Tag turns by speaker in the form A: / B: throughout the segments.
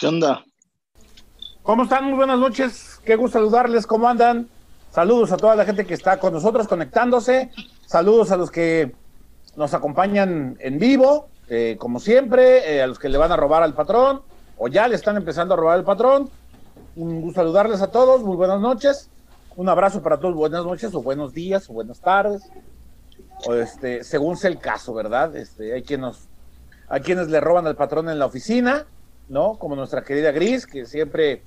A: ¿Qué onda?
B: ¿Cómo están? Muy buenas noches. Qué gusto saludarles. ¿Cómo andan? Saludos a toda la gente que está con nosotros conectándose. Saludos a los que nos acompañan en vivo, eh, como siempre, eh, a los que le van a robar al patrón o ya le están empezando a robar al patrón. Un gusto saludarles a todos. Muy buenas noches. Un abrazo para todos. Buenas noches o buenos días o buenas tardes. O este, según sea el caso, ¿verdad? Este, hay quienes nos, hay quienes le roban al patrón en la oficina, ¿no? Como nuestra querida Gris, que siempre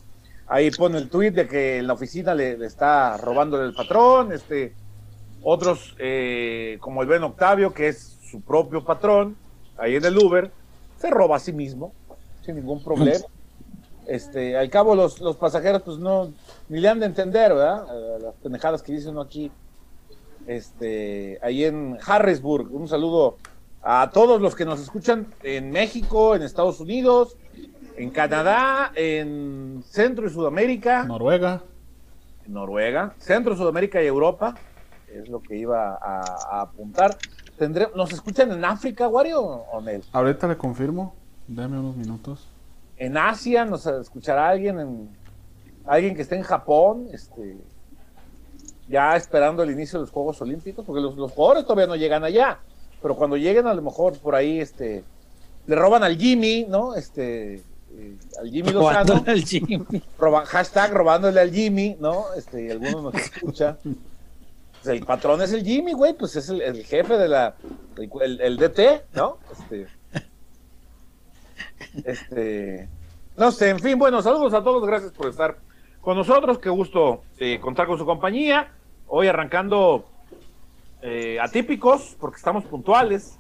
B: ahí pone el tweet de que en la oficina le, está robando el patrón, este, otros eh, como el Ben Octavio, que es su propio patrón, ahí en el Uber, se roba a sí mismo, sin ningún problema. Este, al cabo los, los pasajeros pues no, ni le han de entender, ¿verdad? Las pendejadas que dice uno aquí, este, ahí en Harrisburg, un saludo a todos los que nos escuchan en México, en Estados Unidos, en Canadá, en Centro y Sudamérica.
C: Noruega.
B: Noruega, Centro, Sudamérica y Europa, es lo que iba a, a apuntar. Tendré, ¿Nos escuchan en África, Wario o Nel?
C: Ahorita le confirmo. Dame unos minutos.
B: En Asia nos escuchará alguien, en, alguien que esté en Japón, este, ya esperando el inicio de los Juegos Olímpicos, porque los, los jugadores todavía no llegan allá, pero cuando lleguen a lo mejor por ahí, este, le roban al Jimmy, ¿no? Este, eh, al Jimmy Lozano.
D: Robándole al Jimmy.
B: Roban, hashtag robándole al Jimmy, ¿no? Este, y algunos nos escucha. Pues el patrón es el Jimmy, güey, pues es el, el jefe de la, el, el DT, ¿no? Este, este, no sé, en fin, bueno, saludos a todos, gracias por estar con nosotros, qué gusto eh, contar con su compañía. Hoy arrancando eh, atípicos, porque estamos puntuales.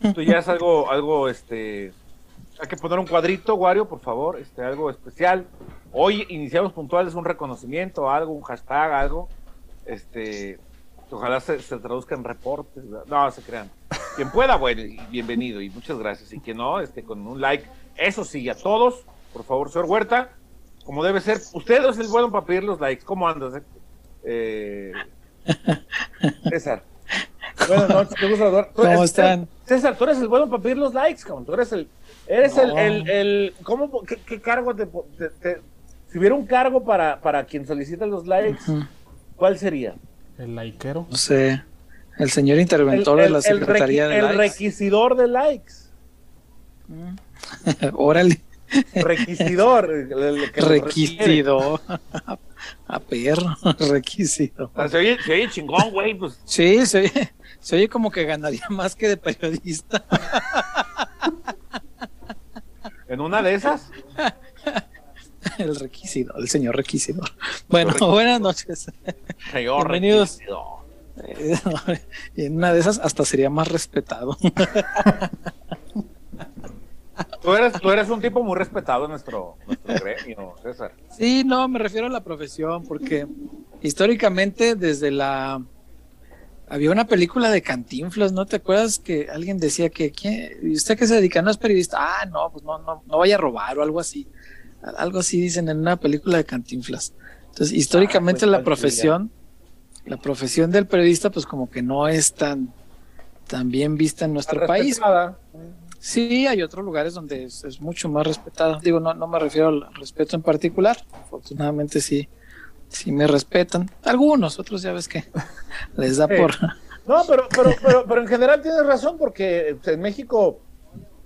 B: Esto ya es algo, algo, este, hay que poner un cuadrito, Wario, por favor, este, algo especial. Hoy iniciamos puntuales, un reconocimiento, algo, un hashtag, algo, este, ojalá se, se traduzca en reportes, ¿verdad? no, se crean. Quien pueda, bueno, y bienvenido, y muchas gracias, y quien no, este, con un like, eso sí, a todos, por favor, señor Huerta, como debe ser, usted es el bueno para pedir los likes, ¿cómo andas? Eh, César. Buenas noches, qué gusto
D: ¿Cómo
B: es-
D: están?
B: César, tú eres el bueno para pedir los likes, cabrón. Tú eres el. Eres el,
D: No.
B: el, el- ¿Cómo? ¿Qué, qué cargo te, te- te- Si hubiera un cargo para, para quien solicita los likes. ¿cuál sería?
C: El laiquero.
D: No sé. El señor
B: El,
D: interventor
B: el-
D: de la
B: el
D: Secretaría
B: requi-
D: de
B: el
D: likes.
B: requisidor de likes.
D: Órale.
B: Requisidor. el- el.
D: Requisito. A perro. Requisito.
B: Oye, se oye chingón, güey. Pues
D: Sí, se oye, se oye como que ganaría más que de periodista.
B: en una de esas.
D: El requisito, el señor requisidor. Bueno, buenas noches.
B: Señor
D: Bienvenidos.
B: requisidor.
D: Y en una de esas hasta sería más respetado.
B: Tú eres, tú eres un tipo muy respetado en nuestro, nuestro gremio, César.
D: Sí, no, me refiero a la profesión, porque históricamente desde la... Había una película de Cantinflas, ¿no te acuerdas que alguien decía que, ¿quién? ¿y usted que se dedica? ¿No es periodista? Ah, no, pues no, no, no vaya a robar o algo así. Algo así dicen en una película de Cantinflas. Entonces, históricamente
B: pues,
D: la profesión, la profesión del periodista, pues como que no es tan, tan bien vista en nuestro país.
B: Respetada.
D: Sí, hay otros lugares donde es, es mucho más respetado. Digo, no, no me refiero al respeto en particular. Afortunadamente sí, sí me respetan. Algunos, otros ya ves que les da
B: Sí.
D: por...
B: No, pero, pero, pero, pero en general tienes razón, porque en México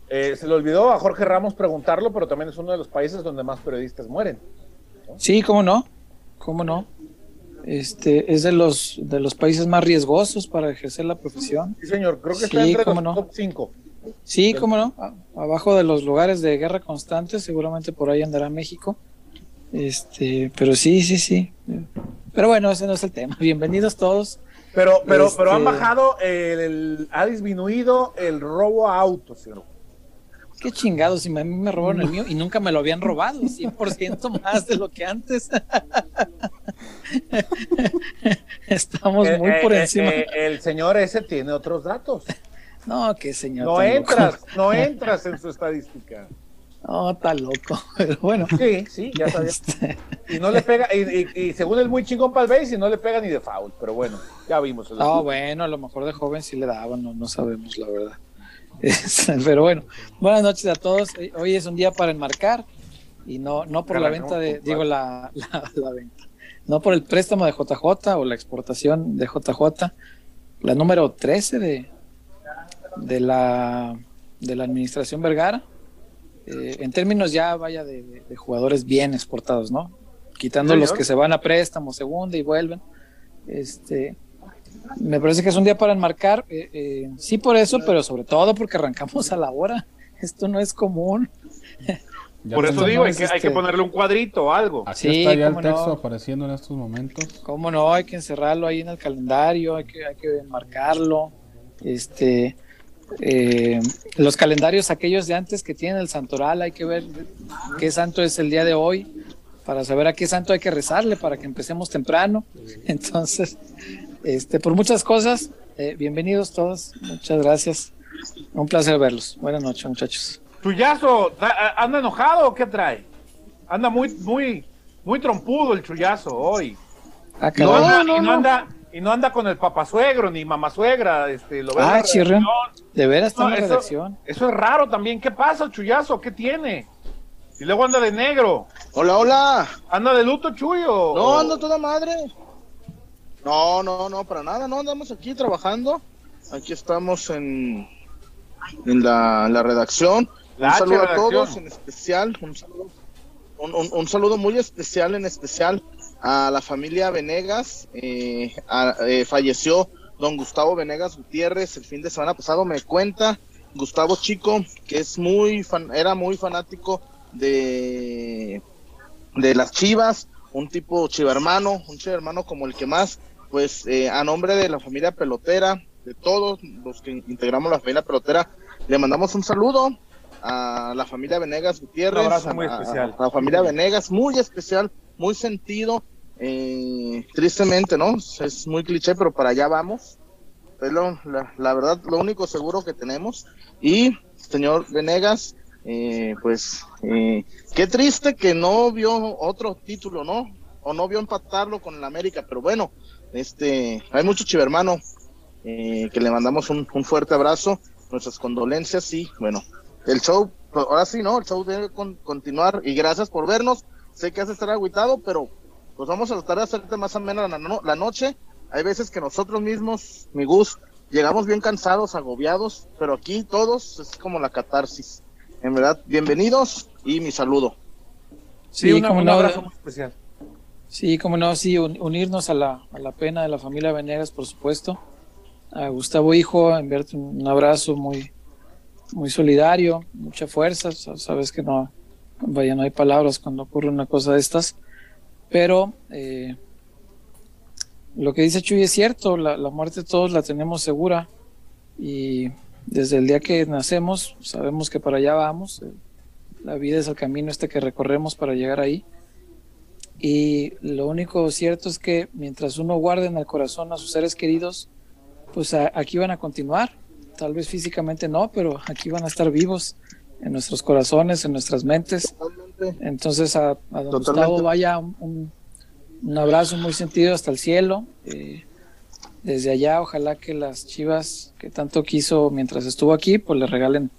B: eh, se le olvidó a Jorge Ramos preguntarlo, pero también es uno de los países donde más periodistas mueren.
D: Sí, cómo no, cómo no. Este es de los de los países más riesgosos para ejercer la profesión.
B: Sí, señor, creo que
D: Sí,
B: está entre los
D: no.
B: top 5.
D: Sí, cómo no. Abajo de los lugares de guerra constante, seguramente por ahí andará México. Este, pero sí, sí, sí. Pero bueno, ese no es el tema. Bienvenidos todos.
B: Pero, pero,
D: Este-
B: pero han bajado, el, el- ha disminuido el robo a autos, señor.
D: Qué chingados, si a mí me robaron el mío y nunca me lo habían robado, 100% más de lo que antes. Estamos muy
B: Eh,
D: por
B: eh,
D: encima.
B: eh, el señor ese tiene otros datos.
D: no, qué señor.
B: No entras, no entras en su estadística.
D: No, está loco. Pero bueno.
B: Sí, sí, ya sabía.
D: este,
B: Y no le pega, y, y- y según es muy chingón para el base, y no le pega ni de foul. Pero bueno, ya vimos. el-
D: no, bueno, a lo mejor de joven sí le daban, no, no sabemos la verdad. Este, pero bueno, buenas noches a todos. Hoy es un día para enmarcar. y no, no por la venta de, digo, la, la, la venta, no por el préstamo de JJ o la exportación de JJ, la número 13 de, de, la, de la administración Vergara, eh, en términos ya vaya de, de- de jugadores bien exportados, ¿no? Quitando los que se van a préstamo, segunda y vuelven. Este, me parece que es un día para enmarcar, eh, eh, sí por eso, pero sobre todo porque arrancamos a la hora. Esto no es común.
C: Ya
B: Por eso digo, hay que, hay que
D: este-
B: ponerle un cuadrito o algo.
C: Aquí
D: Sí,
C: está ya el
D: no.
C: texto apareciendo en estos momentos.
D: ¿Cómo no? Hay que encerrarlo ahí en el calendario, hay que, hay que enmarcarlo. Este, eh, los calendarios aquellos de antes que tienen el santoral, hay que ver qué santo es el día de hoy para saber a qué santo hay que rezarle para que empecemos temprano. Entonces, este, por muchas cosas, eh, bienvenidos todos, muchas gracias. Un placer verlos. Buenas noches, muchachos.
B: Chuyazo, ¿ta- ¿anda enojado o qué trae? Anda muy, muy, muy trompudo el chullazo hoy.
D: Ah,
B: Y no,
A: no
B: no. anda, y no anda con el papasuegro ni mamasuegra, este, lo
D: Ah,
B: redacción.
D: De veras está
B: No,
D: en la
B: eso-
D: redacción.
B: Eso es raro también. ¿Qué pasa, chullazo? ¿Qué tiene? Y luego anda de negro.
A: Hola, hola.
B: Anda de luto chuyo.
A: No, ando toda madre. No, no, no, para nada. No andamos aquí trabajando. Aquí estamos en, en la, la redacción.
B: La
A: un saludo a todos, en especial. Un saludo, un, un- un saludo muy especial, en especial a la familia Venegas. Eh, a- eh, falleció don Gustavo Venegas Gutiérrez el fin de semana pasado. Me cuenta Gustavo Chico, que es muy fan- era muy fanático de, de las Chivas, un tipo chivermano, un chivermano como el que más, pues eh, a nombre de la familia pelotera, de todos los que integramos la familia pelotera, le mandamos un saludo a la familia Venegas Gutiérrez,
B: Un abrazo muy
A: a-
B: especial.
A: a la familia Venegas, muy especial, muy sentido, eh, tristemente, ¿no? Es muy cliché, pero para allá vamos. Es lo- la, la verdad, lo único seguro que tenemos. Y, señor Venegas, eh, pues, eh, qué triste que no vio otro título, ¿no? O no vio empatarlo con el América, pero bueno, este, hay mucho chivermano eh, que le mandamos un, un fuerte abrazo, nuestras condolencias y, bueno, el show, ahora sí, ¿no? El show debe con- continuar y gracias por vernos. Sé que has estar agüitado, pero pues vamos a tratar de hacerte más amena la, no- la noche. Hay veces que nosotros mismos, mi Gus, llegamos bien cansados, agobiados, pero aquí todos es como la catarsis. En verdad, bienvenidos y mi saludo.
B: Sí,
D: Sí,
B: una-
D: cómo
B: un
D: no.
B: abrazo muy especial.
D: Sí, como no, sí, un- unirnos a la, a la pena de la familia Venegas, por supuesto. A Gustavo Hijo, enviarte un abrazo muy, muy solidario, mucha fuerza. sa- Sabes que no, vaya, no hay palabras cuando ocurre una cosa de estas. Pero eh, lo que dice Chuy es cierto, la, muerte todos la tenemos segura. Y desde el día que nacemos, sabemos que para allá vamos. eh, La vida es el camino este que recorremos para llegar ahí. Y lo único cierto es que mientras uno guarde en el corazón a sus seres queridos, pues aquí van a continuar. Tal vez físicamente no, pero aquí van a estar vivos en nuestros corazones, en nuestras mentes.
A: Totalmente.
D: Entonces a, a don
A: Totalmente.
D: Gustavo vaya un, un- abrazo muy sentido hasta el cielo. Eh, desde allá, ojalá que las chivas que tanto quiso mientras estuvo aquí, pues le regalen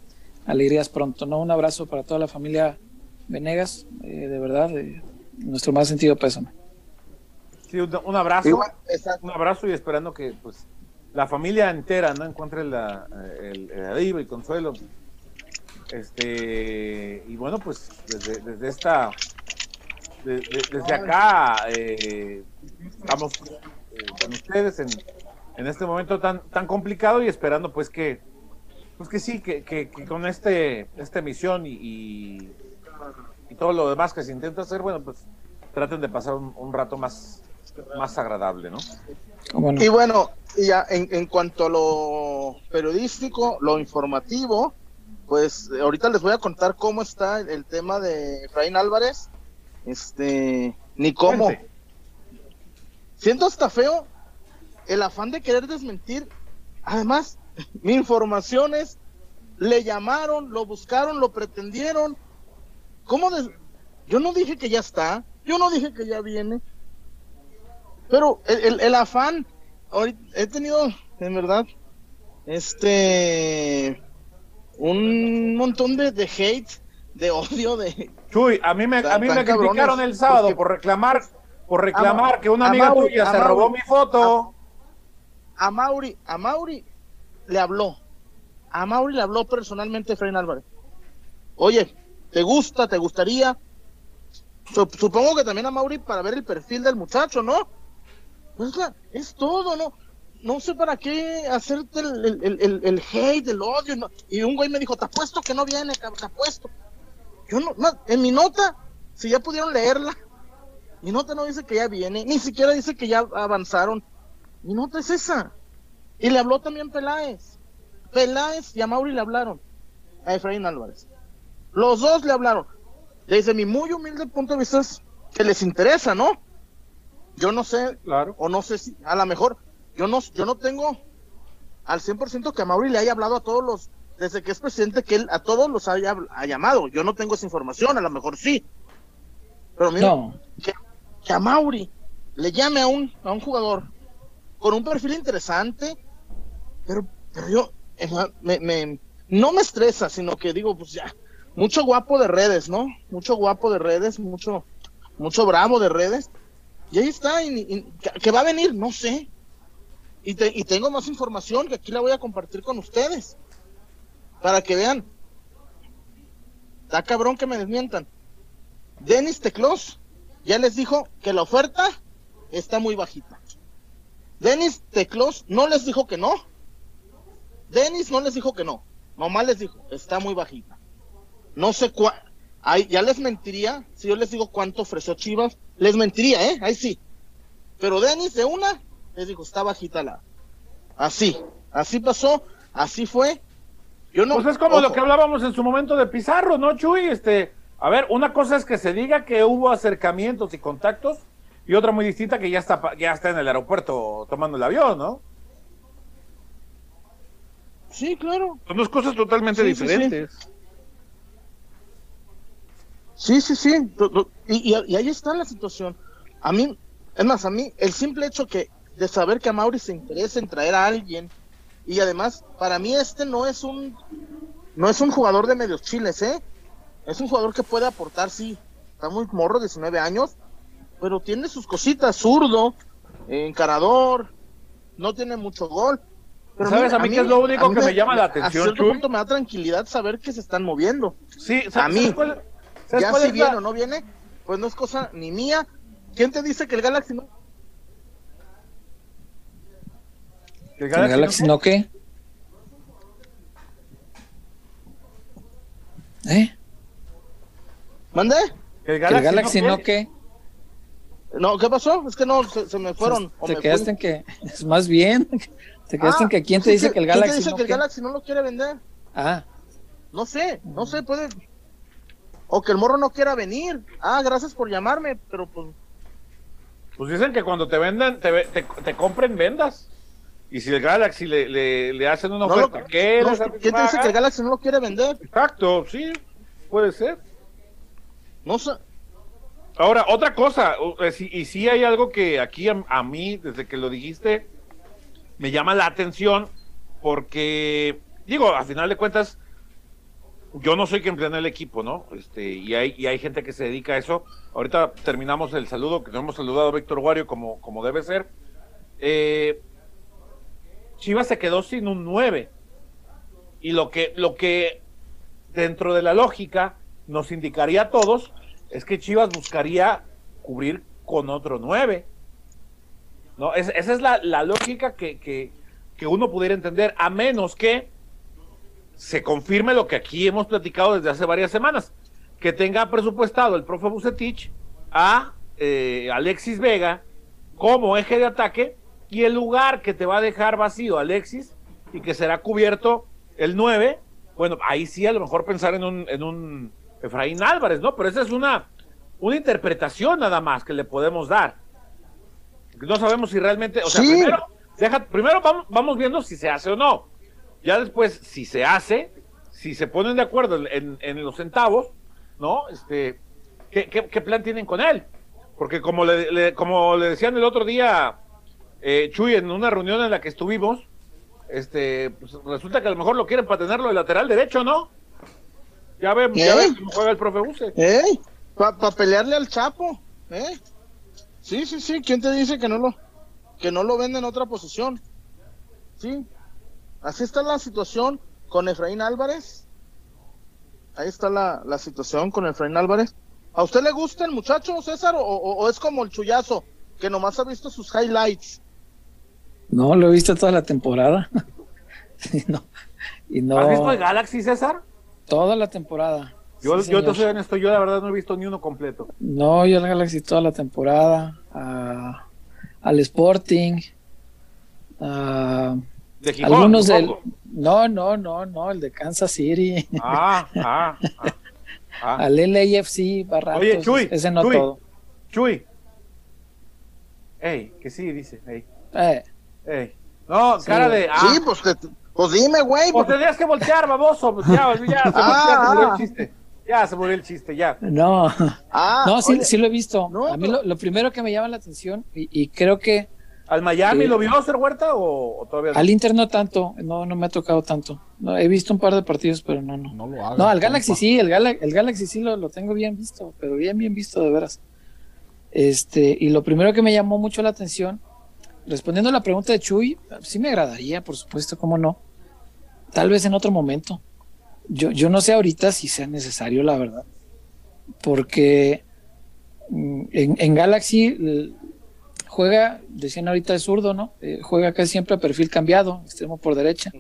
D: alegrías pronto. ¿no? Un abrazo para toda la familia Venegas, eh, de verdad, eh, nuestro más sentido pésame.
B: Sí, un, un abrazo.
A: Exacto.
B: Un abrazo y esperando que pues la familia entera no encuentre la, el, el alivio y consuelo. Este, y bueno, pues desde, desde esta, de- de- desde acá eh, estamos eh, con ustedes en, en este momento tan, tan complicado y esperando pues que, pues que sí, que, que- que con este, esta emisión y, y, y todo lo demás que se intenta hacer, bueno, pues traten de pasar un, un rato más, más agradable, ¿no?
D: ¿Cómo no?
A: Y bueno, y ya en, en cuanto a lo periodístico, lo informativo, pues eh, ahorita les voy a contar cómo está el, el tema de Efraín Álvarez. Este, ni cómo.
B: Cuente.
A: Siento hasta feo el afán de querer desmentir. Además, mi información es, le llamaron, lo buscaron, lo pretendieron. ¿Cómo? des- Yo no dije que ya está, yo no dije que ya viene. Pero el, el- el afán, ahorita he tenido, en verdad, este, un montón de, de hate, de odio, de...
B: Chuy, a mí me, a mí me
A: cabrones,
B: criticaron el sábado
A: porque-
B: por reclamar, por reclamar
A: Ma-
B: que una
A: a
B: amiga
A: Mauri-
B: tuya
A: a
B: se
A: Mauri-
B: robó mi foto.
A: A Mauri, a Mauri le habló. A Mauri le habló personalmente Efraín Álvarez. Oye, ¿te gusta? ¿Te gustaría? Sup- Supongo que también a Mauri para ver el perfil del muchacho, ¿no? Pues es todo, ¿no? No sé para qué hacerte el, el, el- el- hate, el odio. ¿no? Y un güey me dijo, te apuesto que no viene, te apuesto. Yo no, no, en mi nota, si ya pudieron leerla, mi nota no dice que ya viene, ni siquiera dice que ya avanzaron. Mi nota es esa. Y le habló también Peláez. Peláez y a Mauri le hablaron. A Efraín Álvarez. Los dos le hablaron. Desde mi muy humilde punto de vista es que les interesa, ¿no? Yo no sé,
B: Claro.
A: o no sé si, a lo mejor, yo no, yo no tengo al 100% que a Mauri le haya hablado a todos los, desde que es presidente, que él a todos los haya ha llamado. Yo no tengo esa información, a lo mejor sí. Pero mira,
D: No,
A: que, que a Mauri le llame a un, a un jugador con un perfil interesante, pero, pero yo me, me- no me estresa, sino que digo, pues ya, mucho guapo de redes, ¿no? Mucho guapo de redes, mucho, mucho bravo de redes. Y ahí está, y, y- que va a venir, no sé. Y, te- y tengo más información que aquí la voy a compartir con ustedes. Para que vean. Está cabrón que me desmientan. Denis Teclos ya les dijo que la oferta está muy bajita. Denis Teclos no les dijo que no. Denis no les dijo que no. Nomás les dijo, está muy bajita. No sé cuál. Ya les mentiría si yo les digo cuánto ofreció Chivas. Les mentiría, ¿eh? Ahí sí. Pero Denis de una les dijo, está bajita la. Así. Así pasó. Así fue. Yo no.
B: Pues es como lo que hablábamos en su momento de Pizarro, ¿no, Chuy? Este, a ver, una cosa es que se diga que hubo acercamientos y contactos, y otra muy distinta que ya está, ya está en el aeropuerto tomando el avión, ¿no?
A: Sí, claro.
B: Son dos cosas totalmente
A: Sí, sí, sí.
B: diferentes.
A: Sí, sí, sí. Y- y ahí está la situación. A mí, es más, a mí, el simple hecho que de saber que a Mauri se interesa en traer a alguien, y además, para mí este no es un, no es un jugador de medios chiles, ¿eh? Es un jugador que puede aportar, sí. Está muy morro, 19 años, pero tiene sus cositas, zurdo, encarador, no tiene mucho gol. Pero
B: ¿Sabes a mí qué es lo único
A: a mí
B: que me llama la atención,
A: A cierto
B: Chuy?
A: punto me da tranquilidad saber que se están moviendo.
B: Sí,
A: A
B: ¿sabes,
A: mí.
B: ¿sabes cuál, sabes
A: Ya
B: cuál
A: si
B: la-
A: viene o no viene, pues no es cosa ni mía. ¿Quién te dice que el Galaxy no?
B: que el
D: ¿el Galaxy no qué? ¿Eh?
A: ¿Mande?
B: el
D: ¿Que el Galaxy no
B: qué?
D: qué?
A: No, ¿qué pasó? Es que no, se, se me fueron.
D: Te
A: me
D: quedaste
A: fui.
D: en que, es más bien, te quedaste
A: Ah,
D: en que quién te dice que el
A: ¿quién te
D: Galaxy
A: dice
D: no
A: que el
D: qué?
A: Galaxy no lo quiere vender?
D: Ah,
A: No sé, no sé, puede. O que el morro no quiera venir. Ah, gracias por llamarme, pero pues.
B: Pues dicen que cuando te vendan, te, ve- te, te compren vendas. Y si el Galaxy le, le, le hacen una
A: no
B: oferta, ¿qué
A: no,
B: les hace
A: ¿Quién te dice que el Galaxy no lo quiere vender?
B: Exacto, sí, puede ser.
A: No sé.
B: Ahora, otra cosa, eh, y sí hay algo que aquí a, a mí, desde que lo dijiste, me llama la atención, porque, digo, a final de cuentas, yo no soy quien planea el equipo, ¿no? Este, y hay, y hay gente que se dedica a eso. Ahorita terminamos el saludo, que nos hemos saludado a Víctor Guario como, como debe ser. Eh, Chivas se quedó sin un 9. Y lo que, lo que dentro de la lógica nos indicaría a todos es que Chivas buscaría cubrir con otro 9. ¿No? Es- esa es la, la lógica que, que- que uno pudiera entender, a menos que se confirme lo que aquí hemos platicado desde hace varias semanas, que tenga presupuestado el profe Bucetich a eh, Alexis Vega como eje de ataque y el lugar que te va a dejar vacío Alexis y que será cubierto el 9, bueno, ahí sí a lo mejor pensar en un, en un Efraín Álvarez, ¿no? Pero esa es una, una interpretación nada más que le podemos dar. No sabemos si realmente, o sea,
A: Sí.
B: primero, deja, primero vamos, vamos viendo si se hace o no. Ya después, si se hace, si se ponen de acuerdo en, los centavos, ¿no? Este, ¿qué, qué, qué plan tienen con él? Porque como le, le- como le decían el otro día, eh, Chuy, en una reunión en la que estuvimos, este, pues resulta que a lo mejor lo quieren para tenerlo de lateral derecho, ¿no? Ya ya
A: ¿Eh?
B: ves cómo juega el profe Use.
A: ¿Eh? Para pelearle al Chapo, ¿eh? Sí, sí, sí. ¿Quién te dice que no lo, que no lo vende en otra posición? Sí. Así está la situación con Efraín Álvarez. Ahí está la, la situación con Efraín Álvarez. ¿A usted le gusta el muchacho, César, o, o- o es como el chullazo, que nomás ha visto sus highlights?
D: No, lo he visto toda la temporada. y no, y no
B: ¿Has visto el Galaxy, César?
D: toda la temporada.
B: Yo,
D: Sí,
B: yo te soy honesto, yo la verdad no he visto ni uno completo.
D: No, yo al Galaxy toda la temporada. a- al Sporting. a
B: De Gijón,
D: algunos del. No, no, no, no, el de Kansas City.
B: Ah, ah, ah. ah.
D: al LAFC, Barratos.
B: Oye, Chuy,
D: ese no
B: Chuy.
D: todo.
B: Chuy. Ey, que sí, dice. Ey,
D: Eh,
B: ey. No,
D: Sí,
B: cara de. Ah,
A: Sí, pues, te- pues dime, güey.
B: pues tendrías que voltear, baboso. Pues ya, ya, se,
A: Ah,
B: ya se murió el chiste. Ya se murió el chiste, ya.
D: no,
A: Ah,
D: no, sí,
A: oye,
D: sí lo he visto.
A: no,
D: a mí lo, lo primero que me llama la atención, y, y creo que
B: ¿Al Miami
D: Sí.
B: lo vio ser Huerta o, o todavía no?
D: al Inter no tanto, no, no me ha tocado tanto. No, he visto un par de partidos, pero no, no.
C: No lo hagas.
D: No, al Galaxy
C: compa.
D: sí, el, Gala- el Galaxy sí lo, lo tengo bien visto, pero bien, bien visto de veras. Este, y lo primero que me llamó mucho la atención, respondiendo a la pregunta de Chuy, sí me agradaría, por supuesto, cómo no. Tal vez en otro momento. Yo, yo no sé ahorita si sea necesario, la verdad. Porque mm, en, en Galaxy juega, decían ahorita de zurdo, ¿no? Eh, juega casi siempre a perfil cambiado, extremo por derecha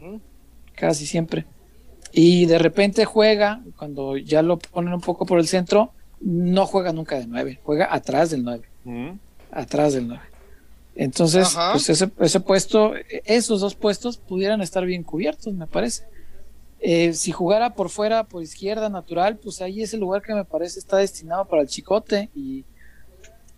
D: casi siempre. Y de repente juega, cuando ya lo ponen un poco por el centro, no juega nunca de 9, juega atrás del 9,
B: Mm.
D: atrás del 9. Entonces,
A: Ajá.
D: pues ese, ese puesto, esos dos puestos pudieran estar bien cubiertos, me parece. Eh, si jugara por fuera, por izquierda, natural, pues ahí es el lugar que me parece está destinado para el Chicote. Y,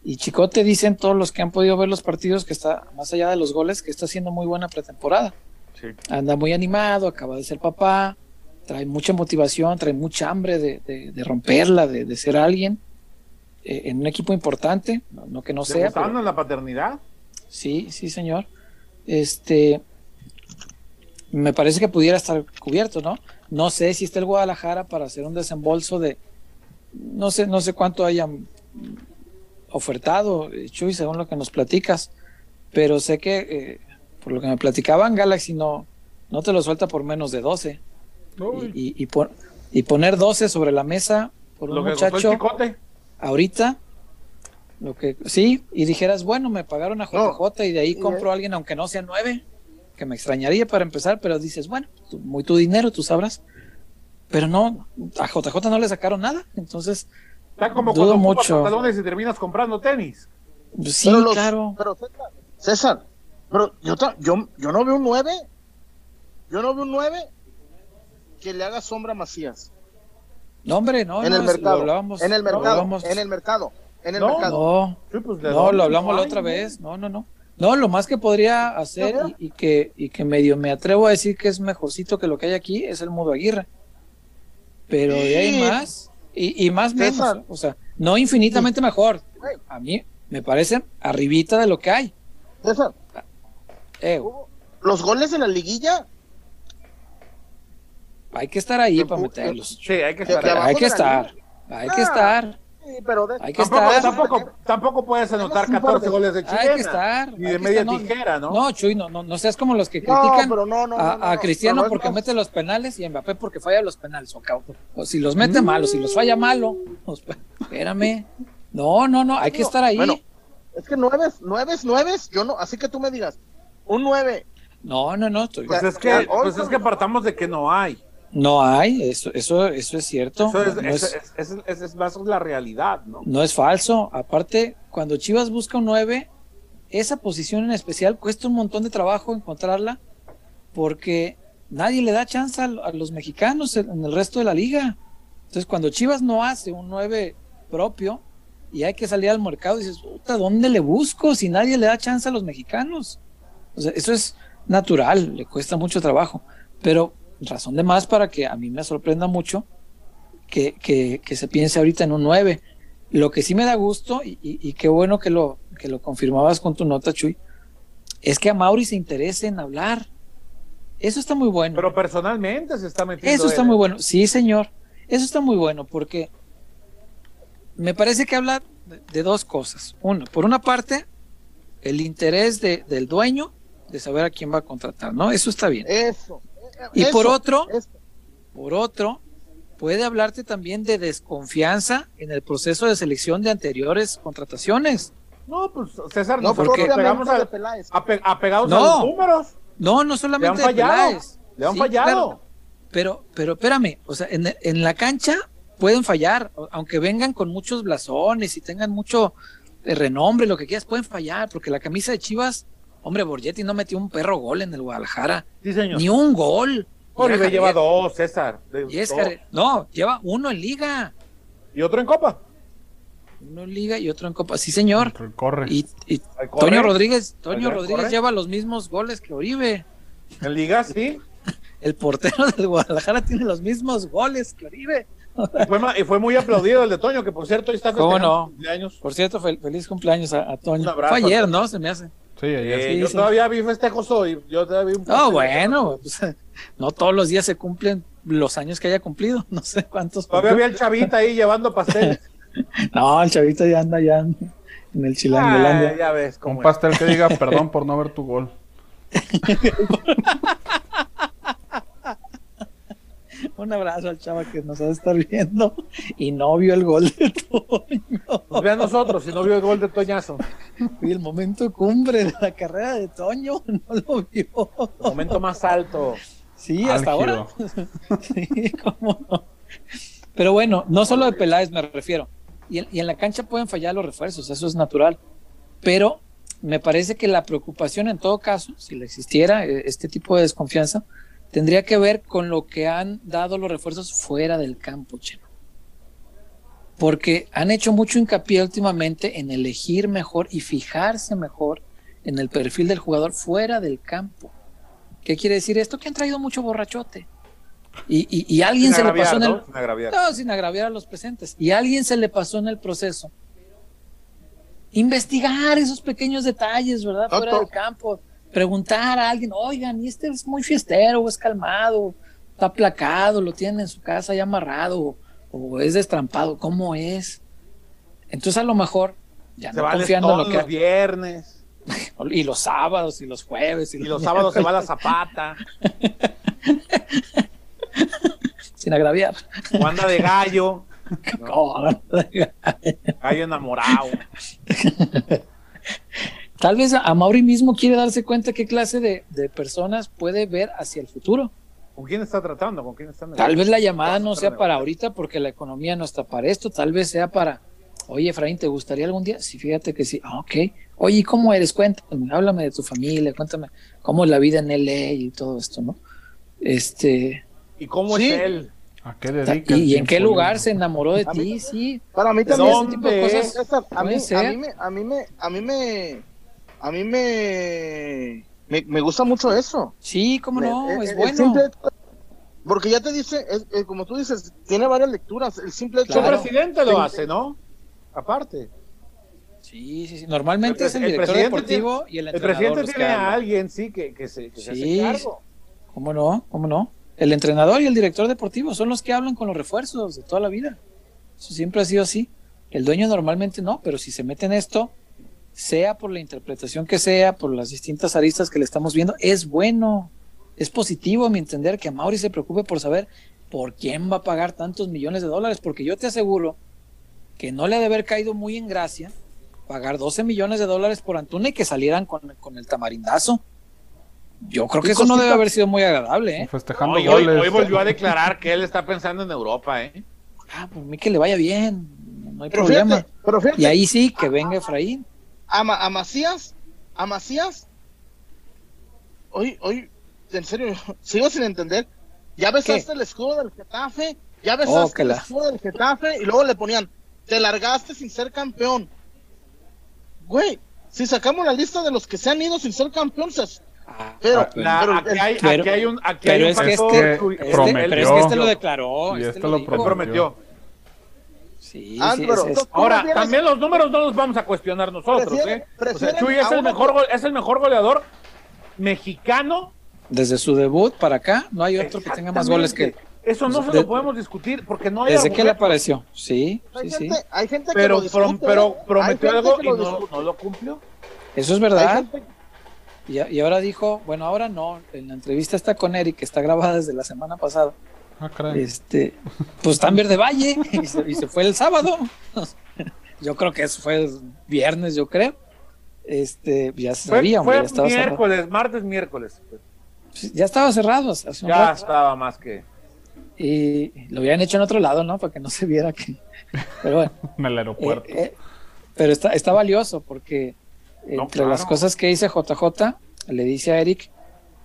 D: y Chicote dicen todos los que han podido ver los partidos que está, más allá de los goles, que está haciendo muy buena pretemporada
B: Sí.
D: anda muy animado, acaba de ser papá, trae mucha motivación, trae mucha hambre de, de- de romperla, de, de ser alguien eh, en un equipo importante, no, no que no sea,
B: ¿Debutando
D: pero-
B: en la paternidad?
D: Sí, sí señor. Este, me parece que pudiera estar cubierto, ¿no? No sé si está el Guadalajara para hacer un desembolso de, no sé, no sé cuánto hayan ofertado, eh, Chuy, según lo que nos platicas, pero sé que eh, por lo que me platicaban, Galaxy no, no te lo suelta por menos de 12.
B: Uy.
D: Y, y, y pon- y poner 12 sobre la mesa por un
B: Lo que
D: muchacho
B: chicote.
D: ahorita, lo que sí, y dijeras, bueno, me pagaron a JJ y de ahí compro a alguien, aunque no sea 9, que me extrañaría para empezar, pero dices, bueno, tú- muy tu dinero, tú sabrás. Pero no, a JJ no le sacaron nada, entonces,
B: Está como
D: dudo
B: cuando
D: mucho.
B: pantalones y terminas comprando tenis.
D: pues, sí,
A: Pero los-
D: claro.
A: Pero César, César, pero yo, yo, yo no veo un 9. Yo no veo un 9 que le haga sombra a Macías.
D: No, hombre, no,
A: en
D: no,
A: el mercado.
D: hablábamos-
A: en el
D: lo
A: mercado.
D: hablábamos-
A: En el mercado. En el
B: No,
A: mercado.
D: No,
B: Sí, pues, ¿de
D: No, lo hablamos la otra vez. No, no, no. No, lo más que podría hacer y, y que, y que medio me atrevo a decir que es mejorcito que lo que hay aquí es el Mudo Aguirre. Pero de ahí
A: Sí.
D: más, y, y más menos. O sea, no infinitamente mejor. A mí me parecen arribita de lo que hay.
A: César,
D: Eh,
A: los goles de la liguilla.
D: hay que estar ahí para meterlos.
B: Sí, hay que estar.
D: Hay que estar. Hay que
A: Ah.
D: estar.
A: Sí, pero de-
D: Hay que
B: Tampoco,
D: estar.
B: tampoco, tampoco puedes anotar
A: Tenemos un
B: 14
A: par de-
B: goles de chilena.
D: Hay que estar.
B: Ni de media
D: estar. No,
B: tijera, ¿no?
D: No, Chuy, no, no, no seas como los que
A: No,
D: critican
A: pero no, no,
D: a,
A: no,
D: a
A: no,
D: Cristiano
A: es
D: porque mete los penales y a Mbappé porque falla los penales. O, o si los mete malo, si los falla malo, pues, espérame. No, no, no, hay que estar ahí.
A: Bueno, es que nueve, nueve, nueve, yo no, así que tú me digas, un nueve,
D: No, no, no, estoy-
B: Pues es que, pues es que partamos de que no hay.
D: No hay, eso, eso, eso es cierto.
B: Eso es,
D: no,
B: es,
D: es,
B: es, más la realidad, ¿no?
D: no es falso. Aparte, cuando Chivas busca un 9, esa posición en especial cuesta un montón de trabajo encontrarla porque nadie le da chance a, a los mexicanos en, en el resto de la liga. Entonces, cuando Chivas no hace un 9 propio y hay que salir al mercado, dices, puta, ¿dónde le busco si nadie le da chance a los mexicanos? O sea, eso es natural, le cuesta mucho trabajo, pero razón de más para que a mí me sorprenda mucho que, que, que se piense ahorita en un 9. Lo que sí me da gusto, y, y- y qué bueno que lo, que lo confirmabas con tu nota, Chuy, es que a Mauri se interese en hablar. Eso está muy bueno.
B: Pero personalmente se está metiendo.
D: Eso está
B: él,
D: muy
B: ¿eh?
D: bueno. Sí, señor. Eso está muy bueno porque me parece que habla de, de dos cosas. Uno, por una parte, el interés de- del dueño de saber a quién va a contratar, ¿no? Eso está bien.
A: Eso.
D: Y
A: eso,
D: por otro,
A: eso.
D: Por otro, puede hablarte también de desconfianza en el proceso de selección de anteriores contrataciones.
B: No, pues César,
A: No,
D: porque-
B: pegamos a-
A: de Peláez.
B: ape- apegados a los números.
D: No, no
B: Le han
D: solamente de
B: fallado.
D: Peláez.
B: Le han
D: Sí,
B: fallado.
D: claro. Pero, pero espérame, o sea, en, en la cancha pueden fallar, aunque vengan con muchos blasones y tengan mucho eh, renombre, lo que quieras, pueden fallar, porque la camisa de Chivas, hombre, Borgetti no metió un perro gol en el Guadalajara,
B: Sí, señor.
D: ni un gol.
B: Oribe lleva dos, César. dos.
D: No, lleva uno en liga,
B: Y otro en Copa.
D: uno en liga y otro en Copa, sí señor.
C: Corre.
D: Y, y
B: Ahí corre.
D: Toño Rodríguez, Toño Rodríguez
B: corre.
D: lleva los mismos goles que Oribe.
B: En Liga, sí.
D: El portero del Guadalajara tiene los mismos goles que Oribe.
B: Y fue, ma- y fue muy aplaudido el de Toño, que por cierto ahí está
D: ¿Cómo
B: festejando
D: no?
B: cumpleaños.
D: Por cierto, fel- feliz cumpleaños a, a Toño.
B: Un abrazo.
D: Fue ayer, ¿no? Se me hace.
C: Sí, ayer.
B: Eh,
D: Sí,
B: yo
D: sí.
B: todavía vi festejos hoy. Yo todavía vi un
D: No, bueno, pues, no todos los días se cumplen los años que haya cumplido. No sé cuántos.
B: Todavía vi al chavita ahí llevando pasteles.
D: No, el chavito ya anda ya en el
B: Ah,
D: Chilangolandia.
B: ya ves
C: Un
B: cómo es.
C: pastel que diga perdón por no ver tu gol.
D: Un abrazo al chava que nos ha de estar viendo y no vio el gol de Toño.
B: Pues ve a nosotros, si no vio el gol de Toñazo.
D: Y el momento cumbre de la carrera de Toño no lo vio.
B: Momento más alto.
D: Sí, hasta ahora. Sí, cómo no. Pero bueno, no solo de Peláez me refiero. Y en, y en la cancha pueden fallar los refuerzos, eso es natural. Pero me parece que la preocupación en todo caso, si le existiera eh, este tipo de desconfianza, tendría que ver con lo que han dado los refuerzos fuera del campo, Chema. Porque han hecho mucho hincapié últimamente en elegir mejor y fijarse mejor en el perfil del jugador fuera del campo. ¿Qué quiere decir esto? Que han traído mucho borrachote. Y, y- alguien
B: Sin
D: se le pasó en el...
B: ¿no? Sin agraviar.
D: No, sin agraviar a los presentes. Y alguien se le pasó en el proceso. Investigar esos pequeños detalles, ¿verdad? Fuera del campo. Preguntar a alguien, oigan, ¿y este es muy fiestero, o es calmado, está aplacado, lo tienen en su casa ya amarrado, o, o es destrampado? ¿Cómo es? Entonces a lo mejor, ya
B: Se
D: no confiando en lo
B: los
D: que...
B: viernes.
D: Y los sábados, y los jueves, y,
B: Y los sábados se va la zapata.
D: Sin agraviar.
B: O anda de gallo.
D: No,
B: Gallo enamorado.
D: Tal vez a Mauri mismo quiere darse cuenta qué clase de, de personas puede ver hacia el futuro.
B: ¿Con quién está tratando? ¿Con quién está
D: Tal vez la llamada no sea para ahorita porque la economía no está para esto, tal vez sea para, oye Efraín, ¿te gustaría algún día? Sí, fíjate que sí. Ah, ok. Oye, ¿y cómo eres? Cuéntame, háblame de tu familia, cuéntame cómo es la vida en LA y todo esto, ¿no? Este,
B: ¿Y cómo
A: Sí.
B: es él?
C: ¿A qué dedica
D: y, en qué lugar se enamoró de ti, sí.
A: Para mí
B: ¿De
A: también.
D: ese tipo de
B: dónde
D: cosas
B: es?
A: César, a mí, a mí me, a mí me, a mí me, a mí me, me, me gusta mucho eso.
D: Sí, cómo no,
A: El- el-
D: es
A: el
D: bueno.
A: simple- porque ya te dice, es- es como tú dices, tiene varias lecturas. El simple hecho
D: Claro.
B: presidente lo hace, ¿no? Aparte.
D: Sí, sí, sí. Normalmente
B: El
D: es el
B: el
D: director
B: presidente
D: deportivo y el
B: El
D: entrenador.
B: presidente
D: los que
B: tiene a alguien, sí, que, que se, que se
D: Sí,
B: hace cargo.
D: ¿Cómo no? ¿Cómo no? El entrenador y el director deportivo son los que hablan con los refuerzos de toda la vida. Eso siempre ha sido así. El dueño normalmente no, pero si se mete en esto, sea por la interpretación que sea, por las distintas aristas que le estamos viendo, es bueno. Es positivo a mi entender que Mauri se preocupe por saber por quién va a pagar tantos millones de dólares, porque yo te aseguro que no le ha de haber caído muy en gracia pagar 12 millones de dólares por Antuna y que salieran con, con el tamarindazo. Yo creo que
A: ¿Qué
D: eso no debe haber sido muy agradable, ¿eh?
C: Festejando
B: No, y hoy, hoy volvió a declarar que él está pensando en Europa, ¿eh?
D: Ah, pues a mí que le vaya bien, no hay
A: Pero
D: problema.
A: fíjate, pero fíjate,
D: Y ahí sí, que venga Efraín.
A: A, Ma- a Macías, a Macías, hoy, hoy, en serio, sigo sin entender. Ya besaste el escudo del Getafe, ya besaste
D: Oh, que
A: el
D: la-
A: escudo del Getafe y luego le ponían, te largaste sin ser campeón. Güey, si sacamos la lista de los que se han ido sin ser campeones, pero,
C: Ah,
B: La-
A: pero
B: aquí, hay,
D: pero-
B: aquí hay un, aquí
D: pero
B: hay un
D: es que
B: factor
C: este-
B: cu-
D: Este-
C: Prometió.
D: pero es que este lo declaró.
C: Y
D: este
C: este
D: lo
C: lo
B: prometió.
D: Sí,
A: Ah,
D: sí, es- es-
B: Ahora,
A: prefieres-
B: también los números no los vamos a cuestionar nosotros,
A: Prefieren-
B: ¿eh? O sea,
A: prefieren
B: Chuy es el, mejor, go- es el mejor goleador mexicano.
D: desde su debut para acá, no hay otro que tenga más goles que él.
B: Eso no se
D: De-
B: lo podemos discutir porque no hay
D: Desde que le apareció. Sí,
A: Hay
D: sí, sí.
A: gente, hay gente que
B: Pero,
A: lo
B: pero,
A: discute,
B: pero
A: ¿eh?
B: Prometió algo y no, lo cumplió.
D: Eso es verdad.
A: gente-
D: Y, y ahora dijo, bueno, ahora no. En la entrevista está con Eric, que está grabada desde la semana pasada.
C: Ah, caray.
D: Este, pues está en Verde Valle y se, y se fue el sábado. Yo creo que eso fue el viernes, yo creo. Este, ya se
B: Fue,
D: sabía, hombre,
B: fue
D: ya estaba cerrado.
B: miércoles, martes, miércoles.
D: Sí, Ya estaba cerrado hace un
B: Ya
D: rato.
B: estaba más que.
D: Y lo habían hecho en otro lado, ¿no? Para que no se viera que. Pero bueno.
C: En el aeropuerto.
D: Eh, eh, pero está, está valioso porque
B: No,
D: entre las cosas que dice JJ, le dice a Eric,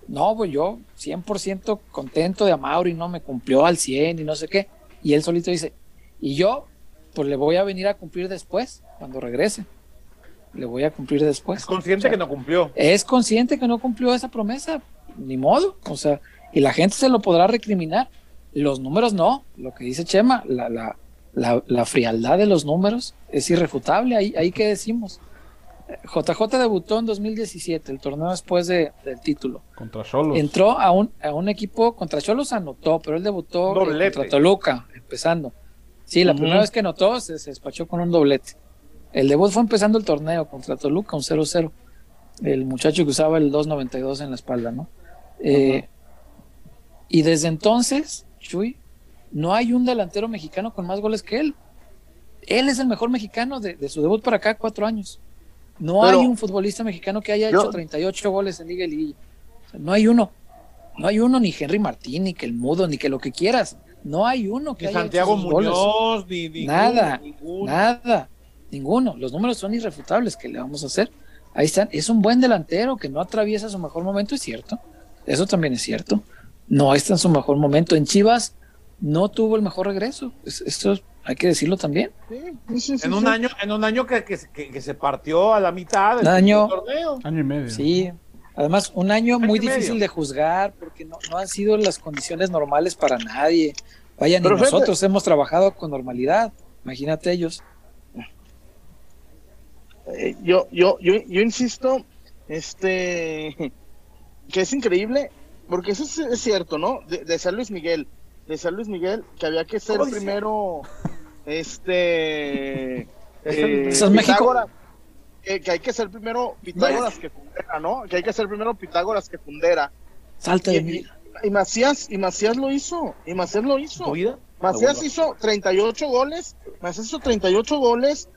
D: no, pues yo 100% contento de Amauri, no me cumplió al 100 y no sé qué. Y él solito dice, y yo, pues le voy a venir a cumplir después, cuando regrese. Le voy a cumplir después.
B: Es consciente
D: O sea,
B: que no cumplió.
D: es consciente que no cumplió esa promesa, ni modo, o sea, y la gente se lo podrá recriminar. Los números no, lo que dice Chema, la, la, la, la frialdad de los números es irrefutable, ahí, ahí que decimos. JJ debutó en 2017, el torneo después de- del título.
C: Contra Cholos.
D: Entró a un, a un equipo, contra Cholos anotó, pero él debutó eh,
B: Doblete.
D: contra Toluca, empezando. Sí, la primera vez que anotó se, se despachó con un doblete. El debut fue empezando el torneo contra Toluca, un 0-0. El muchacho que usaba el 2.92 en la espalda, ¿no? Eh, y desde entonces, Chuy, no hay un delantero mexicano con más goles que él. Él es el mejor mexicano de, de su debut para acá, cuatro años. No
A: Pero-
D: hay un futbolista mexicano que haya
A: Yo-
D: hecho 38 goles en Liga y Liguilla. O sea, no hay uno. No hay uno, ni Henry Martín, ni que el Mudo, ni que lo que quieras. No hay uno que
B: Ni
D: haya
B: Santiago
D: hecho esos goles.
B: Muñoz, ni, ni
D: Nada,
B: ninguno.
D: Nada, ninguno. Los números son irrefutables. ¿Qué le vamos a hacer? Ahí están. Es un buen delantero que no atraviesa su mejor momento, es cierto. Eso también es cierto. No está en su mejor momento. En Chivas no tuvo el mejor regreso. Es- Esto hay que decirlo también.
A: Sí, sí, sí, sí,
B: En un
A: sí.
B: año, en un año que, que, que- que se partió a la mitad del
D: año.
B: torneo.
C: Año y medio.
D: Sí. Además, un año
B: Año
D: muy
B: y medio.
D: difícil de juzgar porque no, no han sido las condiciones normales para nadie. Vaya, ni
A: Pero fíjate-
D: nosotros hemos trabajado con normalidad. Imagínate ellos.
A: Eh, yo, yo, yo, yo insisto, este, que es increíble, porque eso es, es cierto, ¿no? De, de San Luis Miguel, de San Luis Miguel, que había que ser primero, este,
B: es
D: México.
A: Pitágoras, que, que hay que ser primero Pitágoras que Fundera, ¿no? Que hay que ser primero Pitágoras que Fundera.
D: Salta de
A: Y,
D: mí.
A: y- y Macías, y Macías lo hizo, y Macías lo hizo.
B: ¿Tu vida?
A: Macías hizo 38 goles, Macías hizo 38 goles,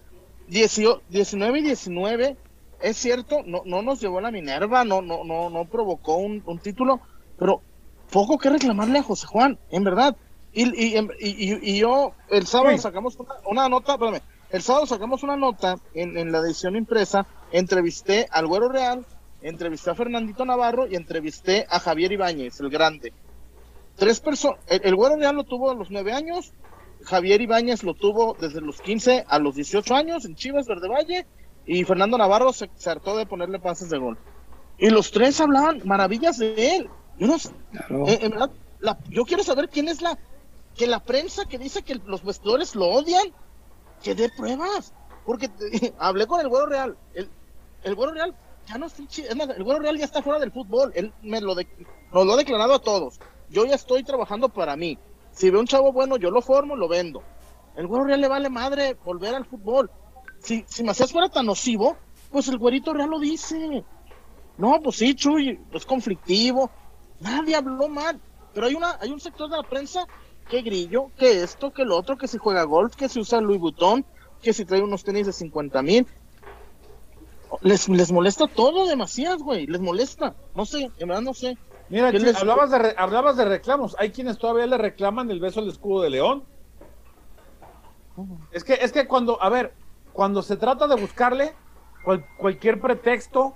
A: 18 19 y 19. Es cierto, no, no nos llevó a la Minerva, no, no, no, no provocó un, un título, pero poco que reclamarle a José Juan, en verdad. Y, y, y, y- yo, el sábado
B: Sí.
A: sacamos una, una nota, espérame, el sábado sacamos una nota en, en la edición impresa, entrevisté al Güero Real, entrevisté a Fernandito Navarro y entrevisté a Javier Ibáñez, el grande tres personas. El, el Güero Real lo tuvo a los nueve años. Javier Ibáñez lo tuvo desde los 15 a los 18 años en Chivas Verde Valle. Y Fernando Navarro se, se hartó de ponerle pases de gol. Y los tres hablaban maravillas de él. Yo, no sé,
D: Claro.
A: eh, en verdad, la- yo quiero saber quién es la. Que la prensa que dice que los vestidores lo odian, que dé pruebas. Porque eh, hablé con el Güero Real. El, el Güero Real ya no es el Güero Real ya está fuera del fútbol. Él me lo de- nos lo ha declarado a todos. Yo ya estoy trabajando para mí. Si veo un chavo bueno, yo lo formo, lo vendo. El Güero Real le vale madre volver al fútbol. Si, si Macías fuera tan nocivo, pues el Güerito Real lo dice. No, pues sí, Chuy, es conflictivo. Nadie habló mal. Pero hay una, hay un sector de la prensa que grillo, que esto, que lo otro, que si juega golf, que si usa Louis Vuitton, que si trae unos tenis de 50 mil. Les, les molesta todo demasiado, güey. Les molesta. No sé, en verdad no sé.
B: Mira,
A: ¿Qué
B: Chuy,
A: les-
B: hablabas, de re- hablabas de reclamos. Hay quienes todavía le reclaman el beso al escudo de León. Es que, es que cuando, a ver, cuando se trata de buscarle, cual- cualquier pretexto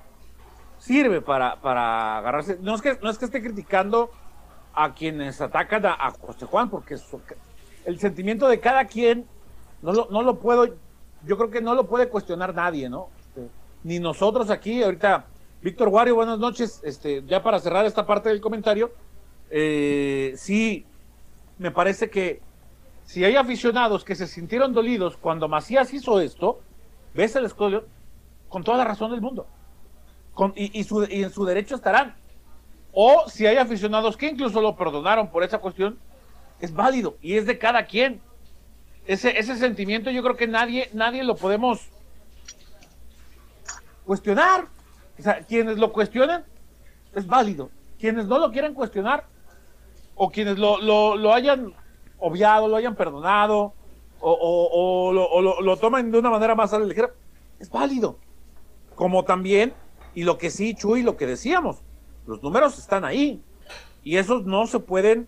B: sirve para, para agarrarse. No es, que, no es que esté criticando a quienes atacan a, José Juan, porque el sentimiento de cada quien no lo, no lo puedo, yo creo que no lo puede cuestionar nadie, ¿no? Este, ni nosotros aquí, ahorita, Víctor Wario, buenas noches, este, ya para cerrar esta parte del comentario, eh, sí, me parece que si hay aficionados que se sintieron dolidos cuando Macías hizo esto, ves el escolio con toda la razón del mundo. Con- y, y su- y en su derecho estarán. O si hay aficionados que incluso lo perdonaron por esa cuestión, es válido y es de cada quien. Ese, ese sentimiento yo creo que nadie, nadie lo podemos cuestionar. O sea, quienes lo cuestionan, es válido. Quienes no lo quieran cuestionar, o quienes lo, lo, lo hayan obviado, lo hayan perdonado, o, lo, lo, toman de una manera más ligera, es válido. Como también, y lo que sí, Chuy, lo que decíamos, los números están ahí, y esos no se pueden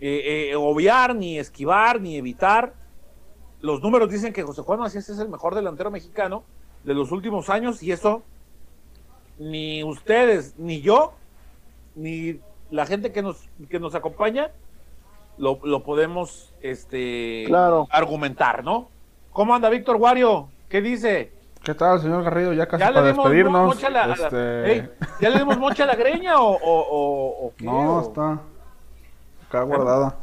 B: eh, eh, obviar, ni esquivar, ni evitar. Los números dicen que José Juan Macías es el mejor delantero mexicano de los últimos años, y eso ni ustedes, ni yo, ni la gente que nos, que nos acompaña, lo, lo podemos este,
A: Claro.
B: argumentar, ¿no? ¿Cómo anda Víctor Wario? ¿Qué dice?
C: ¿Qué tal, señor Garrido? Ya casi
B: ¿Ya le
C: para despedirnos.
B: mocha la,
C: este,
B: ¿Ya le dimos mocha a la greña o, o, o- o qué?
C: No, está acá guardada.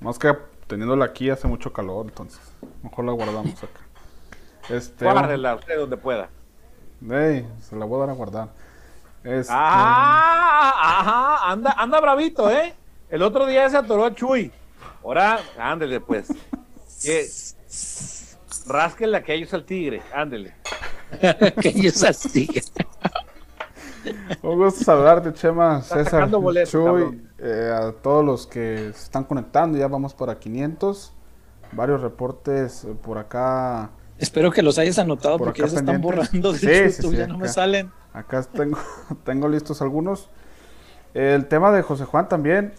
C: Más que teniéndola aquí hace mucho calor, entonces mejor la guardamos acá. Este,
B: Guárdela usted donde pueda.
C: ey, se la voy a dar a guardar. Este,
B: Ah, ajá, anda, anda bravito, ¿eh? El otro día se atoró a Chuy. Ahora, ándele pues. Que, rásquenle aquellos al tigre, ándele.
D: que ellos así.
C: Un gusto saludarte, Chema,
B: Está
C: César,
B: sacando boletos,
C: Chuy, eh, a todos los que se están conectando, ya vamos para 500. Varios reportes eh, por acá.
D: Espero que los hayas anotado
C: Por
D: porque
C: acá
D: ya se están borrando de
C: Sí, sí,
D: YouTube,
C: sí,
D: ya no me
C: acá.
D: salen.
C: Acá tengo, tengo listos algunos. El tema de José Juan también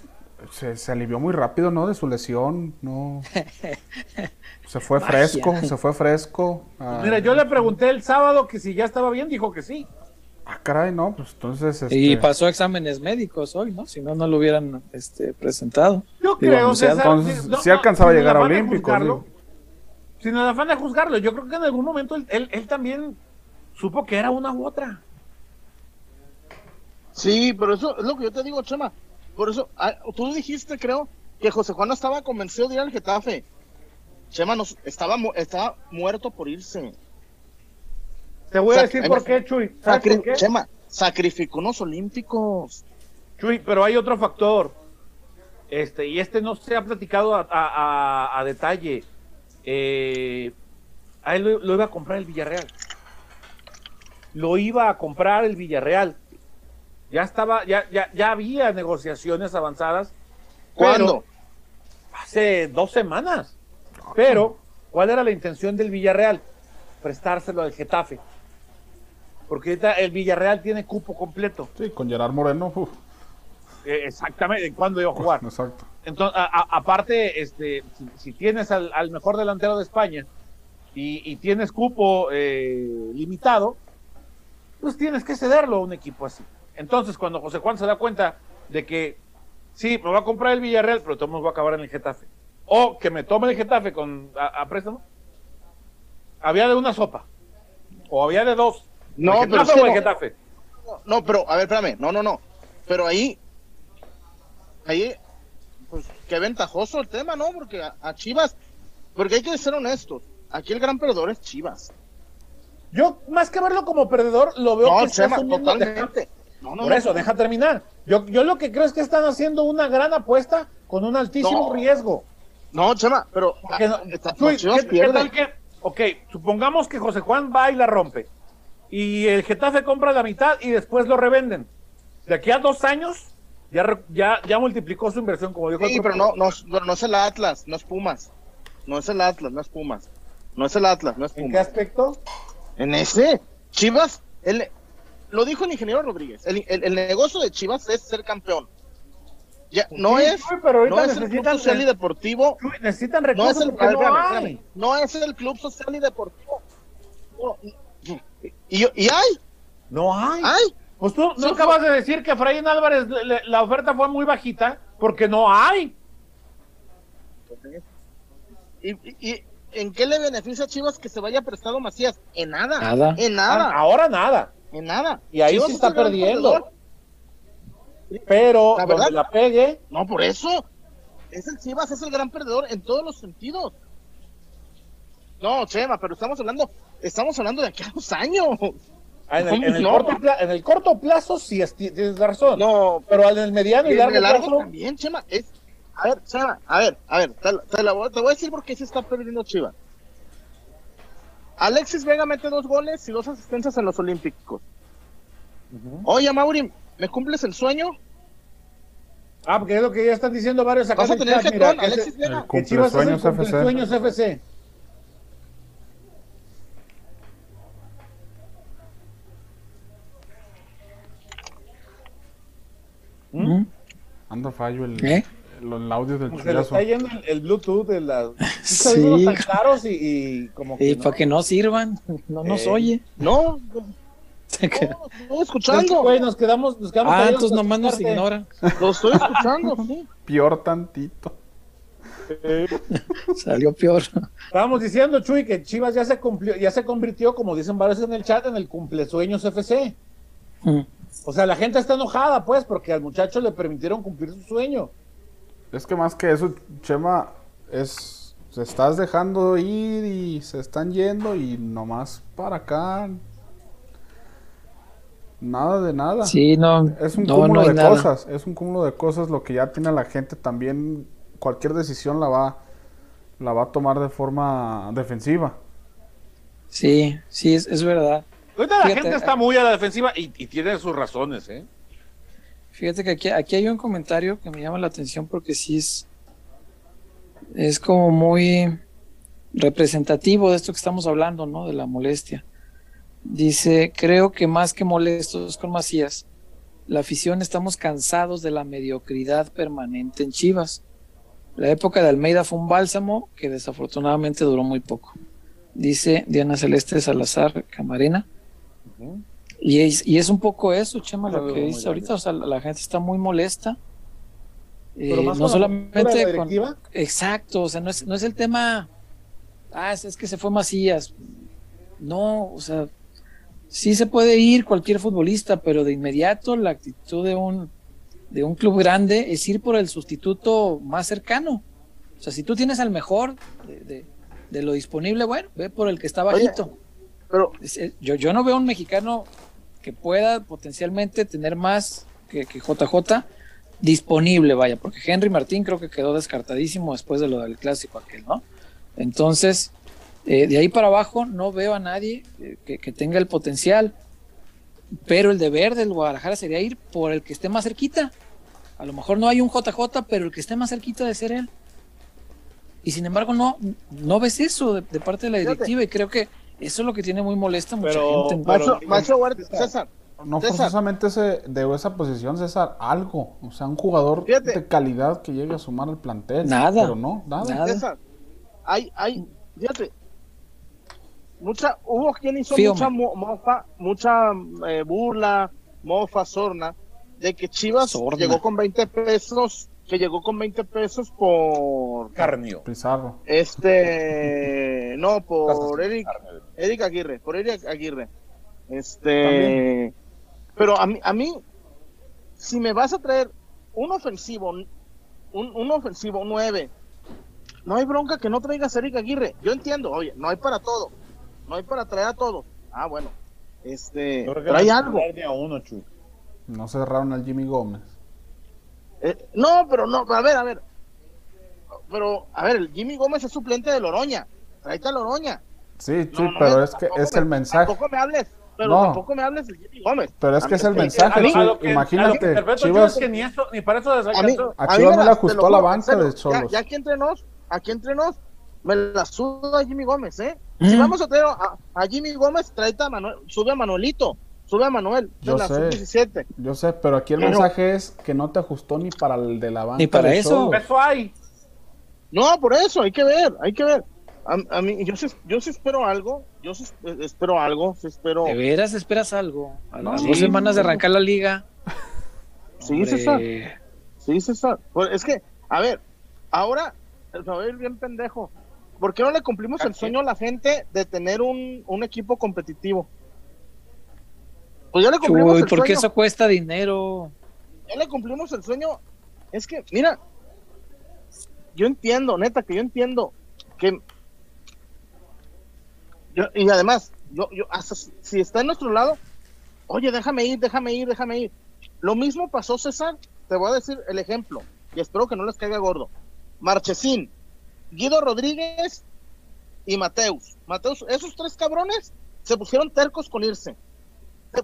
C: se, se alivió muy rápido, ¿no? De su lesión, no. Se fue
D: Magia.
C: fresco, se fue fresco. Ah,
B: Mira, yo le pregunté el sábado que si ya estaba bien, dijo que sí.
C: Ah, caray, no, pues entonces. Este,
D: Y pasó exámenes médicos hoy, ¿no? Si no, no lo hubieran este, presentado.
B: Yo
D: Digo,
B: creo. César,
C: Entonces,
B: no,
C: sí
B: no,
C: alcanzaba a llegar a Olímpicos.
B: Sin el afán de juzgarlo, yo creo que en algún momento él, él- él también supo que era una u otra.
A: Sí, pero eso es lo que yo te digo, Chema. Por eso, ah, tú dijiste, creo, que José Juan no estaba convencido de ir al Getafe. Chema no, estaba, estaba muerto por irse.
B: Te voy a decir por qué, Chuy. ¿Sabes
A: Sacri-
B: por qué?
A: Chema, sacrificó unos olímpicos.
B: Chuy, pero hay otro factor. Este, y este no se ha platicado a, a- a- a detalle. Eh, a él lo, lo iba a comprar el Villarreal. Lo iba a comprar el Villarreal. Ya estaba, ya, ya, ya había negociaciones avanzadas.
A: ¿Cuándo?
B: Hace dos semanas. Pero, ¿cuál era la intención del Villarreal? Prestárselo al Getafe. Porque el Villarreal tiene cupo completo.
C: Sí, con Gerard Moreno. uf,
B: Eh, exactamente, ¿cuándo iba a jugar?
C: exacto.
B: Entonces, a- a- aparte, este, si, si tienes al, al mejor delantero de España y, y tienes cupo eh, limitado, pues tienes que cederlo a un equipo así. Entonces, cuando José Juan se da cuenta de que sí, me va a comprar el Villarreal, pero todo va a acabar en el Getafe, o que me tome el Getafe con, a, a préstamo, había de una sopa, o había de dos.
A: No,
B: ¿El
A: pero es que
B: o el
A: no.
B: Getafe?
A: No, pero, a ver, espérame. No, no, no. Pero ahí, ahí, pues qué ventajoso el tema, ¿no? Porque a, a Chivas, porque hay que ser honestos. Aquí el gran perdedor es Chivas.
B: Yo, más que verlo como perdedor, lo veo
A: No,
B: que está
A: Chema,
B: asumiendo-
A: totalmente. No, no,
B: Por
A: no.
B: eso, deja terminar. Yo, yo lo que creo es que están haciendo una gran apuesta con un altísimo riesgo.
A: No, Chema, pero está-
B: Chuy, ¿qué- qué tal que- ok, supongamos que José Juan va y la rompe. Y el Getafe compra la mitad y después lo revenden. De aquí a dos años, ya, ya, ya multiplicó su inversión, como dijo el
A: Sí, pero no, no, no es el Atlas, no es Pumas. No es el Atlas, no es Pumas. No es el Atlas, no es
B: ¿En qué
A: Pumas.
B: aspecto?
A: En ese, Chivas, el, lo dijo el ingeniero Rodríguez, el, el- el negocio de Chivas es ser campeón. Ya, no
B: Sí,
A: es,
B: pero ahorita
A: no es el club
B: necesitan-
A: social y deportivo,
B: necesitan
A: no
B: recursos
A: es el, ver,
B: no
A: espérame,
B: hay.
A: espérame. no es el club social y deportivo. No, y, y hay,
B: No hay.
A: hay.
B: Pues tú no acabas de decir que Efraín Álvarez le- le- la oferta fue muy bajita porque no hay.
A: ¿Y, y- y en qué le beneficia a Chivas que se vaya prestado Macías? En nada.
D: Nada.
A: En nada.
B: Ahora nada.
A: En nada.
B: Y ahí
A: Chivas
B: sí
A: es
B: está perdiendo. Pero
A: La
B: donde
A: verdad-
B: la pegue,
A: No, por eso. Es el Chivas, es el gran perdedor en todos los sentidos. No, Chema, pero estamos hablando, estamos hablando de aquí a dos años.
B: ah, en el, en el
A: No.
B: corto, pla- en el corto plazo sí es- tienes razón.
A: No,
B: Pero en el mediano y, largo,
A: el largo
B: plazo,
A: también, Chema. Es, a ver, Chava, a ver, a ver, te, te la voy, te voy a decir por qué se está perdiendo Chivas. Alexis Vega mete dos goles y dos asistencias en los Olímpicos. Oye, Mauri, ¿me cumples el sueño?
B: Ah, porque es lo que ya están diciendo varios acá
A: Vas a tener
B: chat,
A: que
B: mira, ese-
A: Alexis Vega.
B: Que Chivas
C: Cumplesueños FC.
B: Cumplesueños FC.
D: ¿Mm?
C: Anda fallo el,
D: ¿Eh?
C: El, el audio del
B: se le está yendo el, el Bluetooth de las
D: Sí.
B: sí. tan caros y, y como que
D: Y
B: no.
D: para que no sirvan, no nos
B: Eh.
D: oye.
A: No, no, no, estoy
B: Es que,
A: escuchando.
B: güey, nos quedamos, nos quedamos
D: Ah, entonces nomás nos ignoran.
A: Lo estoy escuchando, sí.
C: Peor tantito.
D: Salió peor.
B: Estábamos diciendo, Chuy, que Chivas ya se cumplió, ya se convirtió, como dicen varios en el chat, en el cumplesueños FC.
D: Mm.
B: O sea, la gente está enojada, pues, porque al muchacho le permitieron cumplir su sueño.
C: Es que más que eso, Chema, es. Se estás dejando ir y se están yendo y nomás para acá. Nada de nada.
D: Sí, no.
C: Es un
D: no,
C: cúmulo
D: no
C: de
D: nada.
C: cosas, es un cúmulo de cosas lo que ya tiene la gente también cualquier decisión la va la va a tomar de forma defensiva.
D: Sí, sí, es, es verdad.
B: Ahorita la
D: Fíjate,
B: gente está muy a la defensiva y, y tiene sus razones, ¿eh?
D: Fíjate que aquí, aquí hay un comentario que me llama la atención porque sí es, es como muy representativo de esto que estamos hablando, ¿no? De la molestia. Dice, creo que más que molestos con Macías, la afición estamos cansados de la mediocridad permanente en Chivas. La época de Almeida fue un bálsamo que desafortunadamente duró muy poco. Dice Diana Celeste Salazar Camarena. Y es, y es un poco eso, Chema,
B: Lo
D: que dice ahorita. O sea, la, la gente está muy molesta.
B: Pero
D: Eh,
B: más
D: no solamente
B: la
D: con. Exacto, o sea, no es, no es el tema. Ah, es, es que se fue Macías. No, o sea, sí se puede ir cualquier futbolista, pero de inmediato la actitud de un, de un club grande es ir por el sustituto más cercano. O sea, si tú tienes al mejor de, de- de lo disponible, bueno, ve por el que está
A: Oye,
D: bajito.
A: Pero,
D: yo, yo no veo un mexicano que pueda potencialmente tener más que, que JJ disponible, vaya, porque Henry Martín creo que quedó descartadísimo después de lo del clásico aquel, ¿no? Entonces, eh, de ahí para abajo no veo a nadie eh, que, que tenga el potencial, pero el deber del Guadalajara sería ir por el que esté más cerquita. A lo mejor no hay un JJ, pero el que esté más cerquita de ser él. Y sin embargo, no, no ves eso de, de parte de la directiva y creo que eso es lo que tiene muy molesta a mucha
B: Pero-
D: gente.
A: macho,
B: Pero-
A: macho Huerta, César,
C: No
A: César.
C: forzosamente ese, de esa posición, César, algo. O sea, un jugador
A: Fíjate.
C: de calidad que llegue a sumar al plantel.
D: Nada.
C: Pero no, nada.
D: Nada.
A: César, hay, hay, fíjate, mucha, hubo quien hizo
D: Fíjame.
A: mucha mo- mofa, mucha eh, burla, mofa, sorna, de que Chivas
D: Sorna.
A: llegó con 20 pesos, que llegó con 20 pesos por
B: Carnio.
C: Pizarro.
A: este, no, por Eric. Eric Aguirre, por Eric Aguirre. Este, pero a mí, a mí, si me vas a traer un ofensivo, un, un ofensivo 9, no hay bronca que no traigas a Eric Aguirre. Yo entiendo, oye, no hay para todo, no hay para traer a todos. Ah, bueno, este, trae algo.
B: a uno.
C: No cerraron al Jimmy Gómez.
A: Eh, no, pero no, a ver, a ver. Pero, a ver, el Jimmy Gómez es suplente de Loroña. Tráete a Loroña.
C: Sí,
A: No,
C: sí,
A: no
C: pero
A: me-
C: es que es
A: me-
C: el mensaje.
A: Tampoco me hables, pero
C: No.
A: tampoco me hables de Jimmy Gómez.
C: Pero es que es el mensaje,
A: mí-
B: lo que-
C: Imagínate,
B: que
C: Chivas-
B: que ni eso, ni para eso les
A: A mí.
C: A
A: a
C: Chivas
A: me
C: no le ajustó la banca de Cholos.
A: Ya, aquí entre nos, aquí entre nos, me la suda Jimmy Gómez, ¿eh? Si
D: Mm.
A: vamos a traer a, a Jimmy Gómez, tráete a Manuel, sube a Manuelito, sube a Manuel,
C: Yo
A: la
C: sé.
A: sub-17.
C: Yo sé, pero aquí el
A: Pero-
C: mensaje es que no te ajustó ni para el de la banca.
D: Ni para eso.
B: Eso hay.
A: No, por eso, hay que ver, hay que ver. A, a mí, yo sí, yo sí espero algo, yo sí es- espero algo, sí espero.
D: ¿De veras esperas algo? A
C: No,
D: las
C: sí,
D: dos semanas de arrancar la liga.
A: Sí,
D: Hombre,
A: César. Sí, César. Pues es que, a ver, ahora se va a ir bien pendejo. ¿Por qué no le cumplimos el sueño a la gente de tener un, un equipo competitivo? Pues ya le cumplimos
D: Chuy,
A: el
D: porque
A: sueño.
D: eso cuesta dinero.
A: Ya le cumplimos el sueño. Es que, mira, yo entiendo, neta, que yo entiendo que. yo- y además, yo, yo, hasta si, si está en nuestro lado, oye, déjame ir, déjame ir, déjame ir. Lo mismo pasó, César. Te voy a decir el ejemplo. y espero que no les caiga gordo. Marchesín, Guido Rodríguez y Mateus. Mateus, esos tres cabrones se pusieron tercos con irse.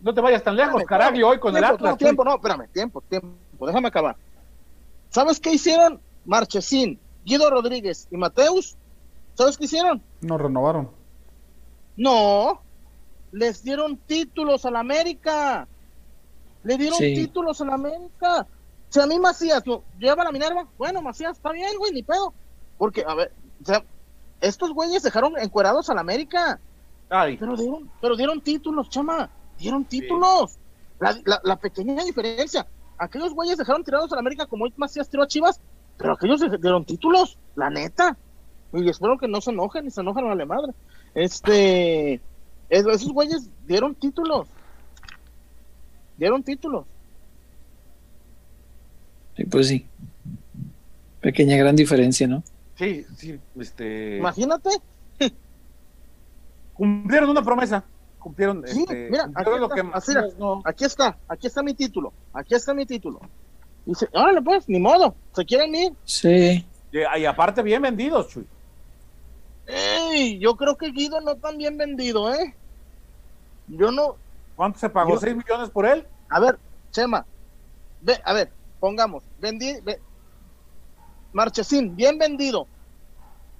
B: No te vayas tan lejos,
A: Espérame,
B: Caraglio, hoy con el Atlas.
A: no, tiempo, no, espérame, tiempo, tiempo, déjame acabar. ¿Sabes qué hicieron? Marchesín, Guido Rodríguez y Mateus. ¿Sabes qué hicieron?
C: No renovaron.
A: No, les dieron títulos a la América. Le dieron
D: Sí.
A: títulos a la América. Si a mí Macías no, lleva la Minerva, bueno, Macías está bien, güey, ni pedo. Porque, a ver, o sea, estos güeyes dejaron encuerados a la América.
B: Ay,
A: Pero dieron, pero dieron títulos, chama. Dieron títulos. La, la- la pequeña diferencia. Aquellos güeyes dejaron tirados a la América como hoy Macías tiró a Chivas, pero aquellos dieron títulos, la neta. Y espero que no se enojen ni se enojen a la madre. Este, es- esos güeyes dieron títulos. Dieron títulos.
D: Sí, pues sí. Pequeña gran diferencia, ¿no?
B: sí, sí, este.
A: Imagínate.
B: Cumplieron una promesa. Cumplieron,
A: Sí,
B: este,
A: mira,
B: cumplieron
A: aquí
B: lo que
A: está,
B: no.
A: Aquí está, aquí está mi título. Aquí está mi título. Y dice, órale pues, ni modo. Se quieren ir.
D: Sí.
B: Y, y aparte, bien vendidos, Chuy.
A: Ey, yo creo que Guido no tan bien vendido, ¿eh? Yo no.
B: ¿Cuánto se pagó?
A: Yo-
B: ¿6 millones por él?
A: A ver, Chema. Ve, a ver, pongamos. Vendí. ve- Marchesín, bien vendido.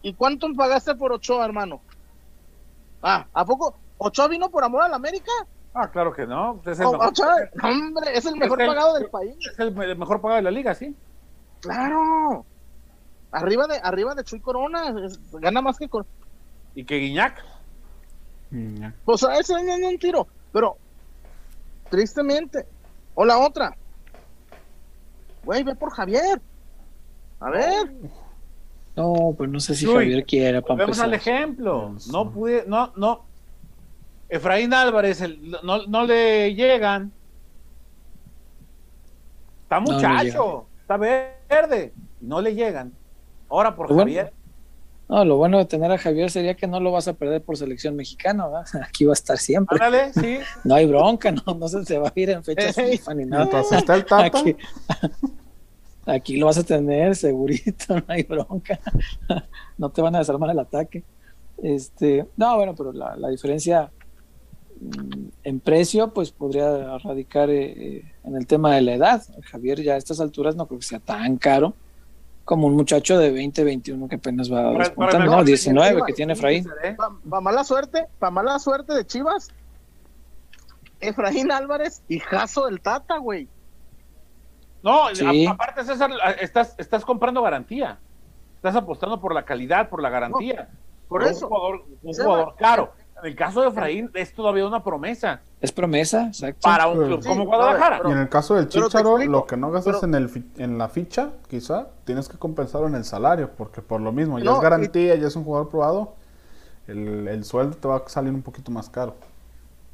A: ¿Y cuánto pagaste por Ochoa, hermano? Ah, ¿a poco? ¿Ochoa vino por amor a la América?
B: Ah, claro que no. Es el,
A: O-
B: mejor,
A: Ochoa, hombre, es el mejor
B: el-
A: pagado del país.
B: es el me- mejor pagado de la liga, sí.
A: Claro. Arriba de, arriba de Chuy Corona. es- gana más que Corona.
B: Y que Guiñac.
A: Pues a ese no es un tiro. Pero, tristemente. O la otra. Güey, ve por Javier. A ver.
D: No, pues no sé si
B: Chuy,
D: Javier quiera para
B: Volvemos al ejemplo. No pude, no, no. Efraín Álvarez, el- no, no le llegan. Está
D: No
B: muchacho, está verde. y No le llegan. Ahora por
D: Bueno.
B: Javier.
D: No, lo bueno de tener a Javier sería que no lo vas a perder por selección mexicana, ¿verdad? Aquí va a estar siempre.
B: Ándale, sí.
D: No hay bronca, no, no se te va a ir en fechas ni nada.
C: Está el
D: Aquí, aquí lo vas a tener segurito, no hay bronca. No te van a desarmar el ataque. Este, no, bueno, pero la, la diferencia en precio, pues podría radicar eh, eh, en el tema de la edad. Javier ya a estas alturas no creo que sea tan caro como un muchacho de 20, 21 que apenas va
B: Para- para
D: no,
B: mejor
D: 19
A: defensiva,
D: que tiene Efraín.
B: seré.
A: Para mala suerte, para mala suerte de Chivas. Efraín Álvarez y Jaso del Tata, güey.
B: No,
D: Sí.
B: a- aparte César, estás, estás comprando garantía. Estás apostando por la calidad, por la garantía.
A: Por
B: un
A: eso.
B: jugador, un
A: Se
B: jugador caro. En el caso de Efraín es todavía una promesa
D: Es promesa, exacto.
B: para un club
A: Sí,
B: como Guadalajara.
C: y en el caso del Chicharo, lo que no gastas
A: pero-
C: en, el, fi- en la ficha, quizá, tienes que compensarlo en el salario, porque por lo mismo, ya
A: No,
C: es garantía, ya es un jugador probado, el, el sueldo te va a salir un poquito más caro.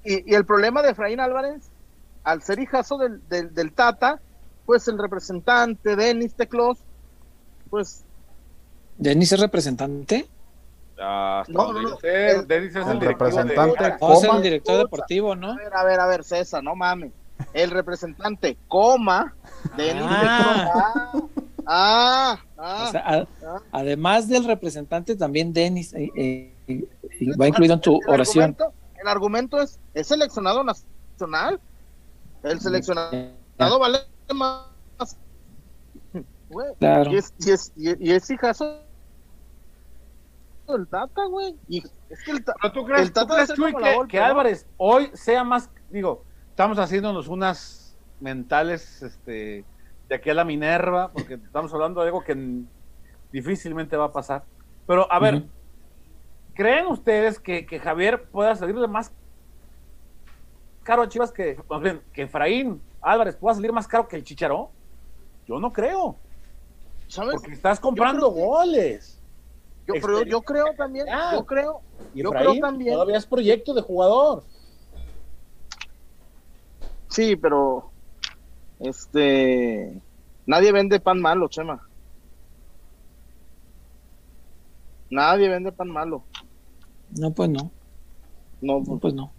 A: Y, y el problema de Efraín Álvarez, al ser hijazo del, del, del Tata, pues el representante, Denis Teclos, pues
D: ¿Denis es representante?
B: Hasta
A: No,
B: donde
A: no, no.
B: sé,
A: El-
B: Dennis es
C: el
B: de-
C: representante
D: es
C: Coma.
D: el director deportivo, ¿no?
A: A ver, a ver, a ver, César, no mames. El representante, coma, Denis
D: Ah.
A: Teclos. Ah, ah,
D: O sea, a-
A: ah.
D: además del representante, también Denis eh, eh, eh, va incluido en tu
A: El
D: oración.
A: argumento- el argumento es, ¿es seleccionado nacional? El seleccionado vale más.
D: Claro.
A: Y es, y es, y es hijazo del Tata, güey. Y es que el
B: Pero tú crees,
A: El
B: tú crees, Chuy, que. Álvarez hoy sea más, digo, estamos haciéndonos unas mentales este, de aquí a la Minerva, porque estamos hablando de algo que difícilmente va a pasar. Pero a ver. ¿creen ustedes que, que Javier pueda salirle más caro a Chivas que, más bien, que Efraín Álvarez pueda salir más caro que el Chicharó? Yo no creo,
A: ¿sabes?
B: porque estás comprando
A: que-
B: goles.
A: Yo, pero yo, creo también, yo creo,
B: Y
A: Yo
B: Efraín
A: creo también-
B: todavía es proyecto de jugador.
A: sí, pero este nadie vende pan malo, Chema. Nadie vende pan malo.
D: No, pues no,
A: No,
D: no, pues no.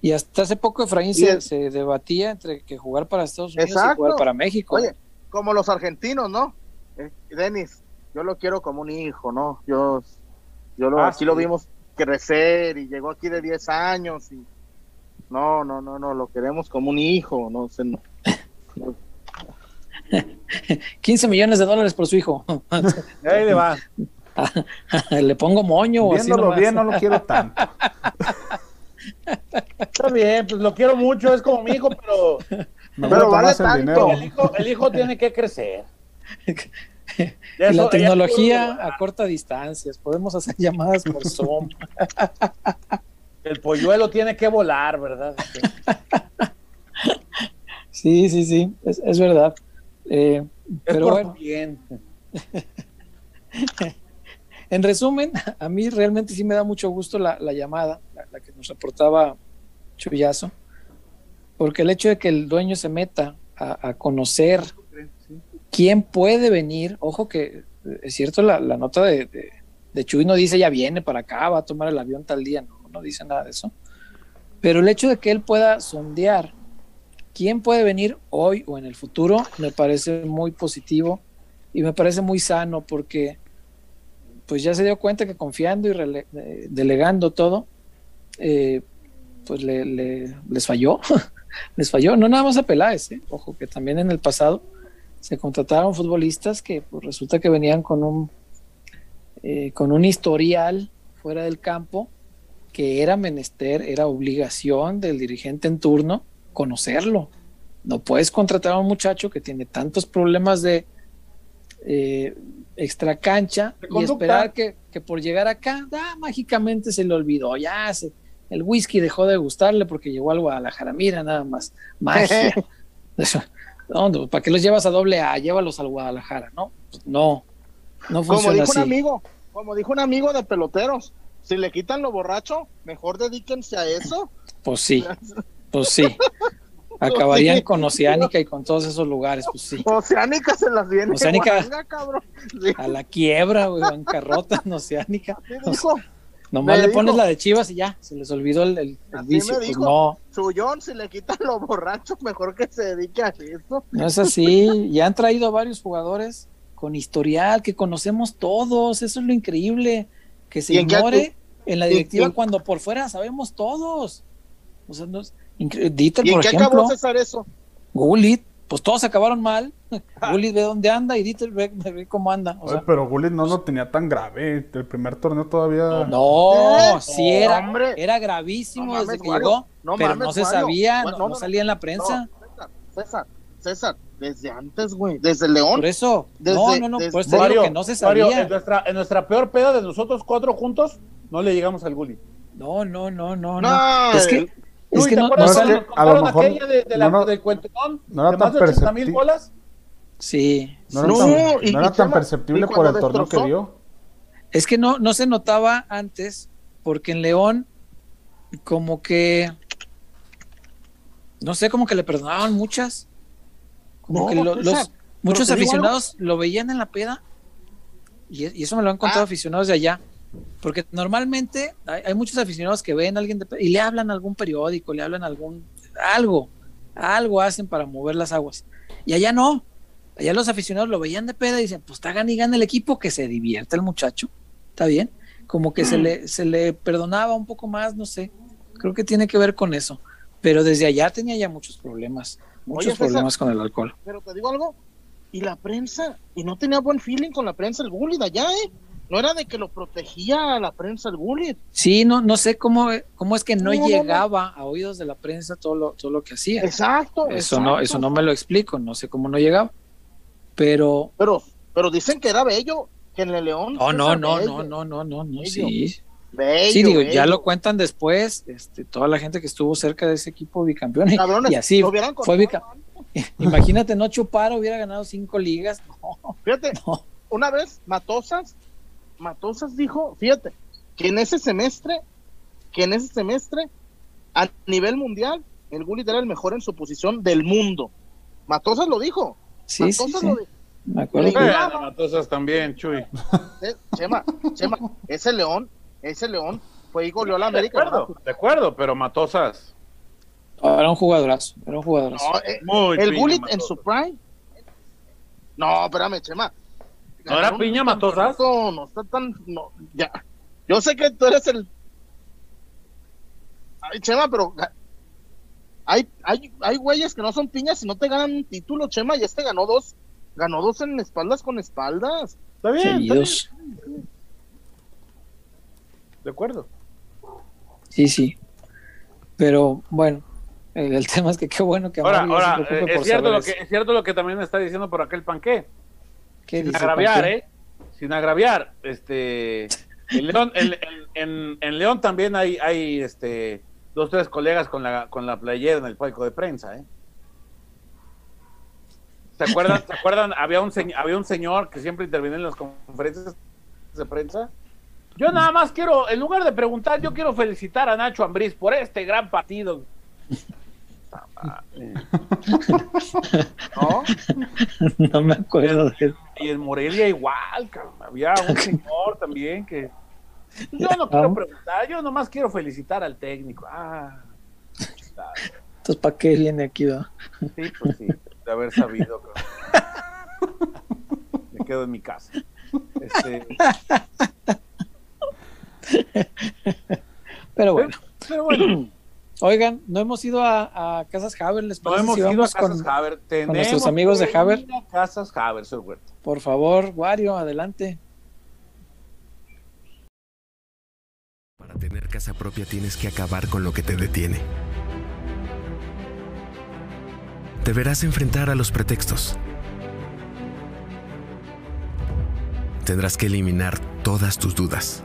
D: Y hasta hace poco Efraín
A: Y
D: se,
A: el-
D: se debatía entre que jugar para Estados Unidos y
A: Exacto.
D: jugar para México.
A: Oye, como los argentinos, ¿no? eh, Denis, yo lo quiero como un hijo, ¿no? Yo, yo lo,
B: Ah,
A: aquí lo vimos crecer y llegó aquí de 10 años y no, no, no, no, lo queremos como un hijo, no sé, no.
D: 15 millones de dólares por su hijo.
B: Ahí le va.
D: Le pongo moño o así
C: Viéndolo
D: nomás.
C: bien, no lo quiero tanto.
B: Está bien, pues lo quiero mucho, es como mi hijo, pero
A: Pero vale
C: el
A: tanto.
C: dinero.
B: el hijo, el hijo tiene que crecer.
D: Y
B: Eso-
D: la tecnología a corta distancia. Podemos hacer llamadas por Zoom.
B: El polluelo tiene que volar, ¿verdad?
D: Sí, sí, sí, es, es verdad. Eh,
B: Es
D: pero
B: por
D: bueno,
B: bien.
D: en resumen, a mí realmente sí me da mucho gusto la, la llamada, la, la que nos reportaba Chuyazo, porque el hecho de que el dueño se meta a, a conocer quién puede venir, ojo que eh, es cierto, la, la nota de, de, de Chuy no dice ya viene para acá, va a tomar el avión tal día, no, no dice nada de eso. Pero el hecho de que él pueda sondear quién puede venir hoy o en el futuro me parece muy positivo y me parece muy sano porque pues ya se dio cuenta que confiando y eh, delegando todo, eh, pues le, le- les falló, les falló, no nada más a Peláez, eh, ojo que también en el pasado se contrataron futbolistas que pues, resulta que venían con un eh, con un historial fuera del campo que era menester, era obligación del dirigente en turno conocerlo. No puedes contratar a un muchacho que tiene tantos problemas de eh, extra cancha y esperar que, que por llegar acá, ah, mágicamente se le olvidó, ya se, el whisky dejó de gustarle porque llegó al Guadalajara, mira nada más, magia. No, ¿Para qué los llevas a doble A? Llévalos al Guadalajara, ¿no? Pues no, no
A: Como
D: funciona
A: dijo
D: así.
A: un amigo, como dijo un amigo de peloteros, si le quitan lo borracho, mejor dedíquense a eso.
D: Pues sí, pues sí. Acabarían con Oceánica y con todos esos lugares, pues sí.
A: Oceánica se las viene.
D: Oceánica.
A: cabrón. Sí,
D: A la quiebra, güey, bancarrota en Oceánica.
A: dijo.
D: Nomás
A: Me
D: le pones la de Chivas y ya, se les olvidó el, el- el vicio.
A: me
D: Pues
A: dijo.
D: no,
A: Sullón, si le quitan lo borracho, mejor que se dedique a eso.
D: no es así. Ya han traído varios jugadores con historial que conocemos todos. Eso es lo increíble. Que se
A: ¿Y en qué
D: ignore en la directiva cuando por fuera sabemos todos. O sea, no Dieter,
A: ¿Y en
D: por
A: qué
D: ejemplo,
A: acabó César eso?
D: Gullit, pues todos acabaron mal. Gullit ve dónde anda y Dieter ve, ve cómo anda. O sea,
C: Oye, pero Gullit no lo tenía tan grave. El primer torneo todavía.
D: No,
A: ¿Eh?
D: sí era,
A: Hombre.
D: era gravísimo
A: No
D: desde que llegó,
A: No
D: pero
A: mames,
D: no se sabía, no,
A: no,
D: no
A: no,
D: salía en la prensa.
A: No, César, César, César, desde antes, güey, desde León.
D: Por eso,
A: Desde-
D: no, no, no,
A: desde-
D: por eso
B: Mario,
D: que no se
B: Mario,
D: sabía.
B: en, nuestra, en nuestra peor peda de nosotros cuatro juntos, no le llegamos al Gulli.
D: No, no, no, no, no.
A: No,
D: Es que, es
B: Uy,
D: que
B: ¿te
D: no,
B: acuerdas
D: no
C: es que a lo mejor
B: aquella de, de la,
C: no,
B: del cuentón
C: no era
B: de más
C: tan
B: de 80 mil bolas?
D: Sí,
C: No era
A: No,
C: tan,
A: y-
C: no era tan perceptible por el torneo que dio.
D: es que no, no se notaba antes, porque en León, como que, no sé, como que le perdonaban muchas. Como
A: No,
D: que lo- los muchos aficionados lo veían en la peda, y, y eso me lo han contado
A: Ah.
D: aficionados de allá. Porque normalmente hay, hay muchos aficionados que ven a alguien de y le hablan a algún periódico, le hablan a algún algo, algo hacen para mover las aguas. Y allá no. Allá los aficionados lo veían de peda y dicen, pues está gana y gana el equipo, que se divierta el muchacho. Está bien. Como que se le, se le perdonaba un poco más, no sé. Creo que tiene que ver con eso. Pero desde allá tenía ya muchos problemas. Muchos
A: Oye, César.
D: problemas con el alcohol.
A: Pero te digo algo, y la prensa, y no tenía buen feeling con la prensa el bully de allá, ¿eh? No era de que lo protegía a la prensa el bully.
D: Sí, no, no sé cómo, cómo es que no,
A: No, no, no.
D: llegaba a oídos de la prensa todo lo, todo lo que hacía.
A: Exacto.
D: Eso no, eso no me lo explico, no sé cómo no llegaba. Pero
A: Pero, pero dicen que era bello, que en el León.
D: no, no, no, no, no, no, no, no, sí.
A: bello,
D: Sí, digo, ya lo cuentan después, este, toda la gente que estuvo cerca de ese equipo bicampeón
A: Cabrones,
D: y así fue
A: cortado
D: bica-
A: antes.
D: Imagínate, no chupar, hubiera ganado cinco ligas. No,
A: Fíjate,
D: no.
A: una vez Matosas, Matosas dijo, fíjate, que en ese semestre, que en ese semestre, a nivel mundial, el Gullit era el mejor en su posición del mundo. Matosas lo dijo.
D: Sí, sí,
A: Matosas
D: sí.
A: lo dijo.
D: Me acuerdo que-
B: Bueno, Matosas también, Chuy.
A: Eh, Chema, Chema, ese León, ese León fue y goleó a la
B: De
A: América.
B: acuerdo, de acuerdo, pero Matosas.
D: era un jugadorazo, era un jugadorazo.
A: No, eh,
B: Muy
A: el Gullit en su prime. No, espérame, Chema.
B: ¿No era piña matosas?
A: No, no está tan. No, ya. Yo sé que tú eres el. Ay, Chema, pero. Hay, hay, hay güeyes que no son piñas y no te ganan un título, Chema, y este ganó dos. Ganó dos en espaldas con espaldas.
B: Está bien.
D: Seguidos.
B: Está bien. De acuerdo.
D: Sí, sí. Pero bueno, el, el tema es que qué bueno que
B: Ahora, ahora,
D: preocupe
B: eh,
D: por
B: es cierto,
D: saber
B: lo que, es cierto lo que también me está diciendo por aquel panqué.
D: ¿Qué
B: Sin agraviar? ¿eh? Sin agraviar. Este, en León, en, en- en- en León también hay, hay este, dos, tres colegas con la, con la playera en el palco de prensa, ¿eh? ¿Se acuerdan? ¿Se acuerdan? Había un, había un señor que siempre intervenía en las conferencias de prensa. Yo nada más quiero, en lugar de preguntar, yo quiero felicitar a Nacho Ambriz por este gran partido. ¿No?
D: No me acuerdo de eso.
B: Y en Morelia igual, cabrón. Había un señor también que. Yo no quiero preguntar, yo nomás quiero felicitar al técnico. Ah, claro.
D: Entonces, ¿para qué viene aquí? va?
B: sí, pues sí, de haber sabido. cabrón. Me quedo en mi casa. Este,
D: Pero bueno,
B: pero bueno,
D: oigan, no hemos ido a, a Casas Haber, ¿les
B: no
D: parece
B: hemos
D: si
B: ido a
D: vamos
B: Casas
D: con,
B: Haber. Tenemos
D: nuestros amigos de Haber?
B: Casas Haber, señor Huerta.
D: por favor, Wario, adelante.
E: Para tener casa propia tienes que acabar con lo que te detiene. Deberás enfrentar a los pretextos. Tendrás que eliminar todas tus dudas.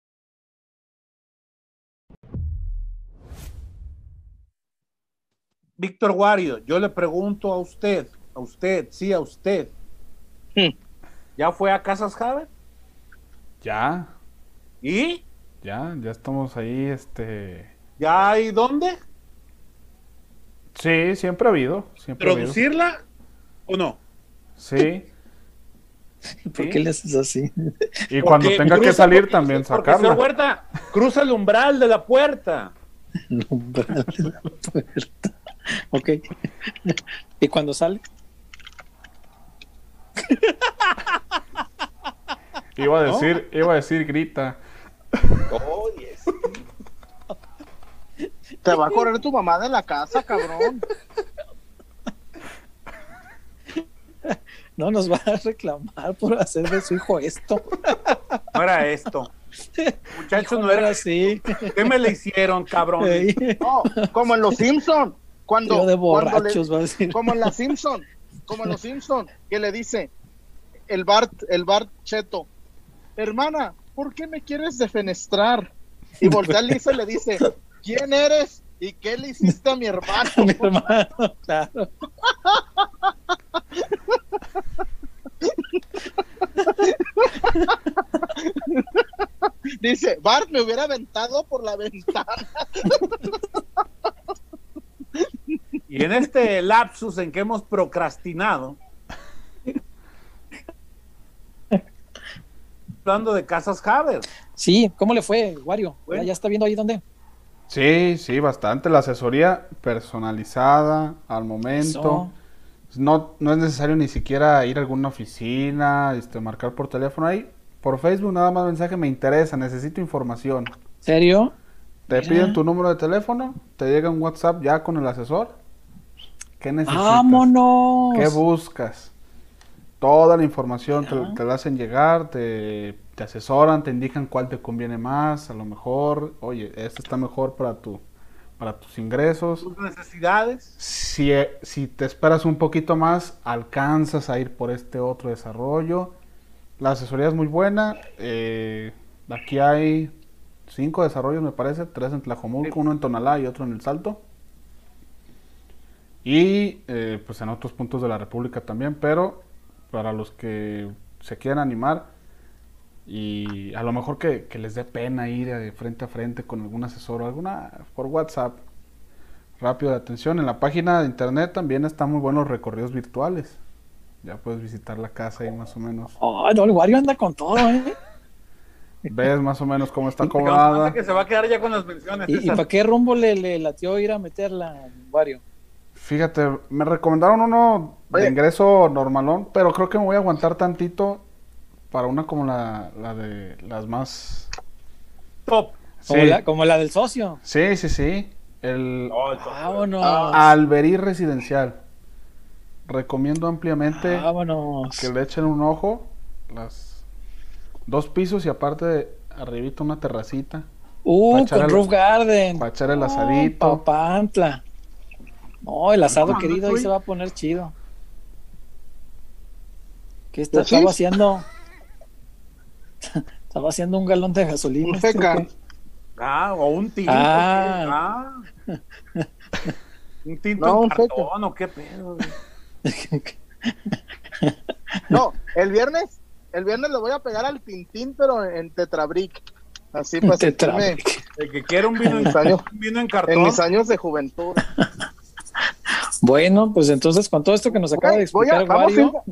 B: Víctor Wario, yo le pregunto a usted, a usted, sí, a usted.
A: Hmm.
B: ¿Ya fue a Casas Haber?
C: Ya,
B: ¿Y?
C: ya, ya estamos ahí, este...
B: ¿Ya hay dónde?
C: Sí, siempre ha habido, siempre ha habido.
B: ¿Producirla o no?
C: Sí,
D: ¿Por
B: Sí.
D: qué le haces así?
C: y cuando
B: Porque
C: tenga que salir
B: porque-
C: también
B: porque, señor
C: sacarla.
B: Huerta, cruza el umbral de la puerta.
D: El umbral de la puerta. Ok. ¿Y cuando sale?
C: Iba a decir, iba a decir grita.
B: Oye,
A: Te va a correr tu mamá de la casa, cabrón.
D: No nos va a reclamar por hacer de su hijo esto.
B: no era esto. Muchachos, no
D: No
B: era así. ¿Qué me le hicieron, cabrón?
A: No, como en los Simpson, cuando,
D: de
A: cuando le-
D: borrachos,
A: como en la Simpson, como en los Simpson, que le dice el Bart, el Bart Cheto, hermana, ¿por qué me quieres defenestrar? Y voltea Lisa y le dice, ¿quién eres? ¿Y qué le hiciste a mi hermano?
D: Mi hermano, claro.
A: Dice, Bart me hubiera aventado por la ventana.
B: Y en este lapsus en que hemos procrastinado, hablando de Casas Haber.
D: Sí, ¿cómo le fue, Wario?
B: Bueno.
D: ¿Ya- ¿Ya está viendo ahí dónde?
C: Sí, sí, bastante. La asesoría personalizada al momento.
D: Eso.
C: No, no es necesario ni siquiera ir a alguna oficina, este, marcar por teléfono ahí. Por Facebook nada más mensaje me interesa, necesito información.
D: ¿Serio?
C: Te
D: Mira.
C: piden tu número de teléfono, te llega un WhatsApp ya con el asesor. ¿Qué necesitas?
D: ¡Vámonos!
C: ¿Qué buscas? Toda la información te, la hacen llegar, te, te asesoran, te indican cuál te conviene más, a lo mejor, oye, este está mejor para tu, para tus ingresos.
B: Tus necesidades.
C: Si, eh, si te esperas un poquito más, alcanzas a ir por este otro desarrollo. La asesoría es muy buena. eh, aquí hay cinco desarrollos, me parece. Tres en Tlajomulco, uno en Tonalá y otro en El Salto. Y eh, pues en otros puntos de la República también. Pero para los que se quieran animar y a lo mejor que, que les dé pena ir de frente a frente con algún asesor o alguna por WhatsApp rápido de atención. En la página de internet también están muy buenos recorridos virtuales. Ya puedes visitar la casa y más o menos.
D: Oh, no, el Wario anda con todo, ¿eh?
C: Ves más o menos cómo está acomodada.
B: que se va a quedar ya con las menciones.
D: ¿Y, y para qué rumbo le, le latió ir a meterla, Wario?
C: Fíjate, me recomendaron uno de
A: Oye.
C: ingreso normalón, pero creo que me voy a aguantar tantito para una como la, la de las más...
B: Top.
C: Sí,
D: Como, la, como la del socio.
C: sí, sí, sí. El
B: top.
D: Vámonos.
C: Alberí Residencial. Recomiendo ampliamente
D: Vámonos.
C: que le echen un ojo. Las dos pisos y aparte arribita una terracita
D: Uh, con
C: el-
D: Roof Garden.
C: para echar el
D: Oh,
C: asadito.
D: Papantla. No, el asado
B: ¿Cuándo
D: querido ahí se va a poner chido. ¿Qué está, estaba haciendo? estaba haciendo un galón de gasolina.
A: Un
D: este,
A: seca.
D: ¿o qué?
B: Ah, o un tinto.
D: Ah.
B: Ah. Un tinto
A: No,
B: en
A: un
B: cartón, o qué pedo.
A: No, el viernes, el viernes le voy a pegar al Tintín, pero en Tetrabric. Así para sentirme
B: El que quiere un vino,
A: En años.
B: un vino en
A: en
B: cartón.
A: mis años de juventud.
D: Bueno, pues entonces con todo esto que nos acaba de
A: a-
D: explicar
A: vamos a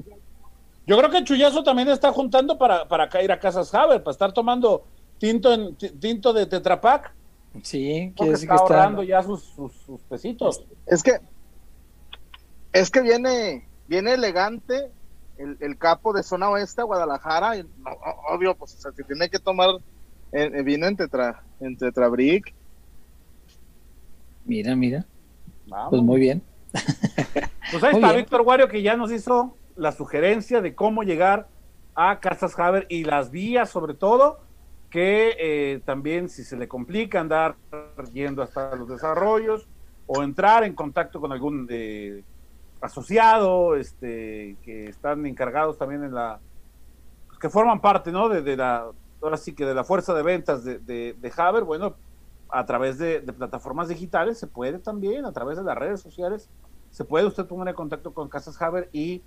B: Yo creo que Chuyazo también está juntando para, para ir a Casas Haber, para estar tomando tinto en ti- tinto de Tetrapac.
D: sí, decir
B: está
D: que está
B: ahorrando ya sus, sus, sus pesitos.
A: Es que, es que viene, viene elegante el, el capo de zona oeste a Guadalajara. y, no, o- obvio, pues, o sea, que tiene que tomar eh, eh, vino en tetra, en tetrabric.
D: Mira, mira,
B: Vamos.
D: pues muy bien.
B: Pues ahí
D: Muy
B: está
D: bien.
B: Víctor Wario que ya nos hizo la sugerencia de cómo llegar a Casas Haber y las vías sobre todo, que eh, también si se le complica andar yendo hasta los desarrollos o entrar en contacto con algún eh, asociado este, que están encargados también en la, pues, que forman parte ¿no? de, de la, ahora sí que de la fuerza de ventas de, de, de Haber, bueno, a través de, de plataformas digitales se puede también, a través de las redes sociales, se puede usted poner en contacto con Casas Haber y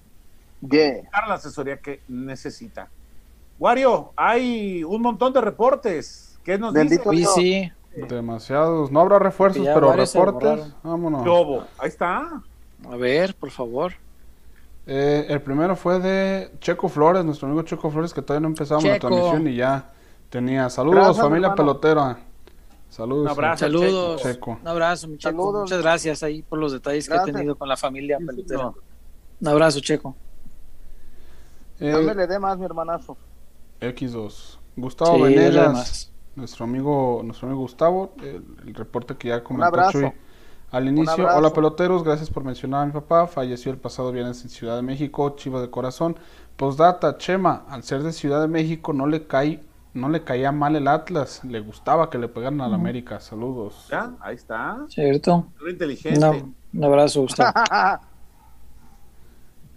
A: Yeah.
B: la asesoría que necesita. Wario, hay un montón de reportes. ¿Qué nos
A: Bendito
B: dice?
D: Oye, sí,
C: Demasiados. No habrá refuerzos, pero reportes. Vámonos.
B: Lobo, ahí está.
D: a ver, por favor.
C: Eh, el primero fue de Checo Flores, nuestro amigo Checo Flores, que todavía no empezamos la transmisión y ya tenía. Saludos,
A: Gracias,
C: familia
A: hermano.
C: pelotera. Saludos.
B: Un abrazo.
D: Saludos.
C: Checo.
D: Un abrazo, mi Checo.
A: Saludos.
D: Muchas gracias ahí por los detalles que
A: Gracias.
D: ha tenido con la familia
B: Sí,
D: pelotera. Un abrazo, Checo.
C: Eh,
A: Dame le dé más, mi hermanazo.
C: X2. Gustavo
D: Sí,
C: Venegas, nuestro amigo, nuestro amigo Gustavo, el, el reporte que ya comentó
A: abrazo.
C: Chuy al inicio.
A: abrazo.
C: Hola peloteros, gracias por mencionar a mi papá. Falleció el pasado viernes en Ciudad de México, chivo de corazón. Postdata, Chema, al ser de Ciudad de México no le cae, no le caía mal el Atlas, le gustaba que le pegaran al América. Saludos.
B: Ya, ahí está.
D: ¿Cierto?
B: Muy inteligente.
D: No, un abrazo, Gustavo.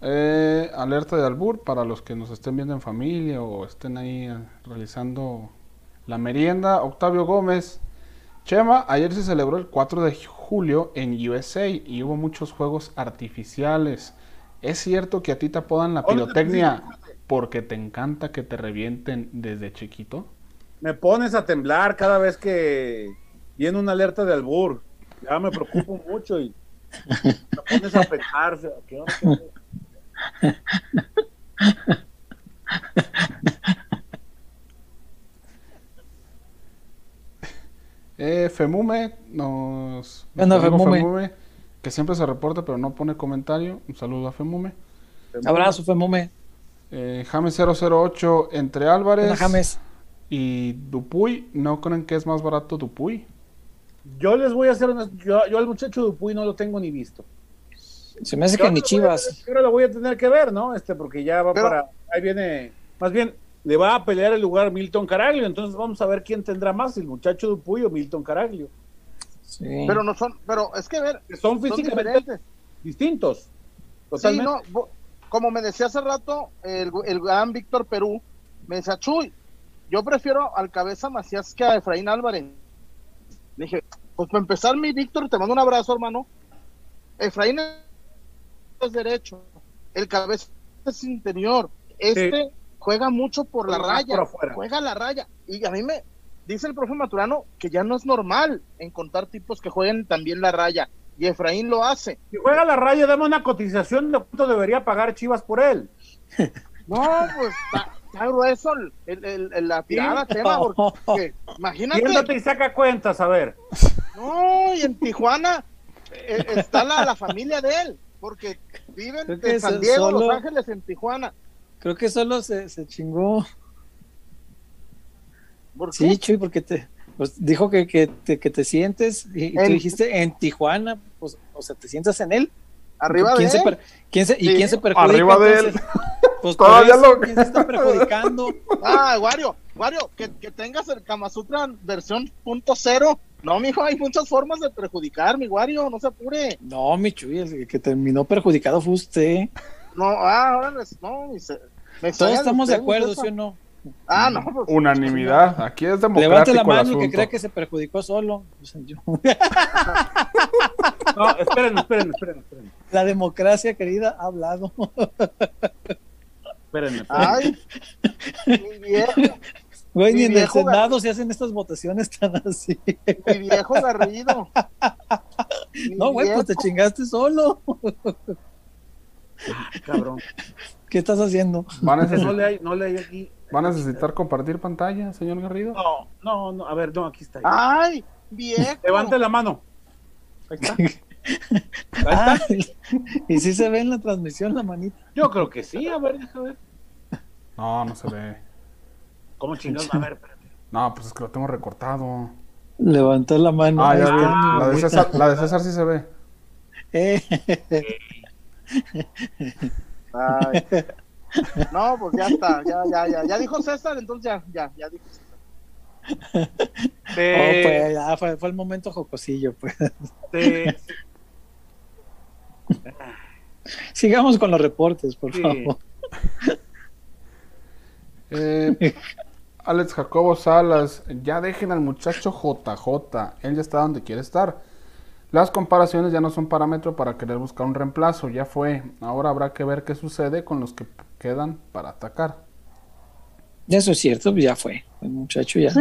C: Eh, alerta de albur para los que nos estén viendo en familia o estén ahí eh, realizando la merienda. Octavio Gómez. Chema, ayer se celebró el 4 de julio en USA y hubo muchos juegos artificiales. ¿Es cierto que a ti te apodan la
B: ¿Dónde te
C: pirotecnia porque te encanta que te revienten desde chiquito?
B: Me pones a temblar cada vez que viene una alerta de albur. Ya me preocupo mucho y me pones a pensar. o sea, ¿qué onda? ¿Qué onda?
C: Eh, Femume nos...
D: ¿Qué onda,
C: nuestro amigo
D: Femume?
C: que siempre se reporta pero no pone comentario. Un saludo a Femume.
D: Abrazo, Femume.
C: Eh, James 008 entre Álvarez
D: James.
C: y Dupuy. ¿No creen que es más barato Dupuy?
B: Yo les voy a hacer una. Yo, yo al muchacho Dupuy no lo tengo ni visto.
D: Se me hace
B: Yo
D: que ni Chivas.
B: Pero lo voy a tener que ver, ¿no? Este, porque ya va
A: Pero-
B: para. Ahí viene. Más bien, le va a pelear el lugar Milton Caraglio. Entonces vamos a ver quién tendrá más, el muchacho Dupuy o Milton Caraglio.
D: Sí.
A: Pero no son, pero es que a ver,
B: Que son físicamente
A: diferentes.
B: distintos.
A: Sí,
B: Totalmente.
A: no, bo- como me decía hace rato el, el gran Víctor Perú, me decía, Chuy, yo prefiero al cabeza Macías que a Efraín Álvarez. Le dije, pues para empezar, mi Víctor, te mando un abrazo, hermano. Efraín es derecho, el cabeza es interior. Este juega mucho por la raya, juega la raya. Y a mí me dice el profe Maturano que ya no es normal encontrar tipos que jueguen también la raya. Y Efraín lo hace.
B: Si juega la raya, dame una cotización de cuánto debería pagar Chivas por él.
A: No, pues está, grueso el, la tirada, tema, porque imagínate.
B: y saca cuentas, a ver.
A: No, y en Tijuana eh, está la, la, familia de él, porque viven en San Diego, Los Ángeles, en Tijuana.
D: Creo que solo se, se chingó. Sí, Chuy, porque te pues, dijo que, que, te, que te sientes y, tú dijiste en Tijuana, pues, o sea, te sientas en él.
A: Arriba de
D: él. ¿quién se, ¿Y quién se perjudica?
C: Arriba de él.
D: Pues Todavía lo... ¿Quién se está perjudicando?
A: Ah, Wario, Wario, que, que tengas el Kama Sutra versión punto cero. No, mijo, hay muchas formas de perjudicar, mi Wario, no se apure.
D: No, mi Chuy, el que terminó perjudicado fue usted.
A: No, ah, ahora no,
D: Todos estamos de acuerdo, ¿sí o no?
A: Ah, no. Pues,
C: Unanimidad. Aquí es democrático
D: Levante la mano el que crea que se perjudicó solo.
B: no, esperen, esperen, esperen, esperen.
D: La democracia querida ha hablado.
B: espérenme, espérenme.
A: Ay, mi viejo.
D: Güey, ni en el Senado se hacen estas votaciones tan así.
A: Mi viejo Garrido.
D: no, güey, pues te chingaste solo.
B: cabrón.
D: ¿Qué estás haciendo?
B: Van a no, le hay, no le hay aquí.
C: ¿Va a necesitar compartir pantalla, señor Garrido?
B: No, no, no, a ver, no, aquí está.
A: ¡Ay! Bien.
B: Levante la mano.
D: Ahí está. Ahí está. ¿Y si se ve en la transmisión la manita?
B: Yo creo que sí, a ver, déjame ver.
C: No, no se ve.
B: ¿Cómo chingados? A ver, espérate.
C: No, pues es que lo tengo recortado.
D: Levanta la mano.
C: Ah, ya La de, César, la de César sí se ve.
D: Eh.
A: Ay. No, pues ya está, ya, ya, ya, ya dijo César, entonces ya, ya, ya dijo César.
D: Oh, pues ya fue, fue, el momento jocosillo, pues. Sigamos con los reportes, por favor.
C: Eh, Alex Jacobo Salas, ya dejen al muchacho JJ, él ya está donde quiere estar. Las comparaciones ya no son parámetro para querer buscar un reemplazo, ya fue. Ahora habrá que ver qué sucede con los que quedan para atacar.
D: Eso es cierto, ya fue. El muchacho ya.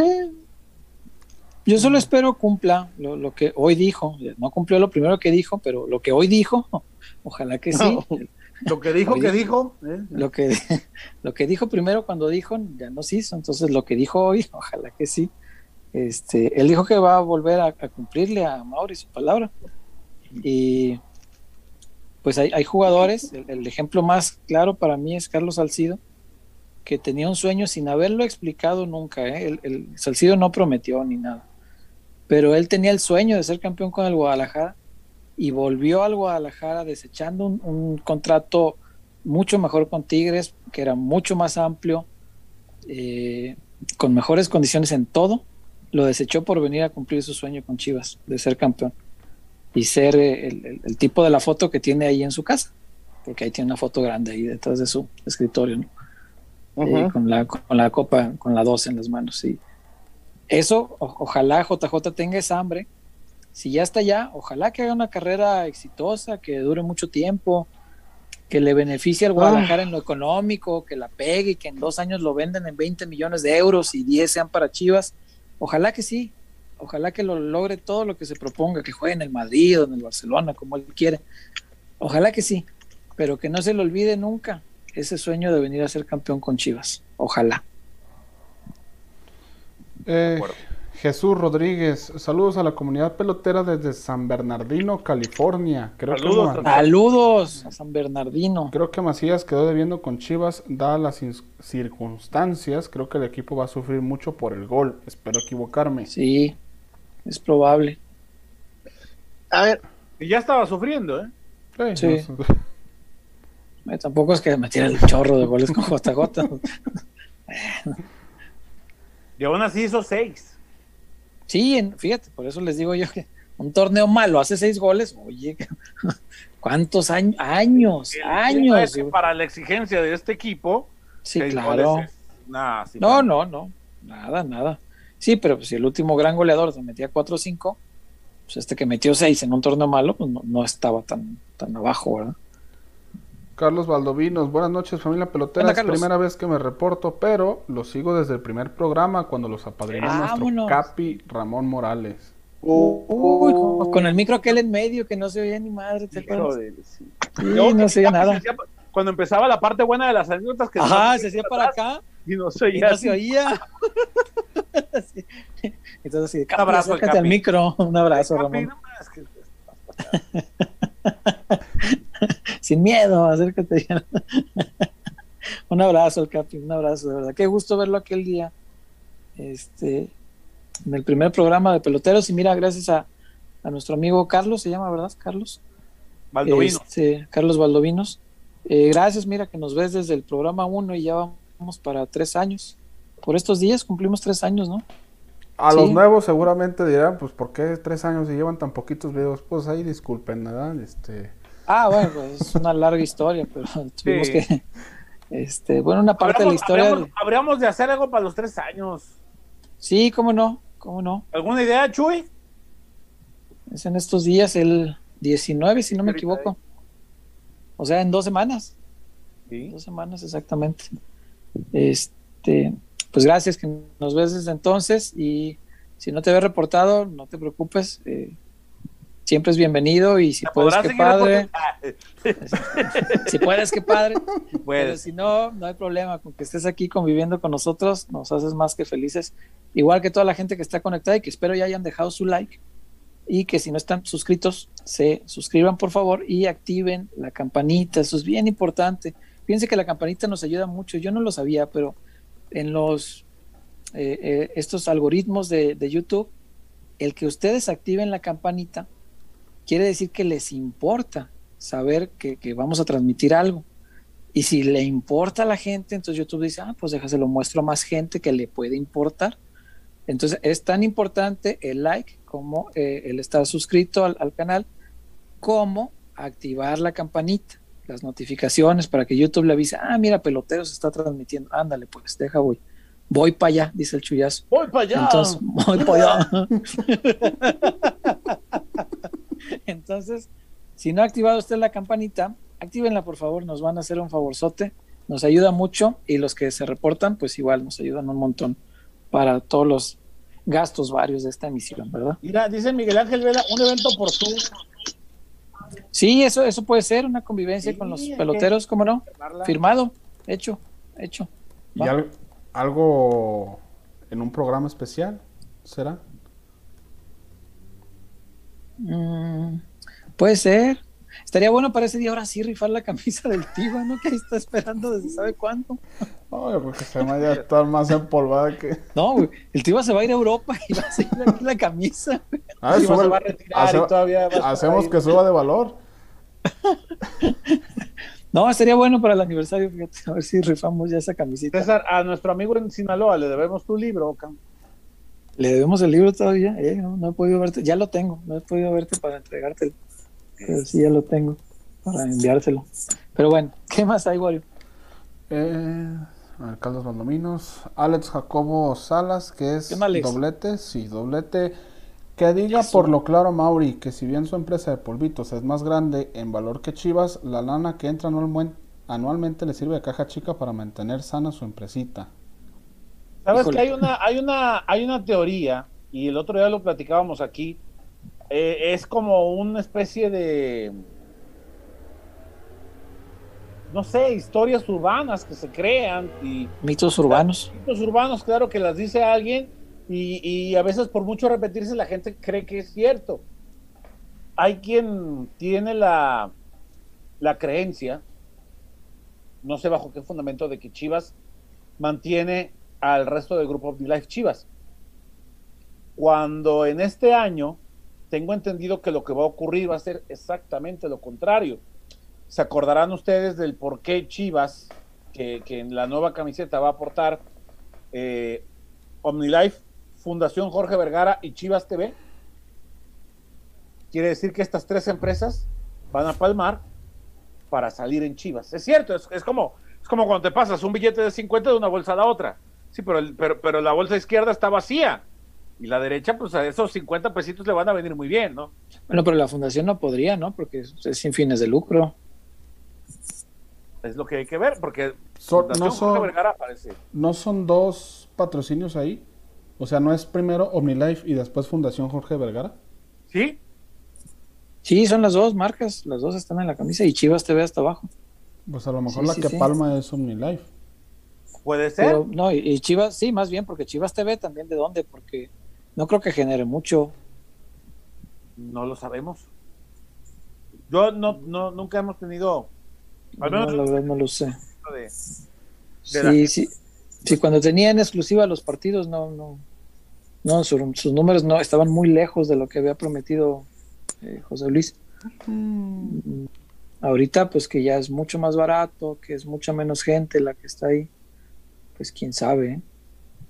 D: Yo solo espero cumpla lo, que hoy dijo. No cumplió lo primero que dijo, pero lo que hoy dijo, ojalá que sí.
B: Lo que dijo que dijo.
D: ¿eh? Lo, que, lo que dijo primero cuando dijo, ya no se hizo. Entonces lo que dijo hoy, ojalá que sí. Este, él dijo que va a volver a, cumplirle a Mauri su palabra. Y pues hay, jugadores, el, ejemplo más claro para mí es Carlos Salcido, que tenía un sueño sin haberlo explicado nunca. ¿eh? El, Salcido no prometió ni nada, pero él tenía el sueño de ser campeón con el Guadalajara y volvió al Guadalajara desechando un, contrato mucho mejor con Tigres, que era mucho más amplio, eh, con mejores condiciones en todo. Lo desechó por venir a cumplir su sueño con Chivas, de ser campeón y ser el, tipo de la foto que tiene ahí en su casa, porque ahí tiene una foto grande ahí detrás de su escritorio, eh, con, la, con la copa, con la 12 en las manos. Y eso, ojalá JJ tenga esa hambre. Si ya está allá, ojalá que haga una carrera exitosa, que dure mucho tiempo, que le beneficie al ah. Guadalajara en lo económico, que la pegue y que en dos años lo venden en 20 millones de euros y 10 sean para Chivas. Ojalá que sí, Ojalá que lo logre todo lo que se proponga, que juegue en el Madrid o en el Barcelona, como él quiere. Ojalá que sí, pero que no se le olvide nunca ese sueño de venir a ser campeón con Chivas. Ojalá.
C: Eh, Jesús Rodríguez, saludos a la comunidad pelotera desde San Bernardino, California.
D: saludos, saludos a San Bernardino.
C: Creo que Macías quedó debiendo con Chivas, dadas las circunstancias. Creo que el equipo va a sufrir mucho por el gol. Espero equivocarme.
D: Sí, es probable.
A: A ver.
B: Y ya estaba sufriendo, ¿eh?
D: Sí. Eh, tampoco es que metiera el chorro de goles con JJ.
B: y aún así hizo seis.
D: Sí, fíjate, por eso les digo yo que un torneo malo hace seis goles. Oye, ¿cuántos años? Años, años.
B: para la exigencia de este equipo.
D: Sí, claro. no, no, no. Nada, nada. Sí, pero pues, si el último gran goleador se metía 4 o 5, pues este que metió 6 en un torneo malo, pues no, estaba tan, tan abajo, ¿verdad?
C: Carlos Valdovinos, buenas noches familia pelotera, es
D: Carlos.
C: primera vez que me reporto, pero lo sigo desde el primer programa cuando los apadrinó nuestro
D: Vámonos.
C: Capi Ramón Morales.
D: Uy, con, con el micro aquel en medio que no se oía ni madre, ¿te acuerdas?
B: Joder, sí.
D: Sí,
B: Yo,
D: no se oía nada.
B: se hacía- cuando empezaba la parte buena de las anécdotas que
D: Ajá, se hacía para acá
B: y no se
D: y
B: oía.
D: no se oía. Sí. Entonces, de, Capi,
B: abrazo
D: acércate al micro. Un abrazo, Ramón. Sin miedo, acércate. un abrazo al Capi, un abrazo, de verdad. Qué gusto verlo aquel día. Este, en el primer programa de peloteros. Y mira, gracias a, a nuestro amigo Carlos, se llama, ¿verdad? Carlos.
B: Baldovino.
D: Este, Carlos Valdovinos. Eh, gracias, mira, que nos ves desde el programa 1 y ya vamos para tres años. Por estos días cumplimos tres años, ¿no?
C: A
D: Sí.
C: los nuevos seguramente dirán, pues ¿por qué tres años y llevan tan poquitos videos? Pues ahí disculpen, ¿verdad? Este,
D: Ah, bueno, pues es una larga historia, pero tuvimos
B: Sí.
D: que. Este, bueno, una parte de la
B: Habríamos-
D: historia. de-
B: habríamos- habríamos de hacer algo para los tres años.
D: Sí, cómo no, cómo no.
B: ¿Alguna idea, Chuy?
D: Es en estos días, el 19, si no me equivoco. O sea, en dos semanas.
B: Sí.
D: Dos semanas exactamente. Este, pues gracias que nos ves desde entonces y si no te había reportado, no te preocupes. eh, siempre es bienvenido y si
B: ¿Me
D: puedes, qué padre. Si puedes, qué padre. Pero
B: Pues,
D: si no, no hay problema con que estés aquí conviviendo con nosotros, nos haces más que felices. Igual que toda la gente que está conectada y que espero ya hayan dejado su like y que si no están suscritos, se suscriban por favor y activen la campanita, eso es bien importante. Fíjense que la campanita nos ayuda mucho, yo no lo sabía, pero en los eh, eh, estos algoritmos de, YouTube, el que ustedes activen la campanita quiere decir que les importa saber que, vamos a transmitir algo. Y si le importa a la gente, entonces YouTube dice, ah, pues déjaselo muestro a más gente que le puede importar. Entonces es tan importante el like como eh, el estar suscrito al canal, como activar la campanita, las notificaciones para que YouTube le avise, ah, mira, pelotero se está transmitiendo, ándale, pues deja voy. Voy para allá, dice el chullazo.
B: voy para allá.
D: Entonces, voy para allá. Entonces, si no ha activado usted la campanita, actívenla por favor, nos van a hacer un favorzote, nos ayuda mucho y los que se reportan, pues igual nos ayudan un montón para todos los gastos varios de esta emisión, ¿verdad?
B: Mira, dice Miguel Ángel Vela, un evento por Zoom.
D: Sí, eso, eso puede ser una convivencia
B: Sí,
D: con los peloteros, ¿cómo no?
B: firmarla.
D: Firmado, hecho, hecho.
C: ¿Y al- algo en un programa especial? ¿Será?
D: Mm, puede ser. Estaría bueno para ese día ahora sí rifar la camisa del Tiva, ¿no? Que ahí está esperando desde sabe cuándo.
C: No, yo creo que se me vaya a estar más empolvada que...
D: No, güey, el Tiva se va a ir a Europa y va a seguir aquí la camisa. güey.
C: Ah, sube-
B: se va a retirar
C: hace-
B: y todavía va
C: hacemos que suba de valor.
D: No, estaría bueno para el aniversario, fíjate, a ver si rifamos ya esa camisita.
B: César, a nuestro amigo en Sinaloa le debemos tu libro, Cam.
D: Le debemos el libro todavía, eh, no, no he podido verte, ya lo tengo, no he podido verte para entregártelo, pero sí ya lo tengo para enviárselo. Pero bueno, ¿qué más hay, Wario?
C: Eh, a ver, Carlos Valdominos. Alex Jacobo Salas, que es doblete. Sí, doblete. Que diga por lo claro Mauri que si bien su empresa de polvitos es más grande en valor que Chivas, la lana que entra anualmen- anualmente le sirve de caja chica para mantener sana su empresita.
B: Sabes
D: Híjole.
B: que hay una, hay una, hay una teoría, y el otro día lo platicábamos aquí, eh, es como una especie de no sé, historias urbanas que se crean y
D: Mitos urbanos.
B: mitos urbanos, claro que las dice alguien y, y a veces por mucho repetirse la gente cree que es cierto. Hay quien tiene la, la creencia, no sé bajo qué fundamento, de que Chivas mantiene al resto del grupo OmniLife Chivas. Cuando en este año tengo entendido que lo que va a ocurrir va a ser exactamente lo contrario. Se acordarán ustedes del por qué Chivas, que, que en la nueva camiseta va a aportar eh, OmniLife, Fundación Jorge Vergara y Chivas TV. Quiere decir que estas tres empresas van a palmar para salir en Chivas. Es cierto, es, es como, es como cuando te pasas un billete de 50 de una bolsa a la otra. Sí, pero, el- pero, pero la bolsa izquierda está vacía. Y la derecha, pues a esos 50 pesitos le van a venir muy bien, ¿no?
D: Bueno, pero la fundación no podría, ¿no? Porque es, es sin fines de lucro.
B: Es lo que hay que ver, porque
C: So- no, son,
B: Jorge Vergara aparece.
C: no son dos patrocinios ahí. O sea, no es primero OmniLife y después Fundación Jorge Vergara.
B: ¿Sí?
D: Sí, son las dos marcas, las dos están en la camisa y Chivas TV hasta abajo.
C: Pues a lo mejor
D: Sí,
C: la
D: sí,
C: que
D: sí.
C: palma es OmniLife.
B: Puede ser.
D: Pero, no, y, y Chivas, sí, más bien, porque Chivas TV también de dónde, porque no creo que genere mucho.
B: No lo sabemos. Yo no, no nunca hemos tenido. Al
D: No, la verdad no lo sé.
B: de, de
D: Sí, sí. Sí, cuando tenían exclusiva los partidos, no, no. No, su- sus números no estaban muy lejos de lo que había prometido eh, José Luis. Mm, Ahorita, pues que ya es mucho más barato, que es mucha menos gente la que está ahí. Pues quién sabe, ¿eh?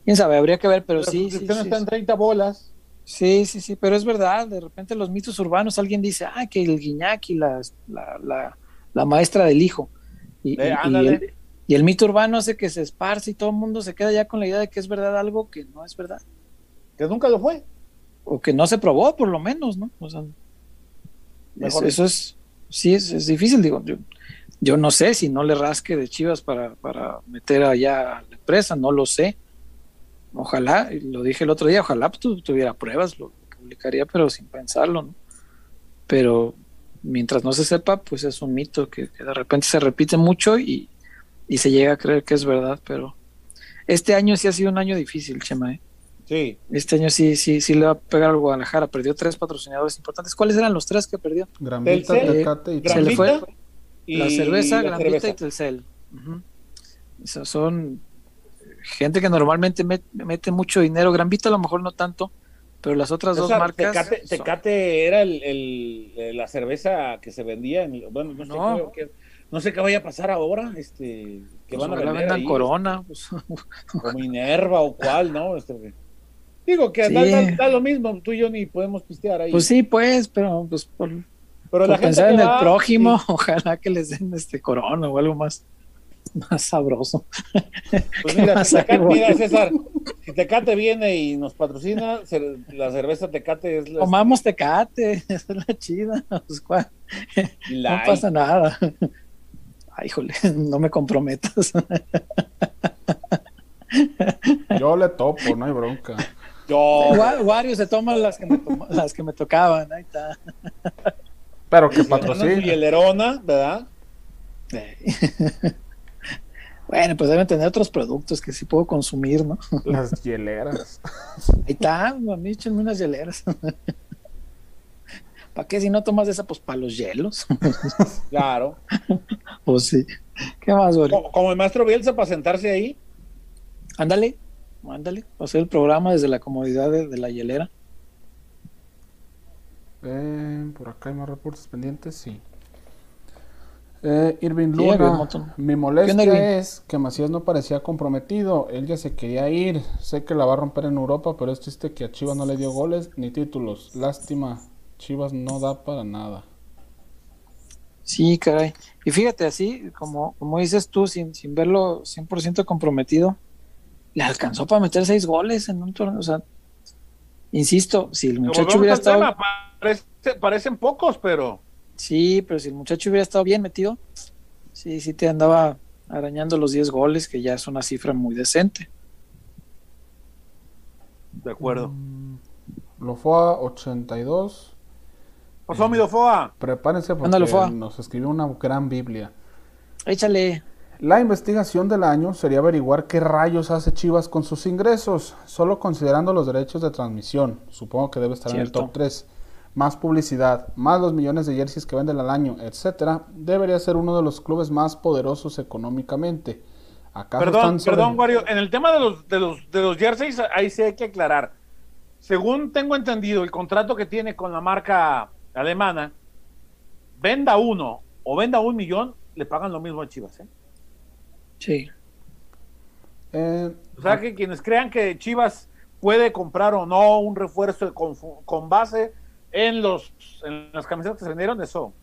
D: Quién sabe, habría que ver, pero
B: la
D: sí, sí, sí,
B: está en 30 bolas.
D: Sí, sí, sí, pero es verdad, de repente los mitos urbanos, alguien dice, ah, que el Guiñac y la, la, la, la maestra del hijo. Y,
B: Eh,
D: y- el, y el mito urbano hace que se esparce y todo el mundo se queda ya con la idea de que es verdad algo que no es verdad.
B: Que nunca lo fue.
D: O que no se probó, por lo menos, ¿no? O sea,
B: Mejor
D: eso, eso es, sí, es, es difícil, digo, yo, yo no sé si no le rasque de Chivas para, para meter allá a la empresa, no lo sé. Ojalá, lo dije el otro día, ojalá pues, tu- tuviera pruebas, lo publicaría, pero sin pensarlo, ¿no? Pero mientras no se sepa, pues es un mito que, que de repente se repite mucho y, y se llega a creer que es verdad, pero este año sí ha sido un año difícil, Chema, ¿eh?
B: Sí.
D: Este año sí, sí, sí le va a pegar al Guadalajara. Perdió tres patrocinadores importantes. ¿Cuáles eran los tres que perdió?
C: Granvita,
B: Telcel,
C: Tecate y
D: Se le fue
B: Granvita y
D: la cerveza,
B: la
D: Granvita
B: cerveza.
D: y Telcel. Ujú. Esos son gente que normalmente met- mete mucho dinero. Granvita a lo mejor no tanto, pero las otras dos
B: César,
D: marcas.
B: Tecate,
D: son-
B: Tecate era el, el- la cerveza que se vendía en, bueno, no sé,
D: No.
B: qué, no sé qué vaya a pasar ahora, este, que
D: pues
B: van a vender
D: vendan
B: ahí,
D: Corona. pues.
B: o Minerva o cuál, ¿no? Este, digo que
D: Sí.
B: da, da- da lo mismo, tú y yo ni podemos pistear ahí.
D: Pues sí, pues, pero pues por,
B: pero
D: por
B: la gente
D: pensar
B: que
D: en el
B: va,
D: prójimo,
B: sí,
D: ojalá que les den este Corona o algo más, más sabroso.
B: pues mira, si Tecate, mira, César, si Tecate viene y nos patrocina, la cerveza Tecate es la
D: Tomamos Tecate, esa es la chida. pues. No pasa nada. Ay, híjole, no me comprometas.
C: Yo le topo, no hay bronca.
B: Yo,
D: Wa- Wario se toma las que me, toma- las que me tocaban. Ahí está.
C: Pero que
B: una
C: patrocine.
B: hielerona, ¿verdad?
D: Bueno, pues deben tener otros productos que sí puedo consumir, ¿no?
C: Las hieleras.
D: Ahí está, a mí échenme unas hieleras. ¿Para qué si no tomas de esa? Pues para los hielos.
B: Claro.
D: pues sí. ¿Qué más, Wario?
B: Como, como el maestro Bielsa para sentarse ahí.
D: Ándale, ándale. Hacer el programa desde la comodidad de, de la hielera.
C: Eh, por acá hay más reportes pendientes, sí. Eh, Irving Luna, mi
D: ¿Qué onda,
C: molestia es que Macías no parecía comprometido, él ya se quería ir, sé que la va a romper en Europa, pero es triste que a Chivas no le dio goles ni títulos, lástima, Chivas no da para nada.
D: Sí, caray. Y fíjate, así, como, como dices tú, sin, sin verlo 100% comprometido, le alcanzó para meter seis goles en un torneo. O sea, insisto, si el muchacho hubiera estado.
B: tema, parece- parecen pocos, pero
D: Sí, pero si el muchacho hubiera estado bien metido, sí, sí te andaba arañando los 10 goles, que ya es una cifra muy decente.
B: de acuerdo.
C: Lofoa 82,
B: Pasó mi Dofoa.
C: prepárense porque
D: Lofoa.
C: nos escribió una gran Biblia.
D: Échale.
C: La investigación del año sería averiguar qué rayos hace Chivas con sus ingresos, solo considerando los derechos de transmisión. Supongo que debe estar en el top 3. Más publicidad, más los millones de jerseys que venden al año, etcétera. Debería ser uno de los clubes más poderosos económicamente. ¿Acaso
B: Perdón, perdón, Wario. En el tema de los, de los, de los jerseys, ahí sí hay que aclarar. Según tengo entendido, el contrato que tiene con la marca alemana, venda uno o venda un millón, le pagan lo mismo a Chivas. ¿eh?
D: Sí.
C: Eh,
B: O sea que quienes crean que Chivas puede comprar o no un refuerzo con, fu- con base en los en las camisetas que se vendieron, eso.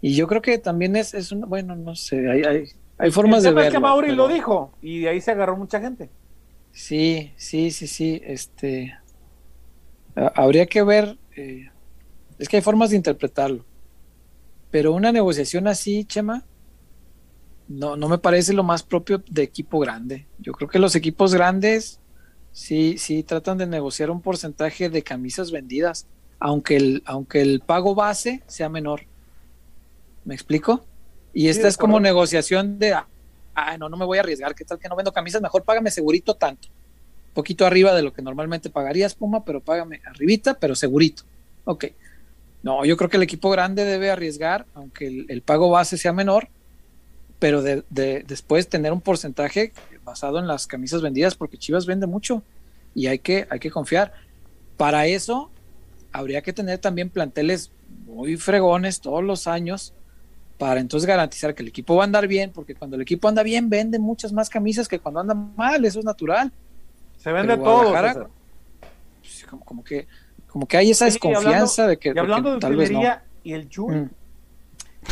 D: Y yo creo que también es, es una, bueno, no sé, hay, hay, hay formas
B: el
D: de verlo.
B: es que Mauri
D: pero-
B: lo dijo y de ahí se agarró mucha gente.
D: Sí, sí, sí, sí. Este, ha- habría que ver. eh, es que hay formas de interpretarlo. Pero una negociación así, Chema, no, no me parece lo más propio de equipo grande. Yo creo que los equipos grandes sí, sí tratan de negociar un porcentaje de camisas vendidas, aunque el, aunque el pago base sea menor. ¿Me explico? Y esta es como negociación de, ah, no, no me voy a arriesgar, ¿qué tal que no vendo camisas? Mejor págame segurito tanto. Poquito arriba de lo que normalmente pagarías, Puma, pero págame arribita, pero segurito. Ok. No, yo creo que el equipo grande debe arriesgar, aunque el, pago base sea menor, pero de, después tener un porcentaje basado en las camisas vendidas, porque Chivas vende mucho y hay que, hay que confiar. Para eso habría que tener también planteles muy fregones todos los años para entonces garantizar que el equipo va a andar bien, porque cuando el equipo anda bien vende muchas más camisas que cuando anda mal, eso es natural.
B: Se vende todo.
D: Pues, como, que como que hay esa desconfianza de que,
B: y hablando de tal vez no. y el Chuy.
D: Mm.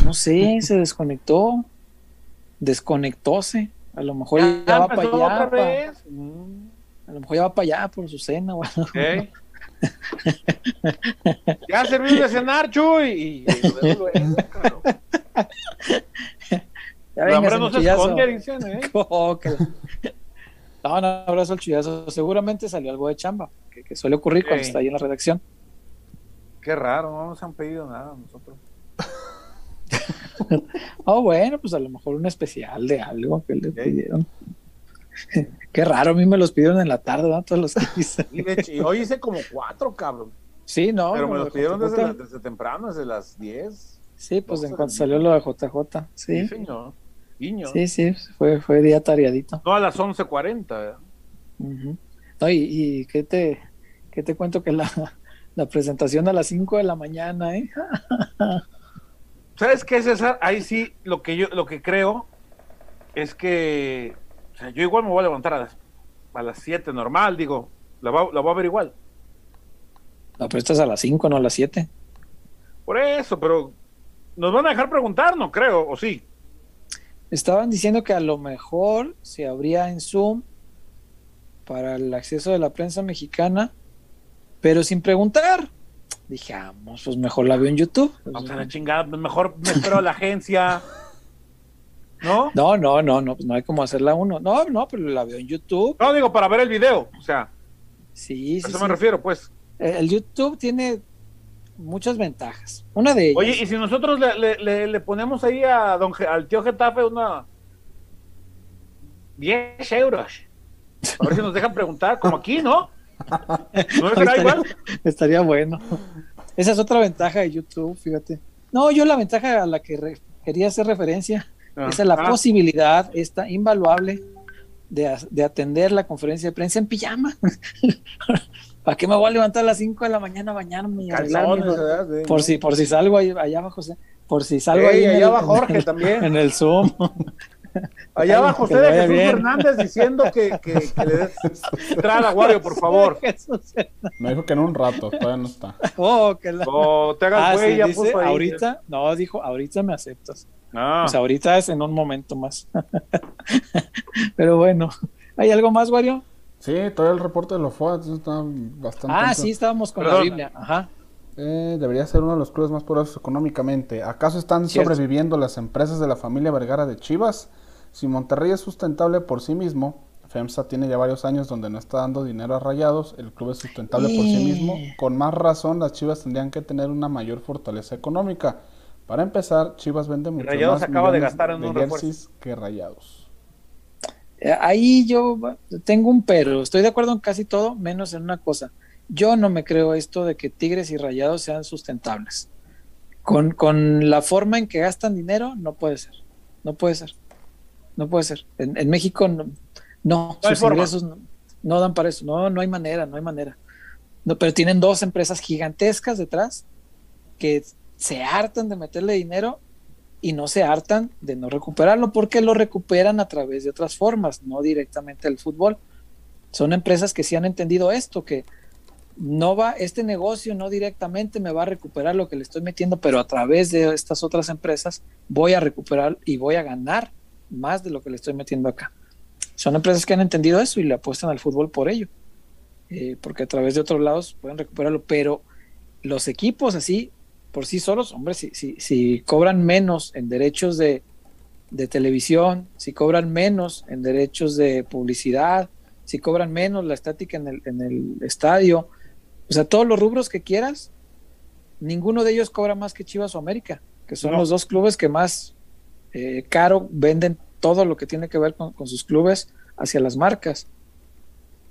D: No sé, se desconectó, desconectóse. A lo mejor ya, va para allá. a lo mejor ya va para allá por su cena. Bueno.
B: ya servimos de cenar, Chuy. Y,
D: ya venga, no se esconde, dicen, ¿eh? No, un abrazo al chullazo. Seguramente salió algo de chamba, que, suele ocurrir cuando está ahí en la redacción.
B: Qué raro, no nos han pedido nada nosotros.
D: oh, bueno, pues a lo mejor un especial de algo que le pidieron. Qué raro, a mí me los pidieron en la tarde, ¿no? Todos los que
B: hice. Y, hoy hice como cuatro, cabrón.
D: Sí, no.
B: Pero me los pidieron desde, temprano, desde las 10.
D: Sí, pues en cuanto salió lo de JJ. Sí,
B: sí señor.
D: Sí, sí, fue, fue día tareadito.
B: No a las 11.40.
D: No, y, y ¿qué, te, ¿qué te cuento que la, la presentación a las 5 de la mañana, ¿eh?
B: ¿Sabes qué, César? Ahí sí, lo que yo, lo que creo es que o sea, yo igual me voy a levantar a las, a las 7 normal, digo, la, va, la voy a ver igual.
D: No, pero estás a las 5, no a las 7.
B: Por eso, pero nos van a dejar preguntar, no creo, o sí.
D: Estaban diciendo que a lo mejor se abría en Zoom para el acceso de la prensa mexicana, pero sin preguntar. Dije, vamos, pues mejor la veo en YouTube.
B: Vamos a la chingada, pues mejor me espero a la agencia. ¿No?
D: No, no, no, no, pues no hay como hacerla uno. No, no, pero la veo en YouTube.
B: No, digo, para ver el video, o sea.
D: Sí,
B: sí. A eso me refiero, pues.
D: El YouTube tiene muchas ventajas. Una de ellas.
B: Oye, y si nosotros le, ponemos ahí a don, al tío Getafe una 10 euros. A ver si nos dejan preguntar, como aquí, ¿no?
D: ¿No estaría, igual? Estaría bueno. Esa es otra ventaja de YouTube, fíjate. No, yo la ventaja a la que quería hacer referencia, ah. es la ah. posibilidad, esta invaluable, de, de, atender la conferencia de prensa en pijama. ¿Para qué me voy a levantar a las 5 de la mañana a bañarme y Por si, por si salgo ahí, allá abajo, por si salgo ahí.
B: Allá abajo Jorge también.
D: En el Zoom.
B: Allá abajo José de Jesús Fernández diciendo que, que, le des entrada a Aguario, por favor.
C: Me dijo que en un rato, todavía no está.
D: Oh, que la...
B: oh, te hagas ah,
D: ya dice, ahorita, no, dijo, ahorita me aceptas. Ah. Pues ahorita es en un momento más. Pero bueno, ¿hay algo más, Wario?
C: Sí, todo el reporte de los FOAT está bastante.
D: Ah, sí, estábamos con la Biblia. Ajá.
C: Eh, debería ser uno de los clubes más poderosos económicamente. ¿Acaso están sobreviviendo las empresas de la familia Vergara de Chivas? Si Monterrey es sustentable por sí mismo, FEMSA tiene ya varios años donde no está dando dinero a rayados, el club es sustentable por sí mismo, con más razón las Chivas tendrían que tener una mayor fortaleza económica. Para empezar, Chivas vende mucho
B: rayados más acaba de gastar en un
C: que Rayados.
D: Eh, ahí yo tengo un pero, estoy de acuerdo en casi todo, menos en una cosa. Yo no me creo esto de que Tigres y Rayados sean sustentables. Con, con la forma en que gastan dinero, no puede ser. No puede ser. No puede ser. En, México no, no, sus ingresos no, dan para eso. No, no hay manera, no hay manera. No, pero tienen dos empresas gigantescas detrás que se hartan de meterle dinero y no se hartan de no recuperarlo porque lo recuperan a través de otras formas, no directamente del fútbol. Son empresas que sí han entendido esto, que no va, este negocio no directamente me va a recuperar lo que le estoy metiendo, pero a través de estas otras empresas voy a recuperar y voy a ganar más de lo que le estoy metiendo acá. Son empresas que han entendido eso y le apuestan al fútbol por ello, eh, porque a través de otros lados pueden recuperarlo, pero los equipos así por sí solos, hombre, si, si, si cobran menos en derechos de, de televisión, si cobran menos en derechos de publicidad, si cobran menos la estática en el, en el estadio, o sea, todos los rubros que quieras, ninguno de ellos cobra más que Chivas o América, que son
B: No.
D: los dos clubes que más eh, caro venden todo lo que tiene que ver con, con sus clubes hacia las marcas.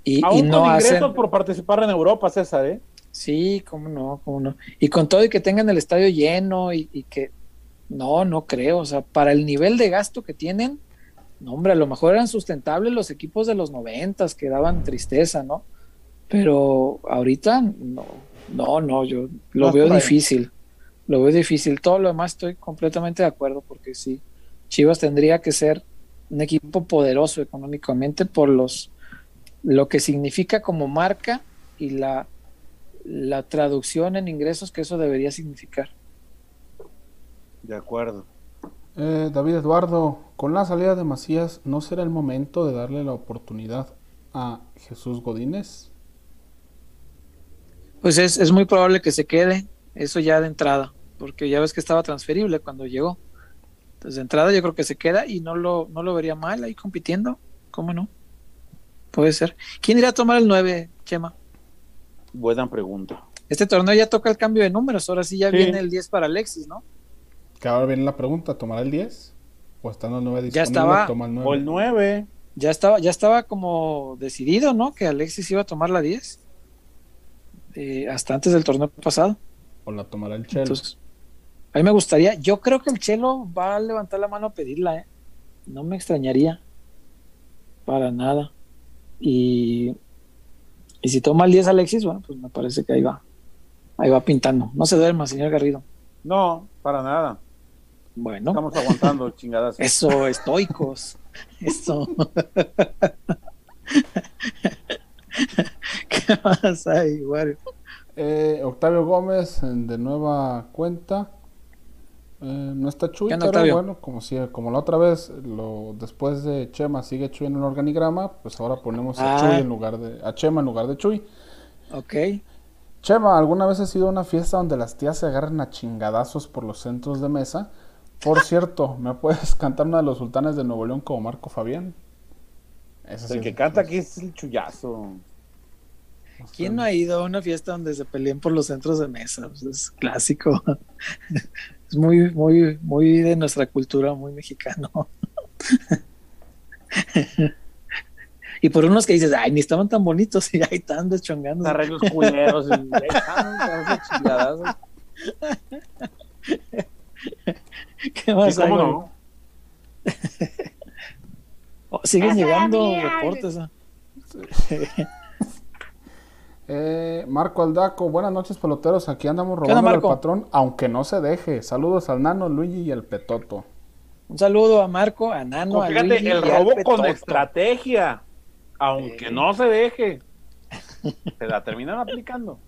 D: Y, y
B: Aún
D: no
B: con ingresos
D: hacen,
B: por participar en Europa, César, ¿eh?
D: Sí, cómo no, cómo no. Y con todo y que tengan el estadio lleno y, y que no, no creo. O sea, para el nivel de gasto que tienen, no, hombre, a lo mejor eran sustentables los equipos de los noventas que daban tristeza, ¿no? Pero ahorita no, no, no, yo lo
B: No
D: veo difícil. Lo veo difícil. Todo lo demás estoy completamente de acuerdo porque sí, Chivas tendría que ser un equipo poderoso económicamente por los lo que significa como marca y la, la traducción en ingresos que eso debería significar.
B: De acuerdo.
C: Eh, David Eduardo, con la salida de Macías, ¿no será el momento de darle la oportunidad a Jesús Godínez?
D: Pues es, es muy probable que se quede, eso ya de entrada, porque ya ves que estaba transferible cuando llegó. Entonces de entrada yo creo que se queda y no lo, no lo vería mal ahí compitiendo, ¿cómo no? Puede ser. ¿Quién irá a tomar el 9, Chema?
B: Buena pregunta.
D: Este torneo ya toca el cambio de números, ahora sí ya
B: Sí.
D: viene el 10 para Alexis, ¿no?
C: Que ahora viene la pregunta, ¿tomará el 10? ¿O estando el 9 disponible,
D: Ya estaba.
C: toma el 9?
B: O el 9.
D: Ya estaba, ya estaba como decidido, ¿no? Que Alexis iba a tomar la 10. Eh, hasta antes del torneo pasado.
C: ¿O la tomará el Chelo?
D: Entonces, a mí me gustaría, yo creo que el Chelo va a levantar la mano a pedirla, ¿eh? No me extrañaría. Para nada. Y, y si toma el 10 Alexis, bueno, pues me parece que ahí va. Ahí va pintando. No se duerma, señor Garrido.
B: No, para nada.
D: Bueno,
B: Estamos aguantando chingadas.
D: eso, estoicos. Eso. ¿Qué más hay, Wario?
C: Eh, Octavio Gómez, de nueva cuenta. Eh, no está Chuy,
D: ¿Qué onda,
C: pero bueno, como, si, como la otra vez, lo, después de Chema sigue Chuy en el organigrama, pues ahora ponemos a
D: Ah.
C: Chuy en lugar de, a Chema en lugar de Chuy.
D: Ok.
C: Chema, ¿alguna vez has ido a una fiesta donde las tías se agarran a chingadazos por los centros de mesa? Por cierto, ¿me puedes cantar una de los sultanes de Nuevo León como Marco Fabián? Sí
B: El
C: es-
B: que canta aquí es el chullazo.
D: ¿Quién no ha ido a una fiesta donde se peleen por los centros de mesa? Pues es clásico. Es muy, muy, muy de nuestra cultura, muy mexicano. Y por unos que dices, ay, ni estaban tan bonitos y ahí están deschongando.
B: Arreglos culeros. y-.
D: ¿Qué más
B: Sí,
D: hay,
B: no.
D: Oh, siguen llegando reportes.
C: Eh, Marco Aldaco, buenas noches peloteros, aquí andamos
D: onda,
C: robando al patrón, aunque no se deje. Saludos al Nano, Luigi y al Petoto.
D: Un saludo a Marco, a Nano, a
B: Fíjate,
D: Luigi
B: el
D: y al
B: robo con estrategia. Aunque
D: Eh.
B: no se deje. Se la terminan aplicando.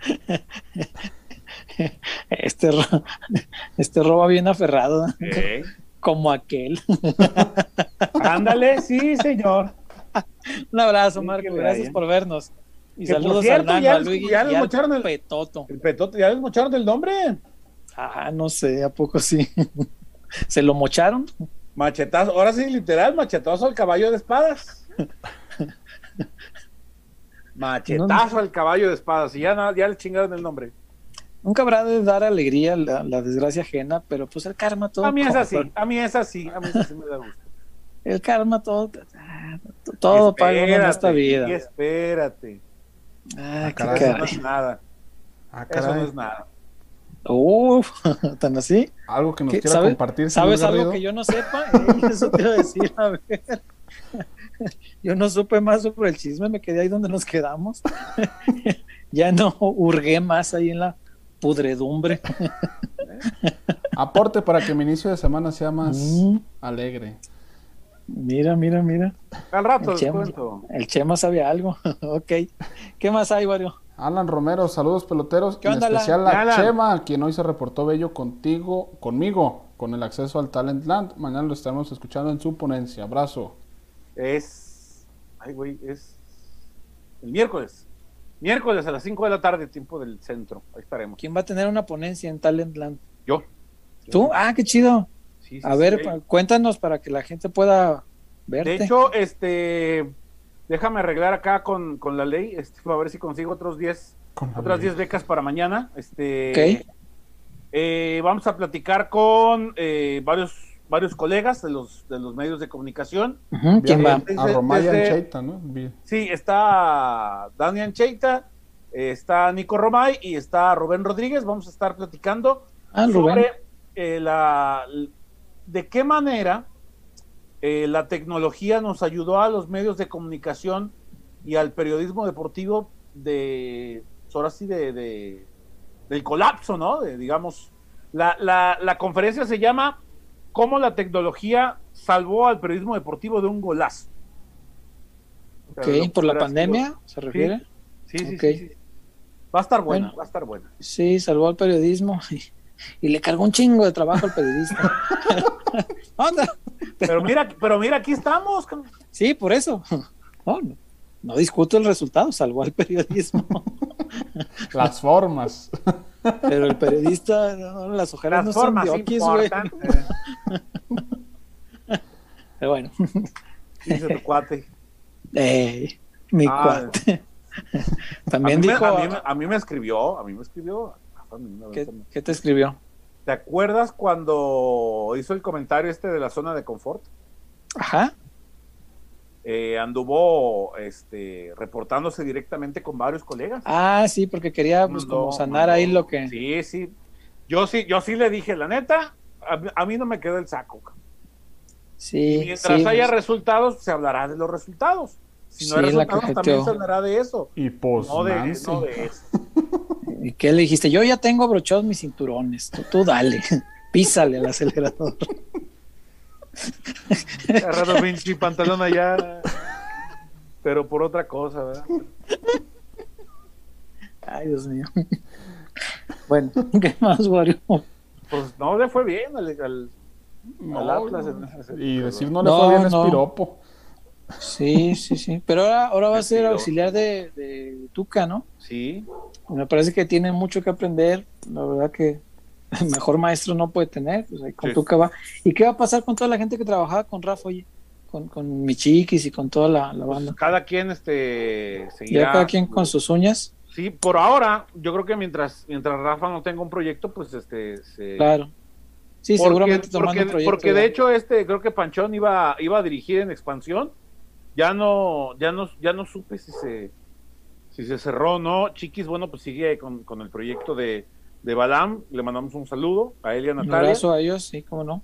D: Este, ro- este roba bien aferrado, como aquel.
B: Ándale, sí, señor.
D: Un abrazo, Marco. Gracias por vernos. Y
B: Que por
D: saludos
B: cierto,
D: al Nano,
B: ya
D: a
B: les-
D: Luigi
B: ya les mocharon el-
D: Petoto.
B: El ¿ya les mocharon el nombre?
D: Ah, no sé, ¿a poco sí? ¿Se lo mocharon?
B: Machetazo, ahora sí, literal, machetazo al caballo de espadas. Machetazo al caballo de espadas. Y ya, ya le chingaron el nombre.
D: Nunca habrá de dar alegría la, la desgracia ajena, pero pues el karma todo.
B: A mí es así, a mí es así, a mí es así me da gusto.
D: El karma todo. ah, Todo paga en esta vida.
B: y espérate.
D: Ah, qué
C: caray.
B: Eso no es nada.
C: Ah,
B: Eso no es nada.
D: Uf, tan así.
C: Algo que nos quiera
D: ¿Sabe-
C: compartir,
D: ¿Sabes algo
C: Garrido?
D: que yo no sepa? Eh, eso te iba a decir, a ver. Yo no supe más sobre el chisme, me quedé ahí donde nos quedamos. ya no hurgué más ahí en la pudredumbre.
C: Aporte para que mi inicio de semana sea más
D: Mm.
C: alegre.
D: Mira, mira, mira.
B: Al rato
D: El
B: les
D: Chema,
B: cuento.
D: el Chema sabe algo. ok. ¿Qué más hay, Wario?
C: Alan Romero, saludos peloteros.
D: ¿Qué
C: en
D: onda, Alan?
C: especial a
B: Alan.
C: Chema, quien hoy se reportó bello contigo, conmigo, con el acceso al Talent Land. Mañana lo estaremos escuchando en su ponencia. Abrazo.
B: Es. Ay, güey, es. El miércoles. Miércoles a las 5 de la tarde, tiempo del centro. Ahí estaremos.
D: ¿Quién va a tener una ponencia en Talentland?
B: Yo.
D: ¿Tú? Ah, qué chido.
B: Sí, sí,
D: A ver,
B: sí.
D: cuéntanos para que la gente pueda verte.
B: De hecho, este, déjame arreglar acá con, con la ley, este, a ver si consigo otros 10,
C: Con la
B: otras
C: ley.
B: 10 becas para mañana. Este, eh, vamos a platicar con eh, varios, varios colegas de los, de los medios de comunicación.
D: ¿Quién va?
B: Desde-
C: A Romaya
B: desde-
C: Cheita, ¿no? Vi-
B: Sí, está Dani Ancheita, está Nico Romay y está Rubén Rodríguez. Vamos a estar platicando
D: Ah, Rubén.
B: sobre eh, la, de qué manera eh, la tecnología nos ayudó a los medios de comunicación y al periodismo deportivo de, ahora sí, de, de- del colapso, ¿no? De, digamos, la, la, la conferencia se llama ¿Cómo la tecnología salvó al periodismo deportivo de un golazo?
D: Ok, por la pandemia, ¿se refiere?
B: Sí, sí, sí, sí. Va a estar buena,
D: Bueno.
B: va a estar buena.
D: Sí, salvó al periodismo y, le cargó un chingo de trabajo al periodista. Onda.
B: Pero mira, pero mira, aquí estamos.
D: Sí, por eso. No, discuto el resultado, salvó al periodismo.
C: Las formas.
D: Pero el periodista, no, las ojeras
B: Las
D: no son
B: formas
D: diokis, güey.
B: importan.
D: Pero bueno,
B: Dice tu cuate.
D: eh, mi
B: Ah.
D: cuate. También
B: a
D: dijo,
B: me, a, mí, a mí me escribió, a mí me escribió.
D: ¿Qué, te escribió?
B: ¿Te acuerdas cuando hizo el comentario este de la zona de confort?
D: Ajá.
B: Eh, anduvo este, reportándose directamente con varios colegas.
D: Ah, sí, porque quería pues
B: Mandó-
D: como sanar
B: mandó-
D: ahí lo que...
B: Sí, sí. Yo sí, yo sí le dije, la neta, a, mí- a mí no me quedó el saco.
D: Sí,
B: Y mientras
D: sí,
B: haya
D: pues,
B: resultados, se hablará de los resultados. Si no
D: Sí,
B: hay
D: la
B: resultados, también se hablará de eso.
C: Y pues
B: No de, no de eso.
D: ¿Y qué le dijiste? Yo ya tengo abrochados mis cinturones, tú, tú dale, písale al acelerador.
B: Agarrado pinche pantalón allá. Pero por otra cosa, ¿verdad?
D: Ay, Dios mío. Bueno, ¿qué más, Wario?
B: Pues no le fue bien al, al,
C: No,
B: al Atlas. en ese-
C: y decir no le
D: No,
C: fue bien es piropo.
D: Sí, sí, sí. Pero ahora, ahora va a ser auxiliar de, de Tuca, ¿no?
B: Sí,
D: Me parece que tiene mucho que aprender. La verdad que el mejor maestro no puede tener. Pues ahí con
B: Sí.
D: Tuca va. ¿Y qué va a pasar con toda la gente que trabajaba con Rafa, oye? Con, con Michiquis y con toda la, la banda.
B: cada quien este seguirá.
D: Ya cada quien con sus uñas.
B: Sí, por ahora, yo creo que mientras mientras Rafa no tenga un proyecto, pues este se
D: Claro. Sí,
B: Porque-
D: seguramente tomando
B: porque,
D: un proyecto.
B: porque
D: ya.
B: de hecho este creo que Panchón iba iba a dirigir en expansión. Ya no ya no ya no supe si se si se cerró o no. Chiquis, bueno, pues sigue con, con el proyecto de de Balam, le mandamos un saludo a él y a
D: Un
B: Natalia.
D: abrazo a ellos, sí, cómo no.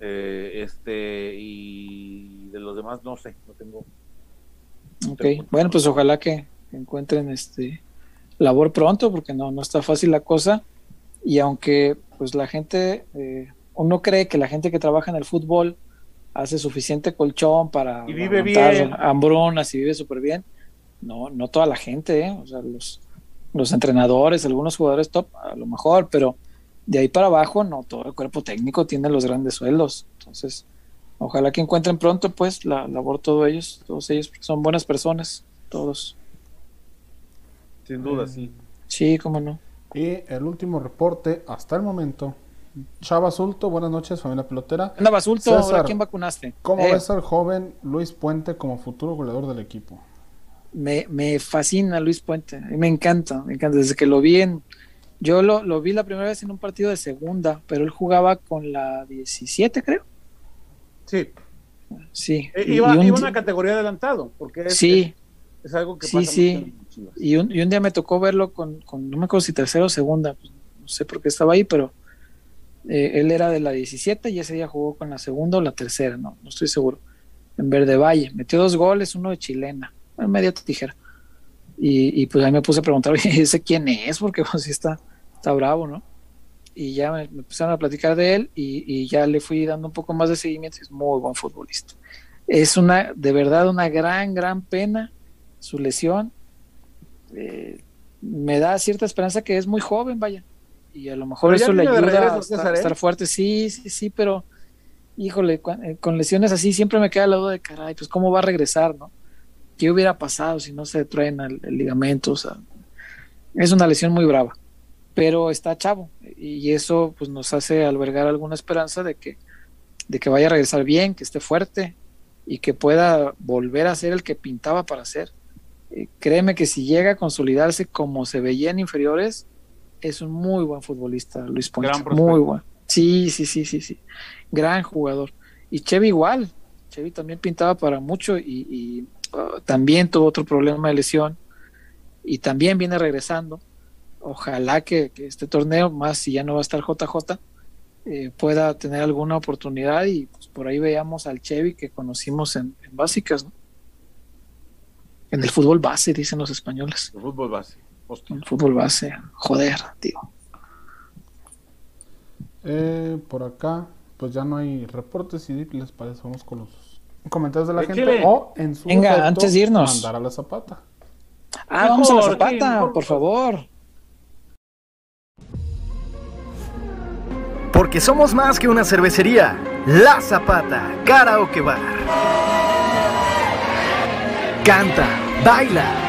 B: Eh, este y de los demás no sé, no tengo.
D: Ok, bueno, pues ojalá que que encuentren este labor pronto, porque no, no está fácil la cosa. Y aunque pues la gente, eh, uno cree que la gente que trabaja en el fútbol hace suficiente colchón para
B: Y vive bien.
D: hambrunas y vive súper bien, no, no toda la gente, ¿eh? o sea, los, los entrenadores, algunos jugadores top, a lo mejor, pero de ahí para abajo, no todo el cuerpo técnico tiene los grandes sueldos. Entonces, ojalá que encuentren pronto, pues, la labor todos ellos, todos ellos, porque son buenas personas, todos.
B: Sin duda, sí.
D: Sí, cómo no.
C: Y el último reporte hasta el momento. Chava Sulto, buenas noches, familia pelotera.
D: Anda, Basulto,
C: César,
D: ¿ahora quién vacunaste?
C: ¿Cómo
D: Eh,
C: ves al joven Luis Puente como futuro goleador del equipo?
D: me, me fascina Luis Puente, a me encanta, me encanta. Desde que lo vi en. Yo lo, lo vi la primera vez en un partido de segunda, pero él jugaba con la 17, creo.
B: Sí.
D: Sí. Y-
B: iba,
D: y un
B: iba una categoría adelantado, porque es,
D: sí,
B: es, es algo que
D: Sí,
B: pasa
D: sí. y un, y un día me tocó verlo con, con, no me acuerdo si tercera o segunda, pues, no sé por qué estaba ahí, pero eh, él era de la 17 y ese día jugó con la segunda o la tercera, no, no estoy seguro. En Verde Valle, metió dos goles, uno de chilena, en media tijera. Y, pues ahí me puse a preguntar, ¿ese quién es? Porque pues está, está bravo, ¿no? Y ya me, empezaron a platicar de él y, y ya le fui dando un poco más de seguimiento. Es muy buen futbolista. Es una, de verdad, una gran, gran pena su lesión. Eh, me da cierta esperanza que es muy joven, vaya. Y a lo mejor
B: Pero
D: eso le ayuda
B: regreso,
D: a estar,
B: ¿eh?
D: estar fuerte. Sí, sí, sí, pero híjole, cu- eh, con lesiones así siempre me queda la duda de, caray, pues cómo va a regresar, ¿no? ¿Qué hubiera pasado si no se traen el, el ligamento? O sea, es una lesión muy brava, pero está chavo y eso pues nos hace albergar alguna esperanza de que de que vaya a regresar bien, que esté fuerte y que pueda volver a ser el que pintaba para ser. Eh, créeme que si llega a consolidarse como se veía en inferiores, es un muy buen futbolista, Luis Ponce. Muy bueno. Sí, sí, sí, sí, sí. Gran jugador. Y Chevy igual. Chevy también pintaba para mucho y, uh, también tuvo otro problema de lesión y también viene regresando. Ojalá que, este torneo, más si ya no va a estar JJ, eh, pueda tener alguna oportunidad y pues, por ahí veamos al Chevy que conocimos en, básicas, En el fútbol base, dicen los españoles.
B: El fútbol base.
D: El fútbol base, joder, tío.
C: Eh, por acá, pues ya no hay reportes y les parece, vamos con los comentarios de la gente. O en su
D: Venga, antes de irnos.
C: Mandar a la zapata.
D: Ah, vamos a la zapata, por favor.
F: Porque somos más que una cervecería. La Zapata, Karaoke Bar. Canta, baila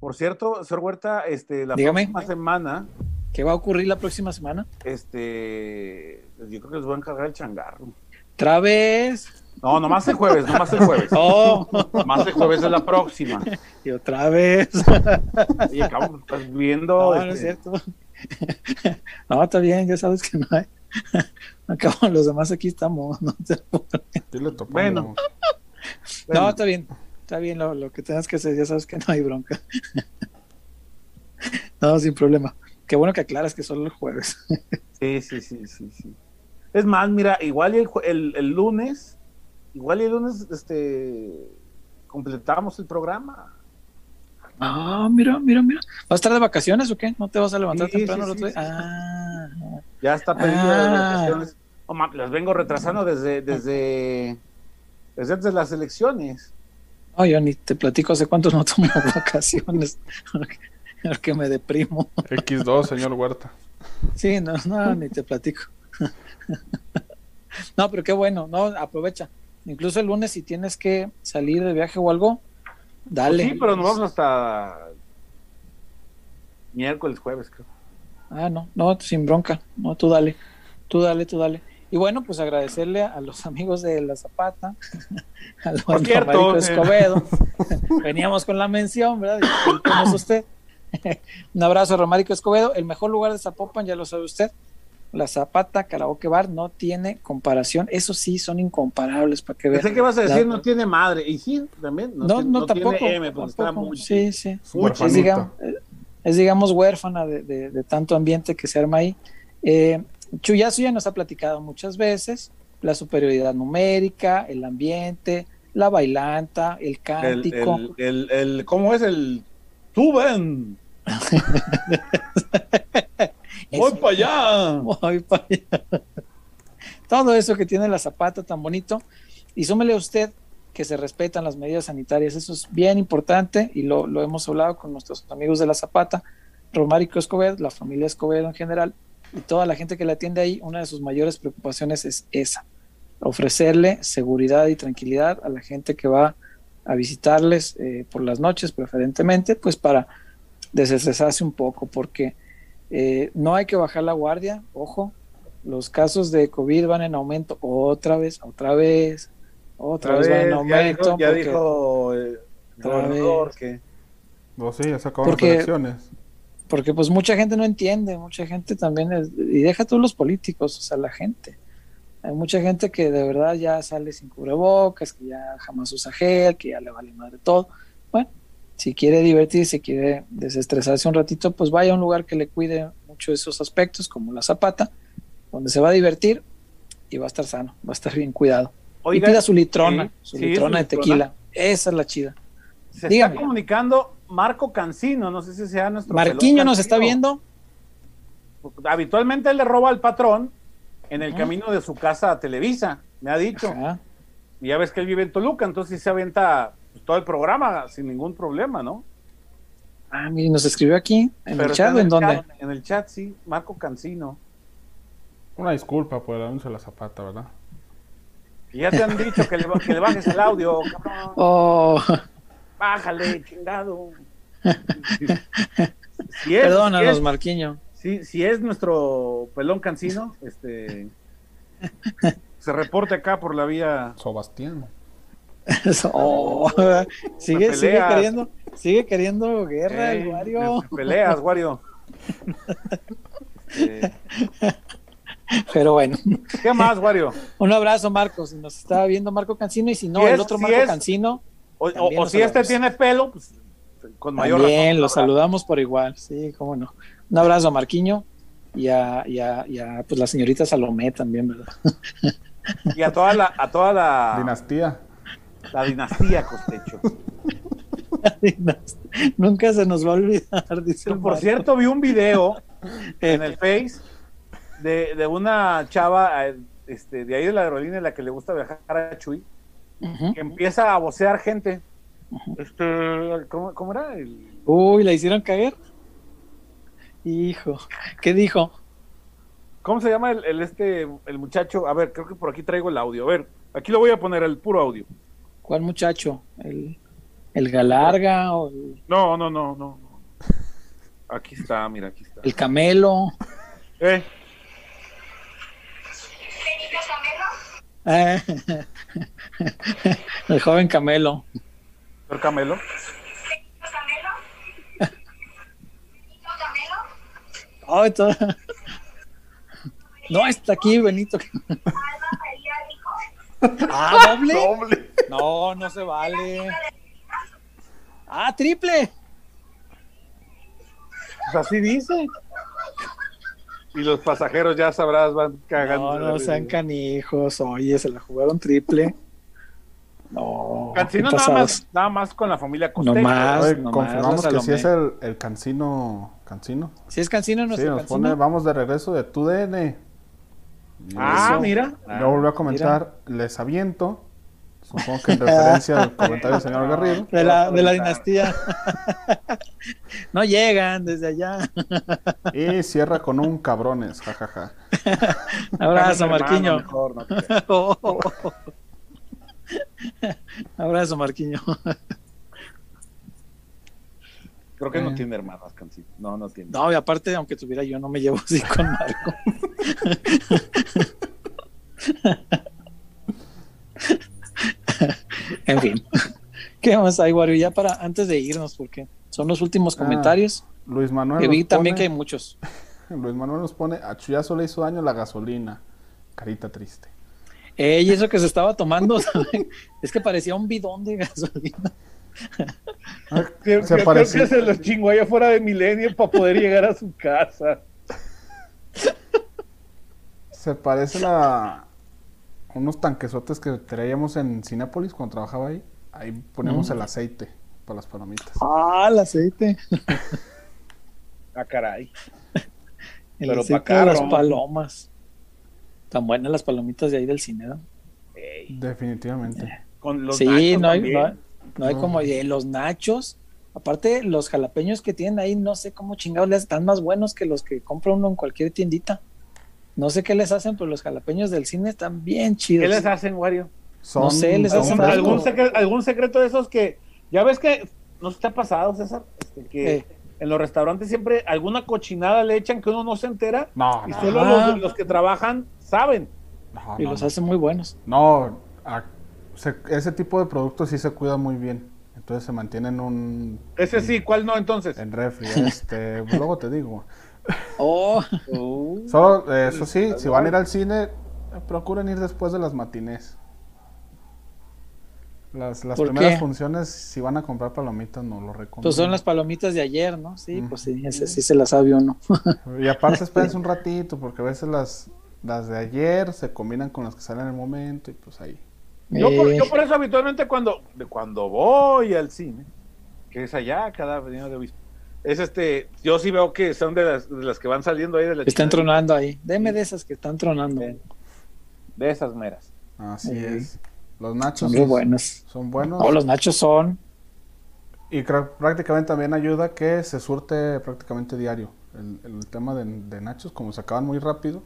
B: Por cierto, señor Huerta, este, la próxima semana.
D: ¿Qué va a ocurrir la próxima semana?
B: Este, yo creo que les voy a encargar el changarro.
D: ¿Otra vez?
B: No, nomás el jueves, nomás el jueves.
D: Oh.
B: Nomás el jueves es la próxima.
D: Y otra vez.
B: Y acabo, estás viendo.
D: No, no es este, cierto. No, está bien, ya sabes que no hay. Acabo, los demás aquí estamos. No
B: bueno.
D: No, está bien. Está bien lo, que tengas que hacer, ya sabes que no hay bronca. no, sin problema. Qué bueno que aclaras que solo el jueves.
B: sí, sí, sí, sí, sí. Es más, mira, igual el, el, lunes, igual el lunes, este, completamos el programa.
D: Ah, mira, mira, mira. ¿Vas a estar de vacaciones o qué? ¿No te vas a levantar temprano el otro día? Ah.
B: Ya está pedido ah. vacaciones. las vengo retrasando desde, desde, desde antes de las elecciones.
D: No, yo ni te platico hace cuánto no tomo vacaciones. porque me deprimo.
C: X2, señor Huerta.
D: Sí, no, no, ni te platico. No, pero qué bueno, no, aprovecha. Incluso el lunes si tienes que salir de viaje o algo, dale.
B: sí, pero nos vamos hasta miércoles, jueves, creo.
D: Ah, no, no, sin bronca. No, tú dale. Tú dale, tú dale. Y bueno, pues agradecerle a los amigos de La Zapata, al Romarico Escobedo. Veníamos con la mención, ¿verdad? es usted. Un abrazo a Romarico Escobedo. El mejor lugar de Zapopan, ya lo sabe usted. La Zapata Karaoke Bar no tiene comparación. Eso sí, son incomparables para que vean.
B: Pensé que vas a decir no tiene madre. Y sí, también.
D: No, no, tampoco. sí, sí. Es digamos, es, digamos, huérfana de, de, tanto ambiente que se arma ahí. Eh, Chuyazo ya nos ha platicado muchas veces la superioridad numérica, el ambiente, la bailanta, el cántico.
B: El, el, ¿Cómo es el tuben? Voy para allá.
D: Voy para allá. Todo eso que tiene la zapata tan bonito. Y súmele a usted que se respetan las medidas sanitarias. Eso es bien importante y lo, lo hemos hablado con nuestros amigos de la Zapata, Romárico Escobedo, la familia Escobedo en general y toda la gente que le atiende ahí, una de sus mayores preocupaciones es esa, ofrecerle seguridad y tranquilidad a la gente que va a visitarles eh, por las noches preferentemente, pues para desestresarse un poco, porque eh, no hay que bajar la guardia, ojo, los casos de COVID van en aumento otra vez, otra vez, otra, vez, van en aumento.
B: Ya dijo, el gobernador que...
C: Oh, sí, ya se acabaron las elecciones
D: porque pues mucha gente no entiende, mucha gente también, y deja todos los políticos, o sea, la gente. Hay mucha gente que de verdad ya sale sin cubrebocas, que ya jamás usa gel, que ya le vale madre todo. Bueno, si quiere divertirse, quiere desestresarse un ratito, pues vaya a un lugar que le cuide mucho esos aspectos, como la zapata, donde se va a divertir y va a estar sano, va a estar bien cuidado.
B: Oiga,
D: y pida su litrona,
B: sí,
D: su
B: sí,
D: litrona de tequila. Esa es la chida.
B: Se
D: Dígame.
B: está comunicando Marco Cancino, no sé si sea nuestro.
D: Marquiño nos está viendo.
B: Habitualmente él le roba al patrón en el
D: Ajá.
B: camino de su casa a Televisa, me ha dicho.
D: Ajá.
B: Y ya ves que él vive en Toluca, entonces sí se avienta pues, todo el programa sin ningún problema, ¿no?
D: Ah, mire, nos escribió aquí, en
B: Pero
D: el chat, ¿en dónde?
B: chat, en el chat, sí, Marco Cancino.
C: Una disculpa por el anuncio de la zapata, ¿verdad?
B: Y ya te han dicho que le, ba- que le bajes el audio, cabrón.
D: Oh,
B: Bájale, chingado. Si es,
D: perdónanos,
B: si es-
D: Marquiño.
B: si- si es nuestro pelón cancino, este se reporte acá por la vía.
C: Sobastián.
D: Oh, sigue, sigue queriendo, sigue queriendo guerra, el Wario.
B: peleas, Wario. Este,
D: Pero bueno,
B: ¿Qué más, Wario?
D: un abrazo, Marcos. Nos estaba viendo Marco Cancino y si no,
B: Si
D: el
B: es-
D: otro
B: si
D: Marco
B: es-
D: Cancino,
B: O, si este tiene pelo, pues con mayor
D: también
B: razón.
D: lo saludamos por igual. Sí, cómo no. Un abrazo a Marquiño y a, y a- y a, pues, la señorita Salomé también, ¿verdad?
B: Y a toda la, a toda la,
C: Dinastía.
B: la dinastía Costecho.
D: Nunca se nos va a olvidar, dice
B: Por cierto, vi un video en el Face de, de una chava eh, este, de ahí de la aerolínea en la que le gusta viajar a Chuy, Que empieza a vocear gente. Este, ¿cómo, cómo era? El-
D: Uy, ¿la hicieron caer? Hijo, ¿qué dijo?
B: ¿Cómo se llama el, el este el muchacho? A ver, creo que por aquí traigo el audio. A ver, aquí lo voy a poner el puro audio.
D: ¿Cuál muchacho? ¿El, el Galarga o el,
B: No, no, no, no. no. Aquí está, mira, aquí está.
D: el Camelo?
B: Eh,
D: Eh, el joven Camelo.
B: señor Camelo.
D: Ay, todo- No, está aquí, Benito. Ah, ¿doble? No, no se vale. Ah, triple.
B: Pues así dice. Y los pasajeros ya sabrás, van cagando.
D: No, no sean canijos. Oye, se la jugaron triple. No.
B: Cancino nada más, nada más con la familia.
D: No.
C: Oye,
D: nomás
C: confirmamos
D: la
C: que sí es el, el cancino. ¿Cancino?
D: Si es Cancino,
C: Sí,
D: nuestro
C: nos
D: Cancino.
C: pone, vamos de regreso de tu DN.
B: Ah, mira.
C: Yo volví a comentar, les aviento. Supongo que en referencia al comentario del señor Garrido.
D: De la, de la dinastía. no llegan desde allá.
C: Y cierra con un cabrones, jajaja.
D: Abrazo, Marquiño.
B: mejor, no te-
D: Abrazo, Marquiño.
B: Creo que no
C: Eh.
B: tiene hermanas, Cancino. No, no tiene.
D: No, y aparte, aunque tuviera yo, no me llevo así con Marco. En fin. ¿Qué más hay, Wario? Ya para antes de irnos, porque son los últimos
C: Ah,
D: comentarios.
C: Luis Manuel.
D: que vi también
C: pone-
D: que hay muchos.
C: Luis Manuel nos pone, a Chuyazo le hizo daño la gasolina. Carita triste.
D: Eh, y eso que se estaba tomando, es que parecía un bidón de gasolina.
C: Ah,
B: Creo,
C: se
B: creo que se los chingó allá fuera de Milenio para poder llegar a su casa.
C: Se parece a unos tanquesotes que traíamos en Cinépolis cuando trabajaba ahí. Ahí poníamos
D: Mm.
C: el aceite para las palomitas.
D: Ah, el aceite.
B: Ah, caray.
D: El
B: Pero
D: aceite de las palomas. Tan buenas las palomitas de ahí del cine, ¿no?
C: Definitivamente.
B: Con los
D: sí,
B: nachos
D: no hay, no, hay- no hay
C: No.
D: como los nachos. Aparte, los jalapeños que tienen ahí, no sé cómo chingados les están más buenos que los que compra uno en cualquier tiendita. No sé qué les hacen, pero los jalapeños del cine están bien chidos.
B: ¿Qué les hacen, Wario?
C: Son,
D: sé, les
C: son
D: hacen
B: ¿Algún,
D: algo.
B: algún, secre- algún secreto de esos que. Ya ves que. ¿No se te ha pasado, César? Este, que
D: Eh.
B: en los restaurantes siempre alguna cochinada le echan que uno no se entera.
C: No,
B: Y
C: no,
B: solo los, los que trabajan saben.
C: no,
D: y
C: no,
D: los
C: no.
D: hacen muy buenos.
C: No, a- se- ese tipo de productos sí se cuida muy bien. Entonces se mantienen un,
B: Ese sí, ¿cuál no entonces?
C: en refri. Este, luego te digo.
D: Oh,
C: Solo, eh, eso sí, si van a ir al cine, Eh, Procuren ir después de las matinés. Las, las
D: ¿Por
C: primeras
D: qué?
C: funciones, si van a comprar palomitas, no lo recomiendo.
D: Pues son las palomitas de ayer, ¿no? Sí,
C: Mm.
D: pues sí, ese sí se las sabe uno.
C: Y aparte espérense un ratito, porque a veces las, las de ayer se combinan con las que salen en el momento y pues ahí.
B: Yo por,
D: Eh,
B: yo por eso habitualmente cuando, de cuando voy al cine, que es allá, cada avenida de obispo, es este, yo sí veo que son de las, de las que van saliendo ahí de la
D: están tronando ahí. Deme de esas que están tronando.
B: De esas meras.
C: Así es. Los nachos
D: Son muy buenas.
C: son buenos.
D: No, los nachos son.
C: Y creo- prácticamente también ayuda que se surte prácticamente diario. El, el tema de, de nachos, como se acaban muy rápido,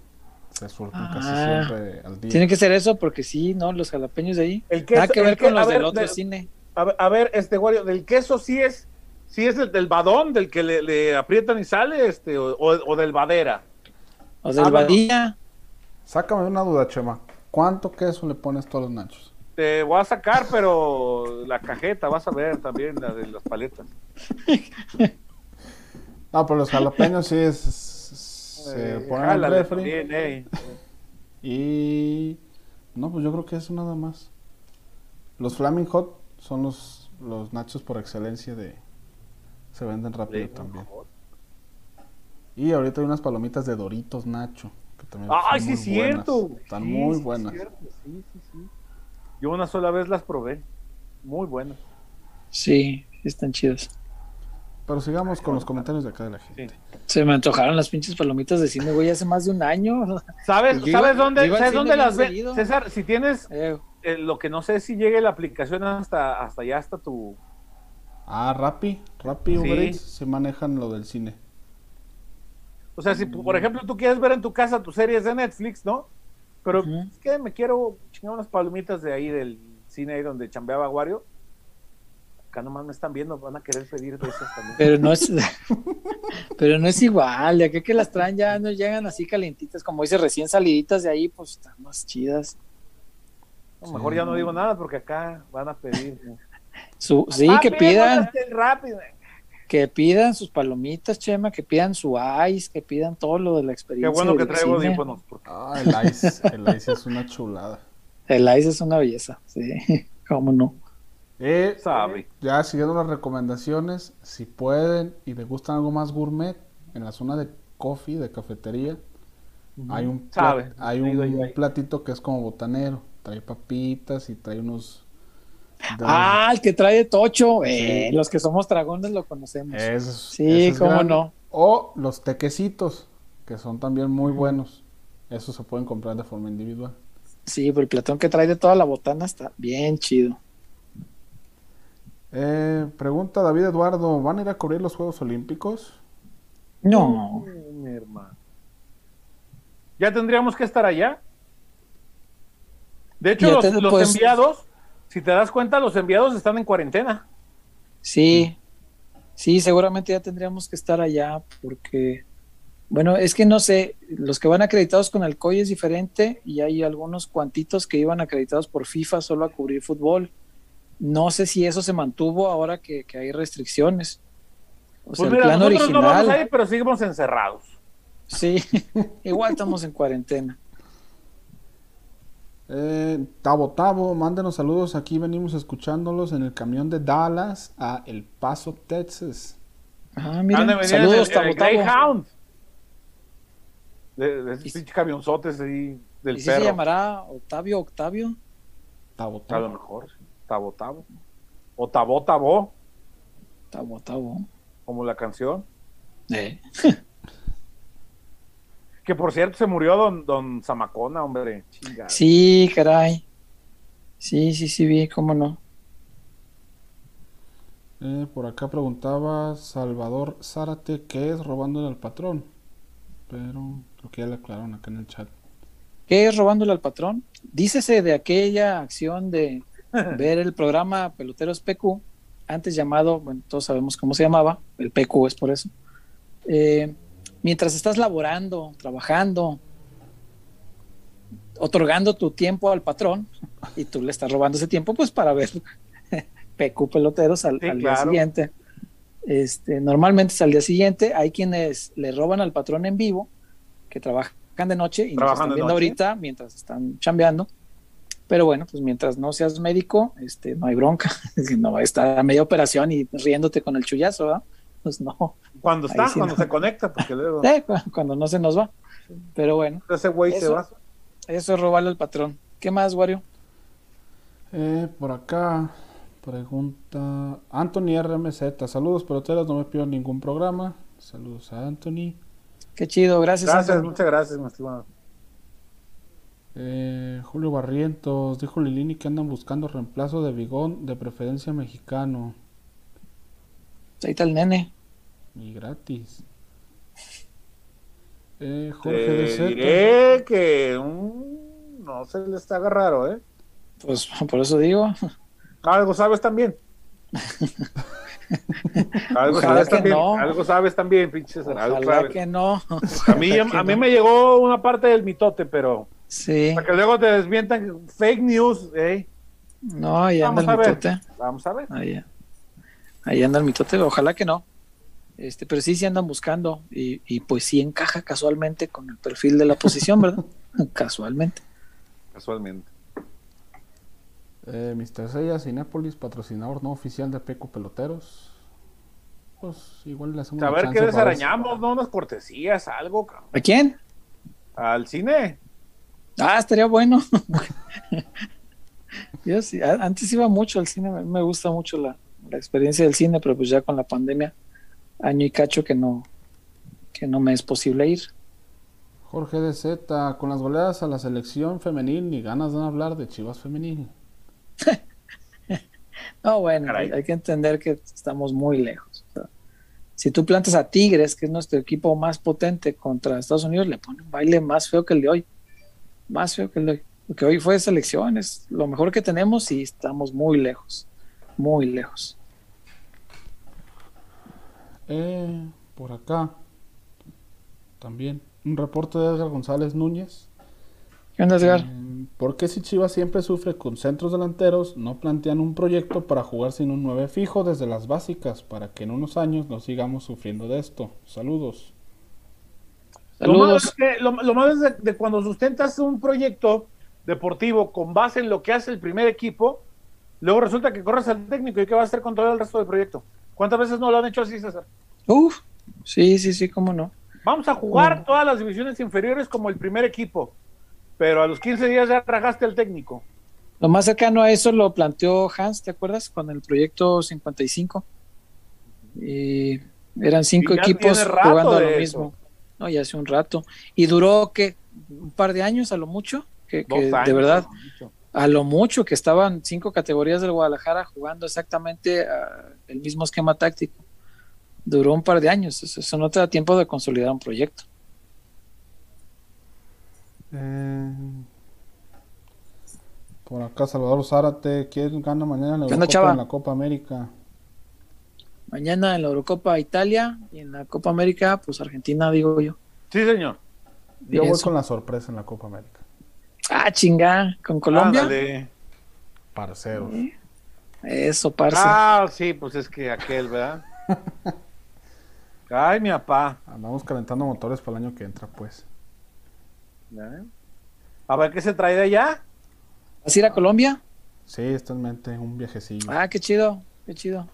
C: se surten casi
D: Ah.
C: siempre al día.
D: Tiene que ser eso porque sí, ¿no? Los jalapeños de ahí.
B: El queso-
D: Nada que
B: el
D: ver
B: que-
D: con
B: a
D: los
B: ver,
D: del otro
B: de-
D: cine.
B: A ver, a ver, este Wario, del queso sí es, sí es el del badón, del que le, le aprietan y sale, este, o, o- o del badera.
D: O del
B: Ah, bueno.
D: Badía.
C: Sácame una duda, Chema. ¿Cuánto queso le pones todos los nachos?
B: Te voy a sacar, pero la cajeta, vas a ver también, la de las paletas.
C: No, pero los jalapeños sí es, se
B: Eh,
C: ponen el refri.
B: también, eh.
C: Y no, pues yo creo que eso nada más. Los Flaming Hot son los, los nachos por excelencia de se venden rápido también. Y ahorita hay unas palomitas de Doritos Nacho. Que también
B: Ay, sí, es cierto.
C: Están
B: Sí,
C: muy
B: sí,
C: buenas.
B: cierto, Sí, sí, sí. Yo una sola vez las probé. Muy buenas.
D: Sí, sí están chidos.
C: Pero sigamos con los comentarios de acá de la gente.
B: Sí.
D: Se me antojaron las pinches palomitas de cine, güey, hace más de un año.
B: ¿Sabes,
D: iba-
B: ¿sabes dónde, ¿sabes dónde las ven? César, si tienes
D: Eh,
B: eh, lo que no sé si llegue la aplicación hasta, hasta allá, hasta tu.
C: Ah, Rappi. Rappi Uber
B: Sí.
C: Eats se manejan lo del cine.
B: O sea, si por ejemplo tú quieres ver en tu casa tus series de Netflix, ¿no? Pero
D: Ujú.
B: es que me quiero chingar unas palomitas de ahí del cine ahí donde chambeaba Wario. Acá nomás me están viendo, van a querer pedir de esas también.
D: pero no es pero no es igual, de aquí que las traen ya no llegan así calientitas, como dice, recién saliditas de ahí, pues están más chidas.
B: A lo mejor ya no digo nada porque acá van a pedir. ¿no?
D: Su, sí,
B: Ah,
D: que pidan,
B: qué rápido.
D: que pidan sus palomitas, Chema, que pidan su ice, que pidan todo lo de la
B: Qué
D: experiencia.
B: bueno que traigo porque-
C: Ah, el ice. el ice es una chulada.
D: El ice es una belleza, sí, cómo no.
C: Eh,
B: Sabe.
C: Ya siguiendo las recomendaciones, si pueden y les gustan algo más gourmet, en la zona de coffee, de cafetería, hay un, pla-
B: Sabe,
C: hay un platito que es como botanero. Trae papitas y trae unos...
D: Ah, el que trae Tocho, eh, los que somos dragones lo conocemos. sí, cómo
C: grande.
D: no.
C: O los tequecitos, que son también muy buenos. Esos se pueden comprar de forma individual.
D: Sí, pero el platón que trae de toda la botana está bien chido.
C: Eh, pregunta David Eduardo, ¿van a ir a cubrir los Juegos Olímpicos?
D: No,
B: Ay, mi hermano. Ya tendríamos que estar allá. De hecho,
D: Ya
B: los,
D: te-
B: los
D: pues-
B: enviados, si te das cuenta, los enviados están en cuarentena.
D: sí, sí, seguramente ya tendríamos que estar allá porque, bueno, es que no sé, los que van acreditados con el COI es diferente y hay algunos cuantitos que iban acreditados por FIFA solo a cubrir fútbol. No sé si eso se mantuvo ahora que, que hay restricciones. O sea,
B: Pues
D: el
B: mira,
D: plan
B: nosotros
D: original.
B: no vamos a ir, pero seguimos encerrados.
D: Sí, igual estamos en cuarentena.
C: Eh, Tabo Tabo, mándenos saludos. Aquí venimos escuchándolos en el camión de Dallas a El Paso, Texas.
D: Ah,
B: venir
D: saludos,
B: el- el
D: Tabo Tabo.
B: Greyhound. De, de esos
D: Y-
B: pinches camionzotes ahí del
D: ¿Y si se
B: perro.
D: llamará Octavio Octavio?
C: Tabo
B: A lo
C: Tabo.
B: mejor, sí. Tabo Tabo. O Tabo Tabo,
D: Tabo Tabo.
B: como la canción.
D: Eh.
B: Que por cierto se murió don, don Zamacona, hombre. Chingada.
D: Sí, caray. Sí, sí, sí, vi, cómo no.
C: Eh, por acá preguntaba Salvador Zárate qué es robándole al patrón. Pero creo que ya le aclararon acá en el chat.
D: ¿Qué es robándole al patrón? Dícese de aquella acción de ver el programa Peloteros PQ, antes llamado, bueno, todos sabemos cómo se llamaba, el PQ es por eso. Eh, mientras estás laborando, trabajando, otorgando tu tiempo al patrón y tú le estás robando ese tiempo, pues para ver PQ Peloteros al,
B: Sí,
D: al día siguiente. Este, normalmente es al día siguiente, hay quienes le roban al patrón en vivo, que trabajan de noche y nos están viendo
B: noche.
D: ahorita mientras están chambeando. Pero bueno, pues mientras no seas médico, este, no hay bronca. No, está a media operación y riéndote con el chullazo, ¿verdad? Pues no.
B: Cuando está,
D: sí
B: cuando
D: no.
B: se conecta, porque luego
D: cu- cuando no se nos va. Pero bueno,
B: ese güey se
D: Eso.
B: va.
D: eso es robarle al patrón. ¿Qué más, Wario?
C: Eh, por acá pregunta Anthony RMZ. Saludos, peloteros. No me pido ningún programa. Saludos a Anthony.
D: Qué chido, gracias.
B: Gracias,
D: Anthony.
B: muchas gracias, mi estimado.
C: Eh, Julio Barrientos. Dijo Lilini que andan buscando reemplazo de Bigón, de preferencia mexicano.
D: Ahí está el nene.
C: Y gratis. Eh, Jorge
B: Te
C: de
B: diré que no se le está raro, ¿eh?
D: Pues por eso digo.
B: Algo sabes también. Algo
D: Ojalá
B: sabes
D: que
B: también.
D: no.
B: Algo sabes también, pinches. Algo
D: Ojalá
B: sabes.
D: que no.
B: A mí, a mí
D: no.
B: me llegó una parte del mitote, pero
D: Sí.
B: para que luego te desmientan fake news, ¿eh?
D: No, ahí anda
B: Vamos a
D: el
B: ver.
D: mitote.
B: Vamos a ver.
D: Ahí, ahí anda el mitote. Ojalá que no. Este, pero sí, sí andan buscando. Y, y pues sí encaja casualmente con el perfil de la posición, ¿verdad? casualmente.
B: Casualmente.
C: Eh, Mr. Seiya, Cinépolis, patrocinador no oficial de Peco Peloteros. Pues igual le hacemos
B: A ver qué desarañamos, ¿no? Unas cortesías, algo, cabrón.
D: ¿A quién?
B: Al cine.
D: Ah, estaría bueno. Yo sí, antes iba mucho al cine, me- me gusta mucho la, la experiencia del cine, pero pues ya con la pandemia, año y cacho que no, que no me es posible ir.
C: Jorge de Z, con las goleadas a la selección femenil, ni ganas de hablar de Chivas femenil.
D: No, bueno, hay, hay que entender que estamos muy lejos. O sea, si tú plantas a Tigres, que es nuestro equipo más potente contra Estados Unidos, le pone un baile más feo que el de hoy. Más feo que el de hoy. Porque hoy fue selección, es lo mejor que tenemos y estamos muy lejos. Muy lejos.
C: Eh, por acá, también, un reporte de Edgar González Núñez.
D: ¿Qué onda, Edgar?
C: Eh, ¿Por qué si Chivas siempre sufre con centros delanteros, no plantean un proyecto para jugar sin un 9 fijo desde las básicas, para que en unos años no sigamos sufriendo de esto? Saludos.
B: Lo malo es
D: Saludos.
B: que- lo, lo malo es de, de cuando sustentas un proyecto deportivo con base en lo que hace el primer equipo, luego resulta que corres al técnico y qué va a hacer con todo el resto del proyecto. ¿Cuántas veces no lo han hecho así, César?
D: Uf, sí, sí, sí, cómo no.
B: Vamos a jugar todas las divisiones inferiores como el primer equipo, pero a los 15 días ya ragaste al técnico.
D: Lo más cercano a eso lo planteó Hans, ¿te acuerdas? Con el proyecto 55. Y eran cinco
B: Y
D: equipos jugando a lo
B: eso.
D: mismo. No, ya hace un rato. Y duró, que Un par de años a lo mucho. Que, que
B: Dos años,
D: de verdad. A lo mucho que estaban cinco categorías del Guadalajara jugando exactamente ah, el mismo esquema táctico. Duró un par de años. Eso, eso no te da tiempo de consolidar un proyecto.
C: Eh, por acá Salvador Zárate, ¿quién gana mañana en la,
D: ¿Qué onda,
C: Eurocopa,
D: chava?
C: en la Copa América?
D: Mañana en la Eurocopa Italia y en la Copa América, pues Argentina, digo yo.
B: Sí, señor.
C: Yo voy
D: Eso.
C: con la sorpresa en la Copa América.
D: Ah, chinga, con Colombia.
B: Ándale.
C: Parceros.
D: Eso, parce.
B: Ah, sí, pues es que aquel, ¿verdad? Ay, mi papá.
C: Andamos calentando motores para el año que entra, pues.
B: ¿Eh? A ver qué se trae de allá.
D: ¿Vas a ir a Colombia?
C: Sí, está en mente un viajecillo.
D: Ah, qué chido, qué chido.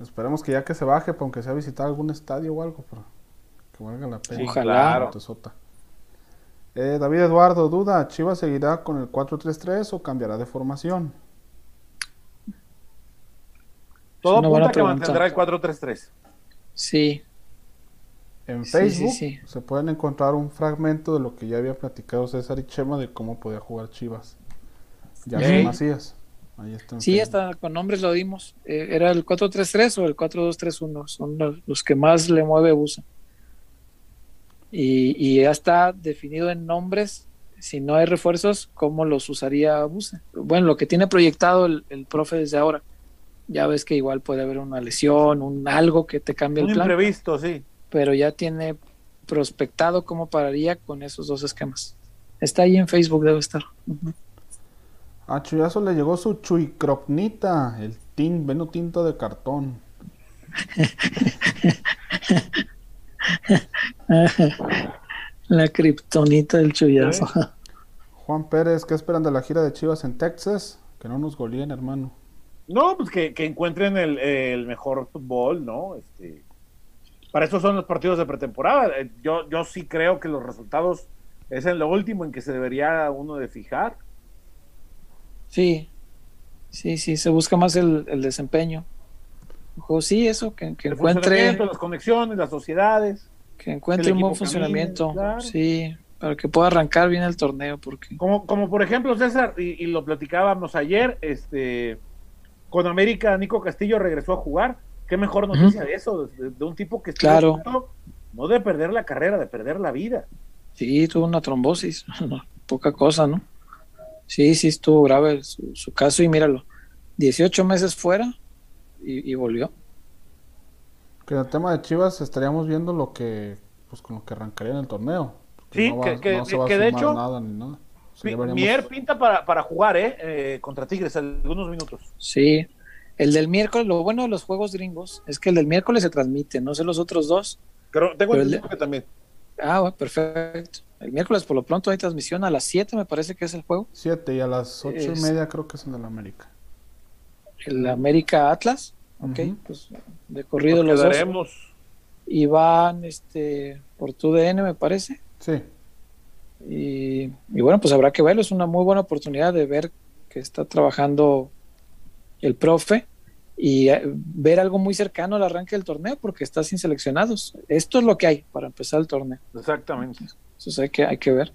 C: Esperemos que ya que se baje, aunque sea visitar algún estadio o algo, pero que valga la pena.
B: Sí, claro.
C: Eh, David Eduardo, duda, ¿Chivas seguirá con el 4-3-3 o cambiará de formación?
B: Todo apunta que mantendrá el 4-3-3.
D: Sí,
C: En
D: Sí,
C: Facebook
D: sí, sí.
C: se pueden encontrar un fragmento de lo que ya había platicado César y Chema de cómo podía jugar Chivas. Ya son Macías. Ahí está
D: sí,
C: Facebook.
D: hasta con nombres lo dimos. Eh, ¿Era el 4-3-3 o el 4-2-3-1? Son los, los que más le mueve usa. Y, y ya está definido en nombres, si no hay refuerzos, cómo los usaría Buse. Bueno, lo que tiene proyectado el, el profe desde ahora. Ya ves que igual puede haber una lesión, un algo que te cambie
B: Un
D: el plan.
B: imprevisto, sí.
D: pero ya tiene prospectado cómo pararía con esos dos esquemas. Está ahí en Facebook, debe estar. Ujú.
C: A Chuyazo le llegó su chuicropnita, el tin, veno tinto de cartón.
D: La kriptonita del chullazo.
C: Juan Pérez, ¿qué esperan de la gira de Chivas en Texas? Que no nos goleen, hermano.
B: No, pues que, que encuentren el, el mejor fútbol, ¿no? Este, para eso son los partidos de pretemporada. Eh, Yo, yo sí creo que los resultados es en lo último en que se debería uno de fijar.
D: Sí, sí, sí, se busca más el, el desempeño. Ojo, sí, eso, que, que encuentre,
B: las conexiones, las sociedades.
D: que encuentre un buen
B: camine,
D: funcionamiento.
B: claro.
D: Sí, para que pueda arrancar bien el torneo, porque
B: Como, como por ejemplo, César, y, y lo platicábamos ayer, este con América, Nico Castillo regresó a jugar. Qué mejor noticia de eso, de, de un tipo que estuvo
D: Claro.
B: no de perder la carrera, de perder la vida.
D: sí, tuvo una trombosis, poca cosa, ¿no? Sí, sí, estuvo grave su, su caso y míralo, 18 meses fuera y, y volvió.
C: Que en el tema de Chivas estaríamos viendo lo que, pues con lo que arrancaría en el torneo.
B: Sí,
C: no va-
B: que- que-
C: no se va a
B: que de hecho,
C: nada ni nada. Sí,
B: Mi- Mier pinta para, para jugar, ¿eh? Eh, Contra Tigres, algunos minutos.
D: Sí, el del miércoles, lo bueno de los juegos gringos es que el del miércoles se transmite, no sé los otros dos.
B: Pero tengo
D: Pero el
B: que también.
D: Ah, bueno, perfecto. El miércoles por lo pronto hay transmisión a las 7 me parece que es el juego.
C: Siete y a las ocho y
D: Es-
C: media creo que es en el América.
D: El América Atlas, ok, pues de corrido
B: Nos
D: los dos. Y van este, por tu DN me parece.
C: Sí,
D: Y, y bueno, pues habrá que verlo. Es una muy buena oportunidad de ver que está trabajando el profe y eh, ver algo muy cercano al arranque del torneo porque está sin seleccionados. Esto es lo que hay para empezar el torneo.
B: Exactamente.
D: Entonces hay que, hay que ver.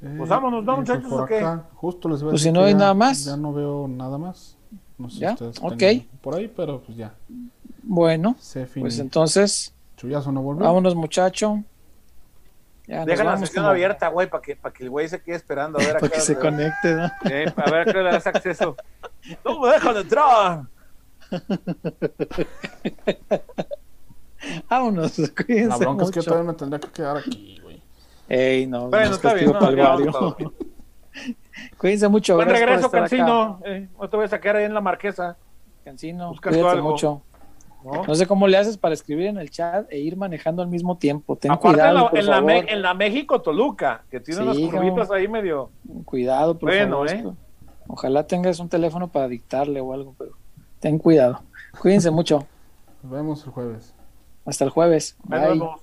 B: Pues vámonos, ¿no,
C: pues
B: muchachos, o qué?
C: justo les voy a
D: Pues
C: decir
D: si no hay
C: ya-
D: nada más.
C: Ya no veo nada más. No sé
D: ¿Ya?
C: si ustedes
D: Ok.
C: por ahí, pero pues ya.
D: Bueno,
C: Se
D: pues entonces,
C: Chuyazo no volvió.
D: vámonos muchacho. Ya
B: Deja la sección
D: como-
B: abierta, güey, para que, para que el güey se quede esperando a ver a
D: para que se
B: le-
D: conecte, ¿no?
B: Eh, a ver a qué le das acceso. ¡No me dejan entrar!
D: Vámonos, cuídense
C: La bronca es que yo
D: mucho.
C: todavía me tendría que quedar aquí, güey.
D: Ey, no,
B: Bueno,
D: no es
B: está bien, no, todos.
D: Cuídense mucho.
B: Buen regreso. Cancino. Eh, no te voy a sacar ahí en la marquesa.
D: Cancino, cuídate
B: algo.
D: mucho.
B: ¿no?
D: No sé cómo le haces para escribir en el chat e ir manejando al mismo tiempo. Ten
B: Aparte
D: cuidado,
B: en, la,
D: por
B: en, la
D: favor.
B: Me- en la México Toluca, que tiene
D: Sí,
B: unas
D: cabrón.
B: curvitas ahí medio.
D: Cuidado, por
B: Bueno,
D: favor.
B: ¿eh?
D: Ojalá tengas un teléfono para dictarle o algo, pero ten cuidado. Cuídense mucho.
C: Nos vemos el jueves.
D: Hasta el jueves. Bye.
B: nos vemos.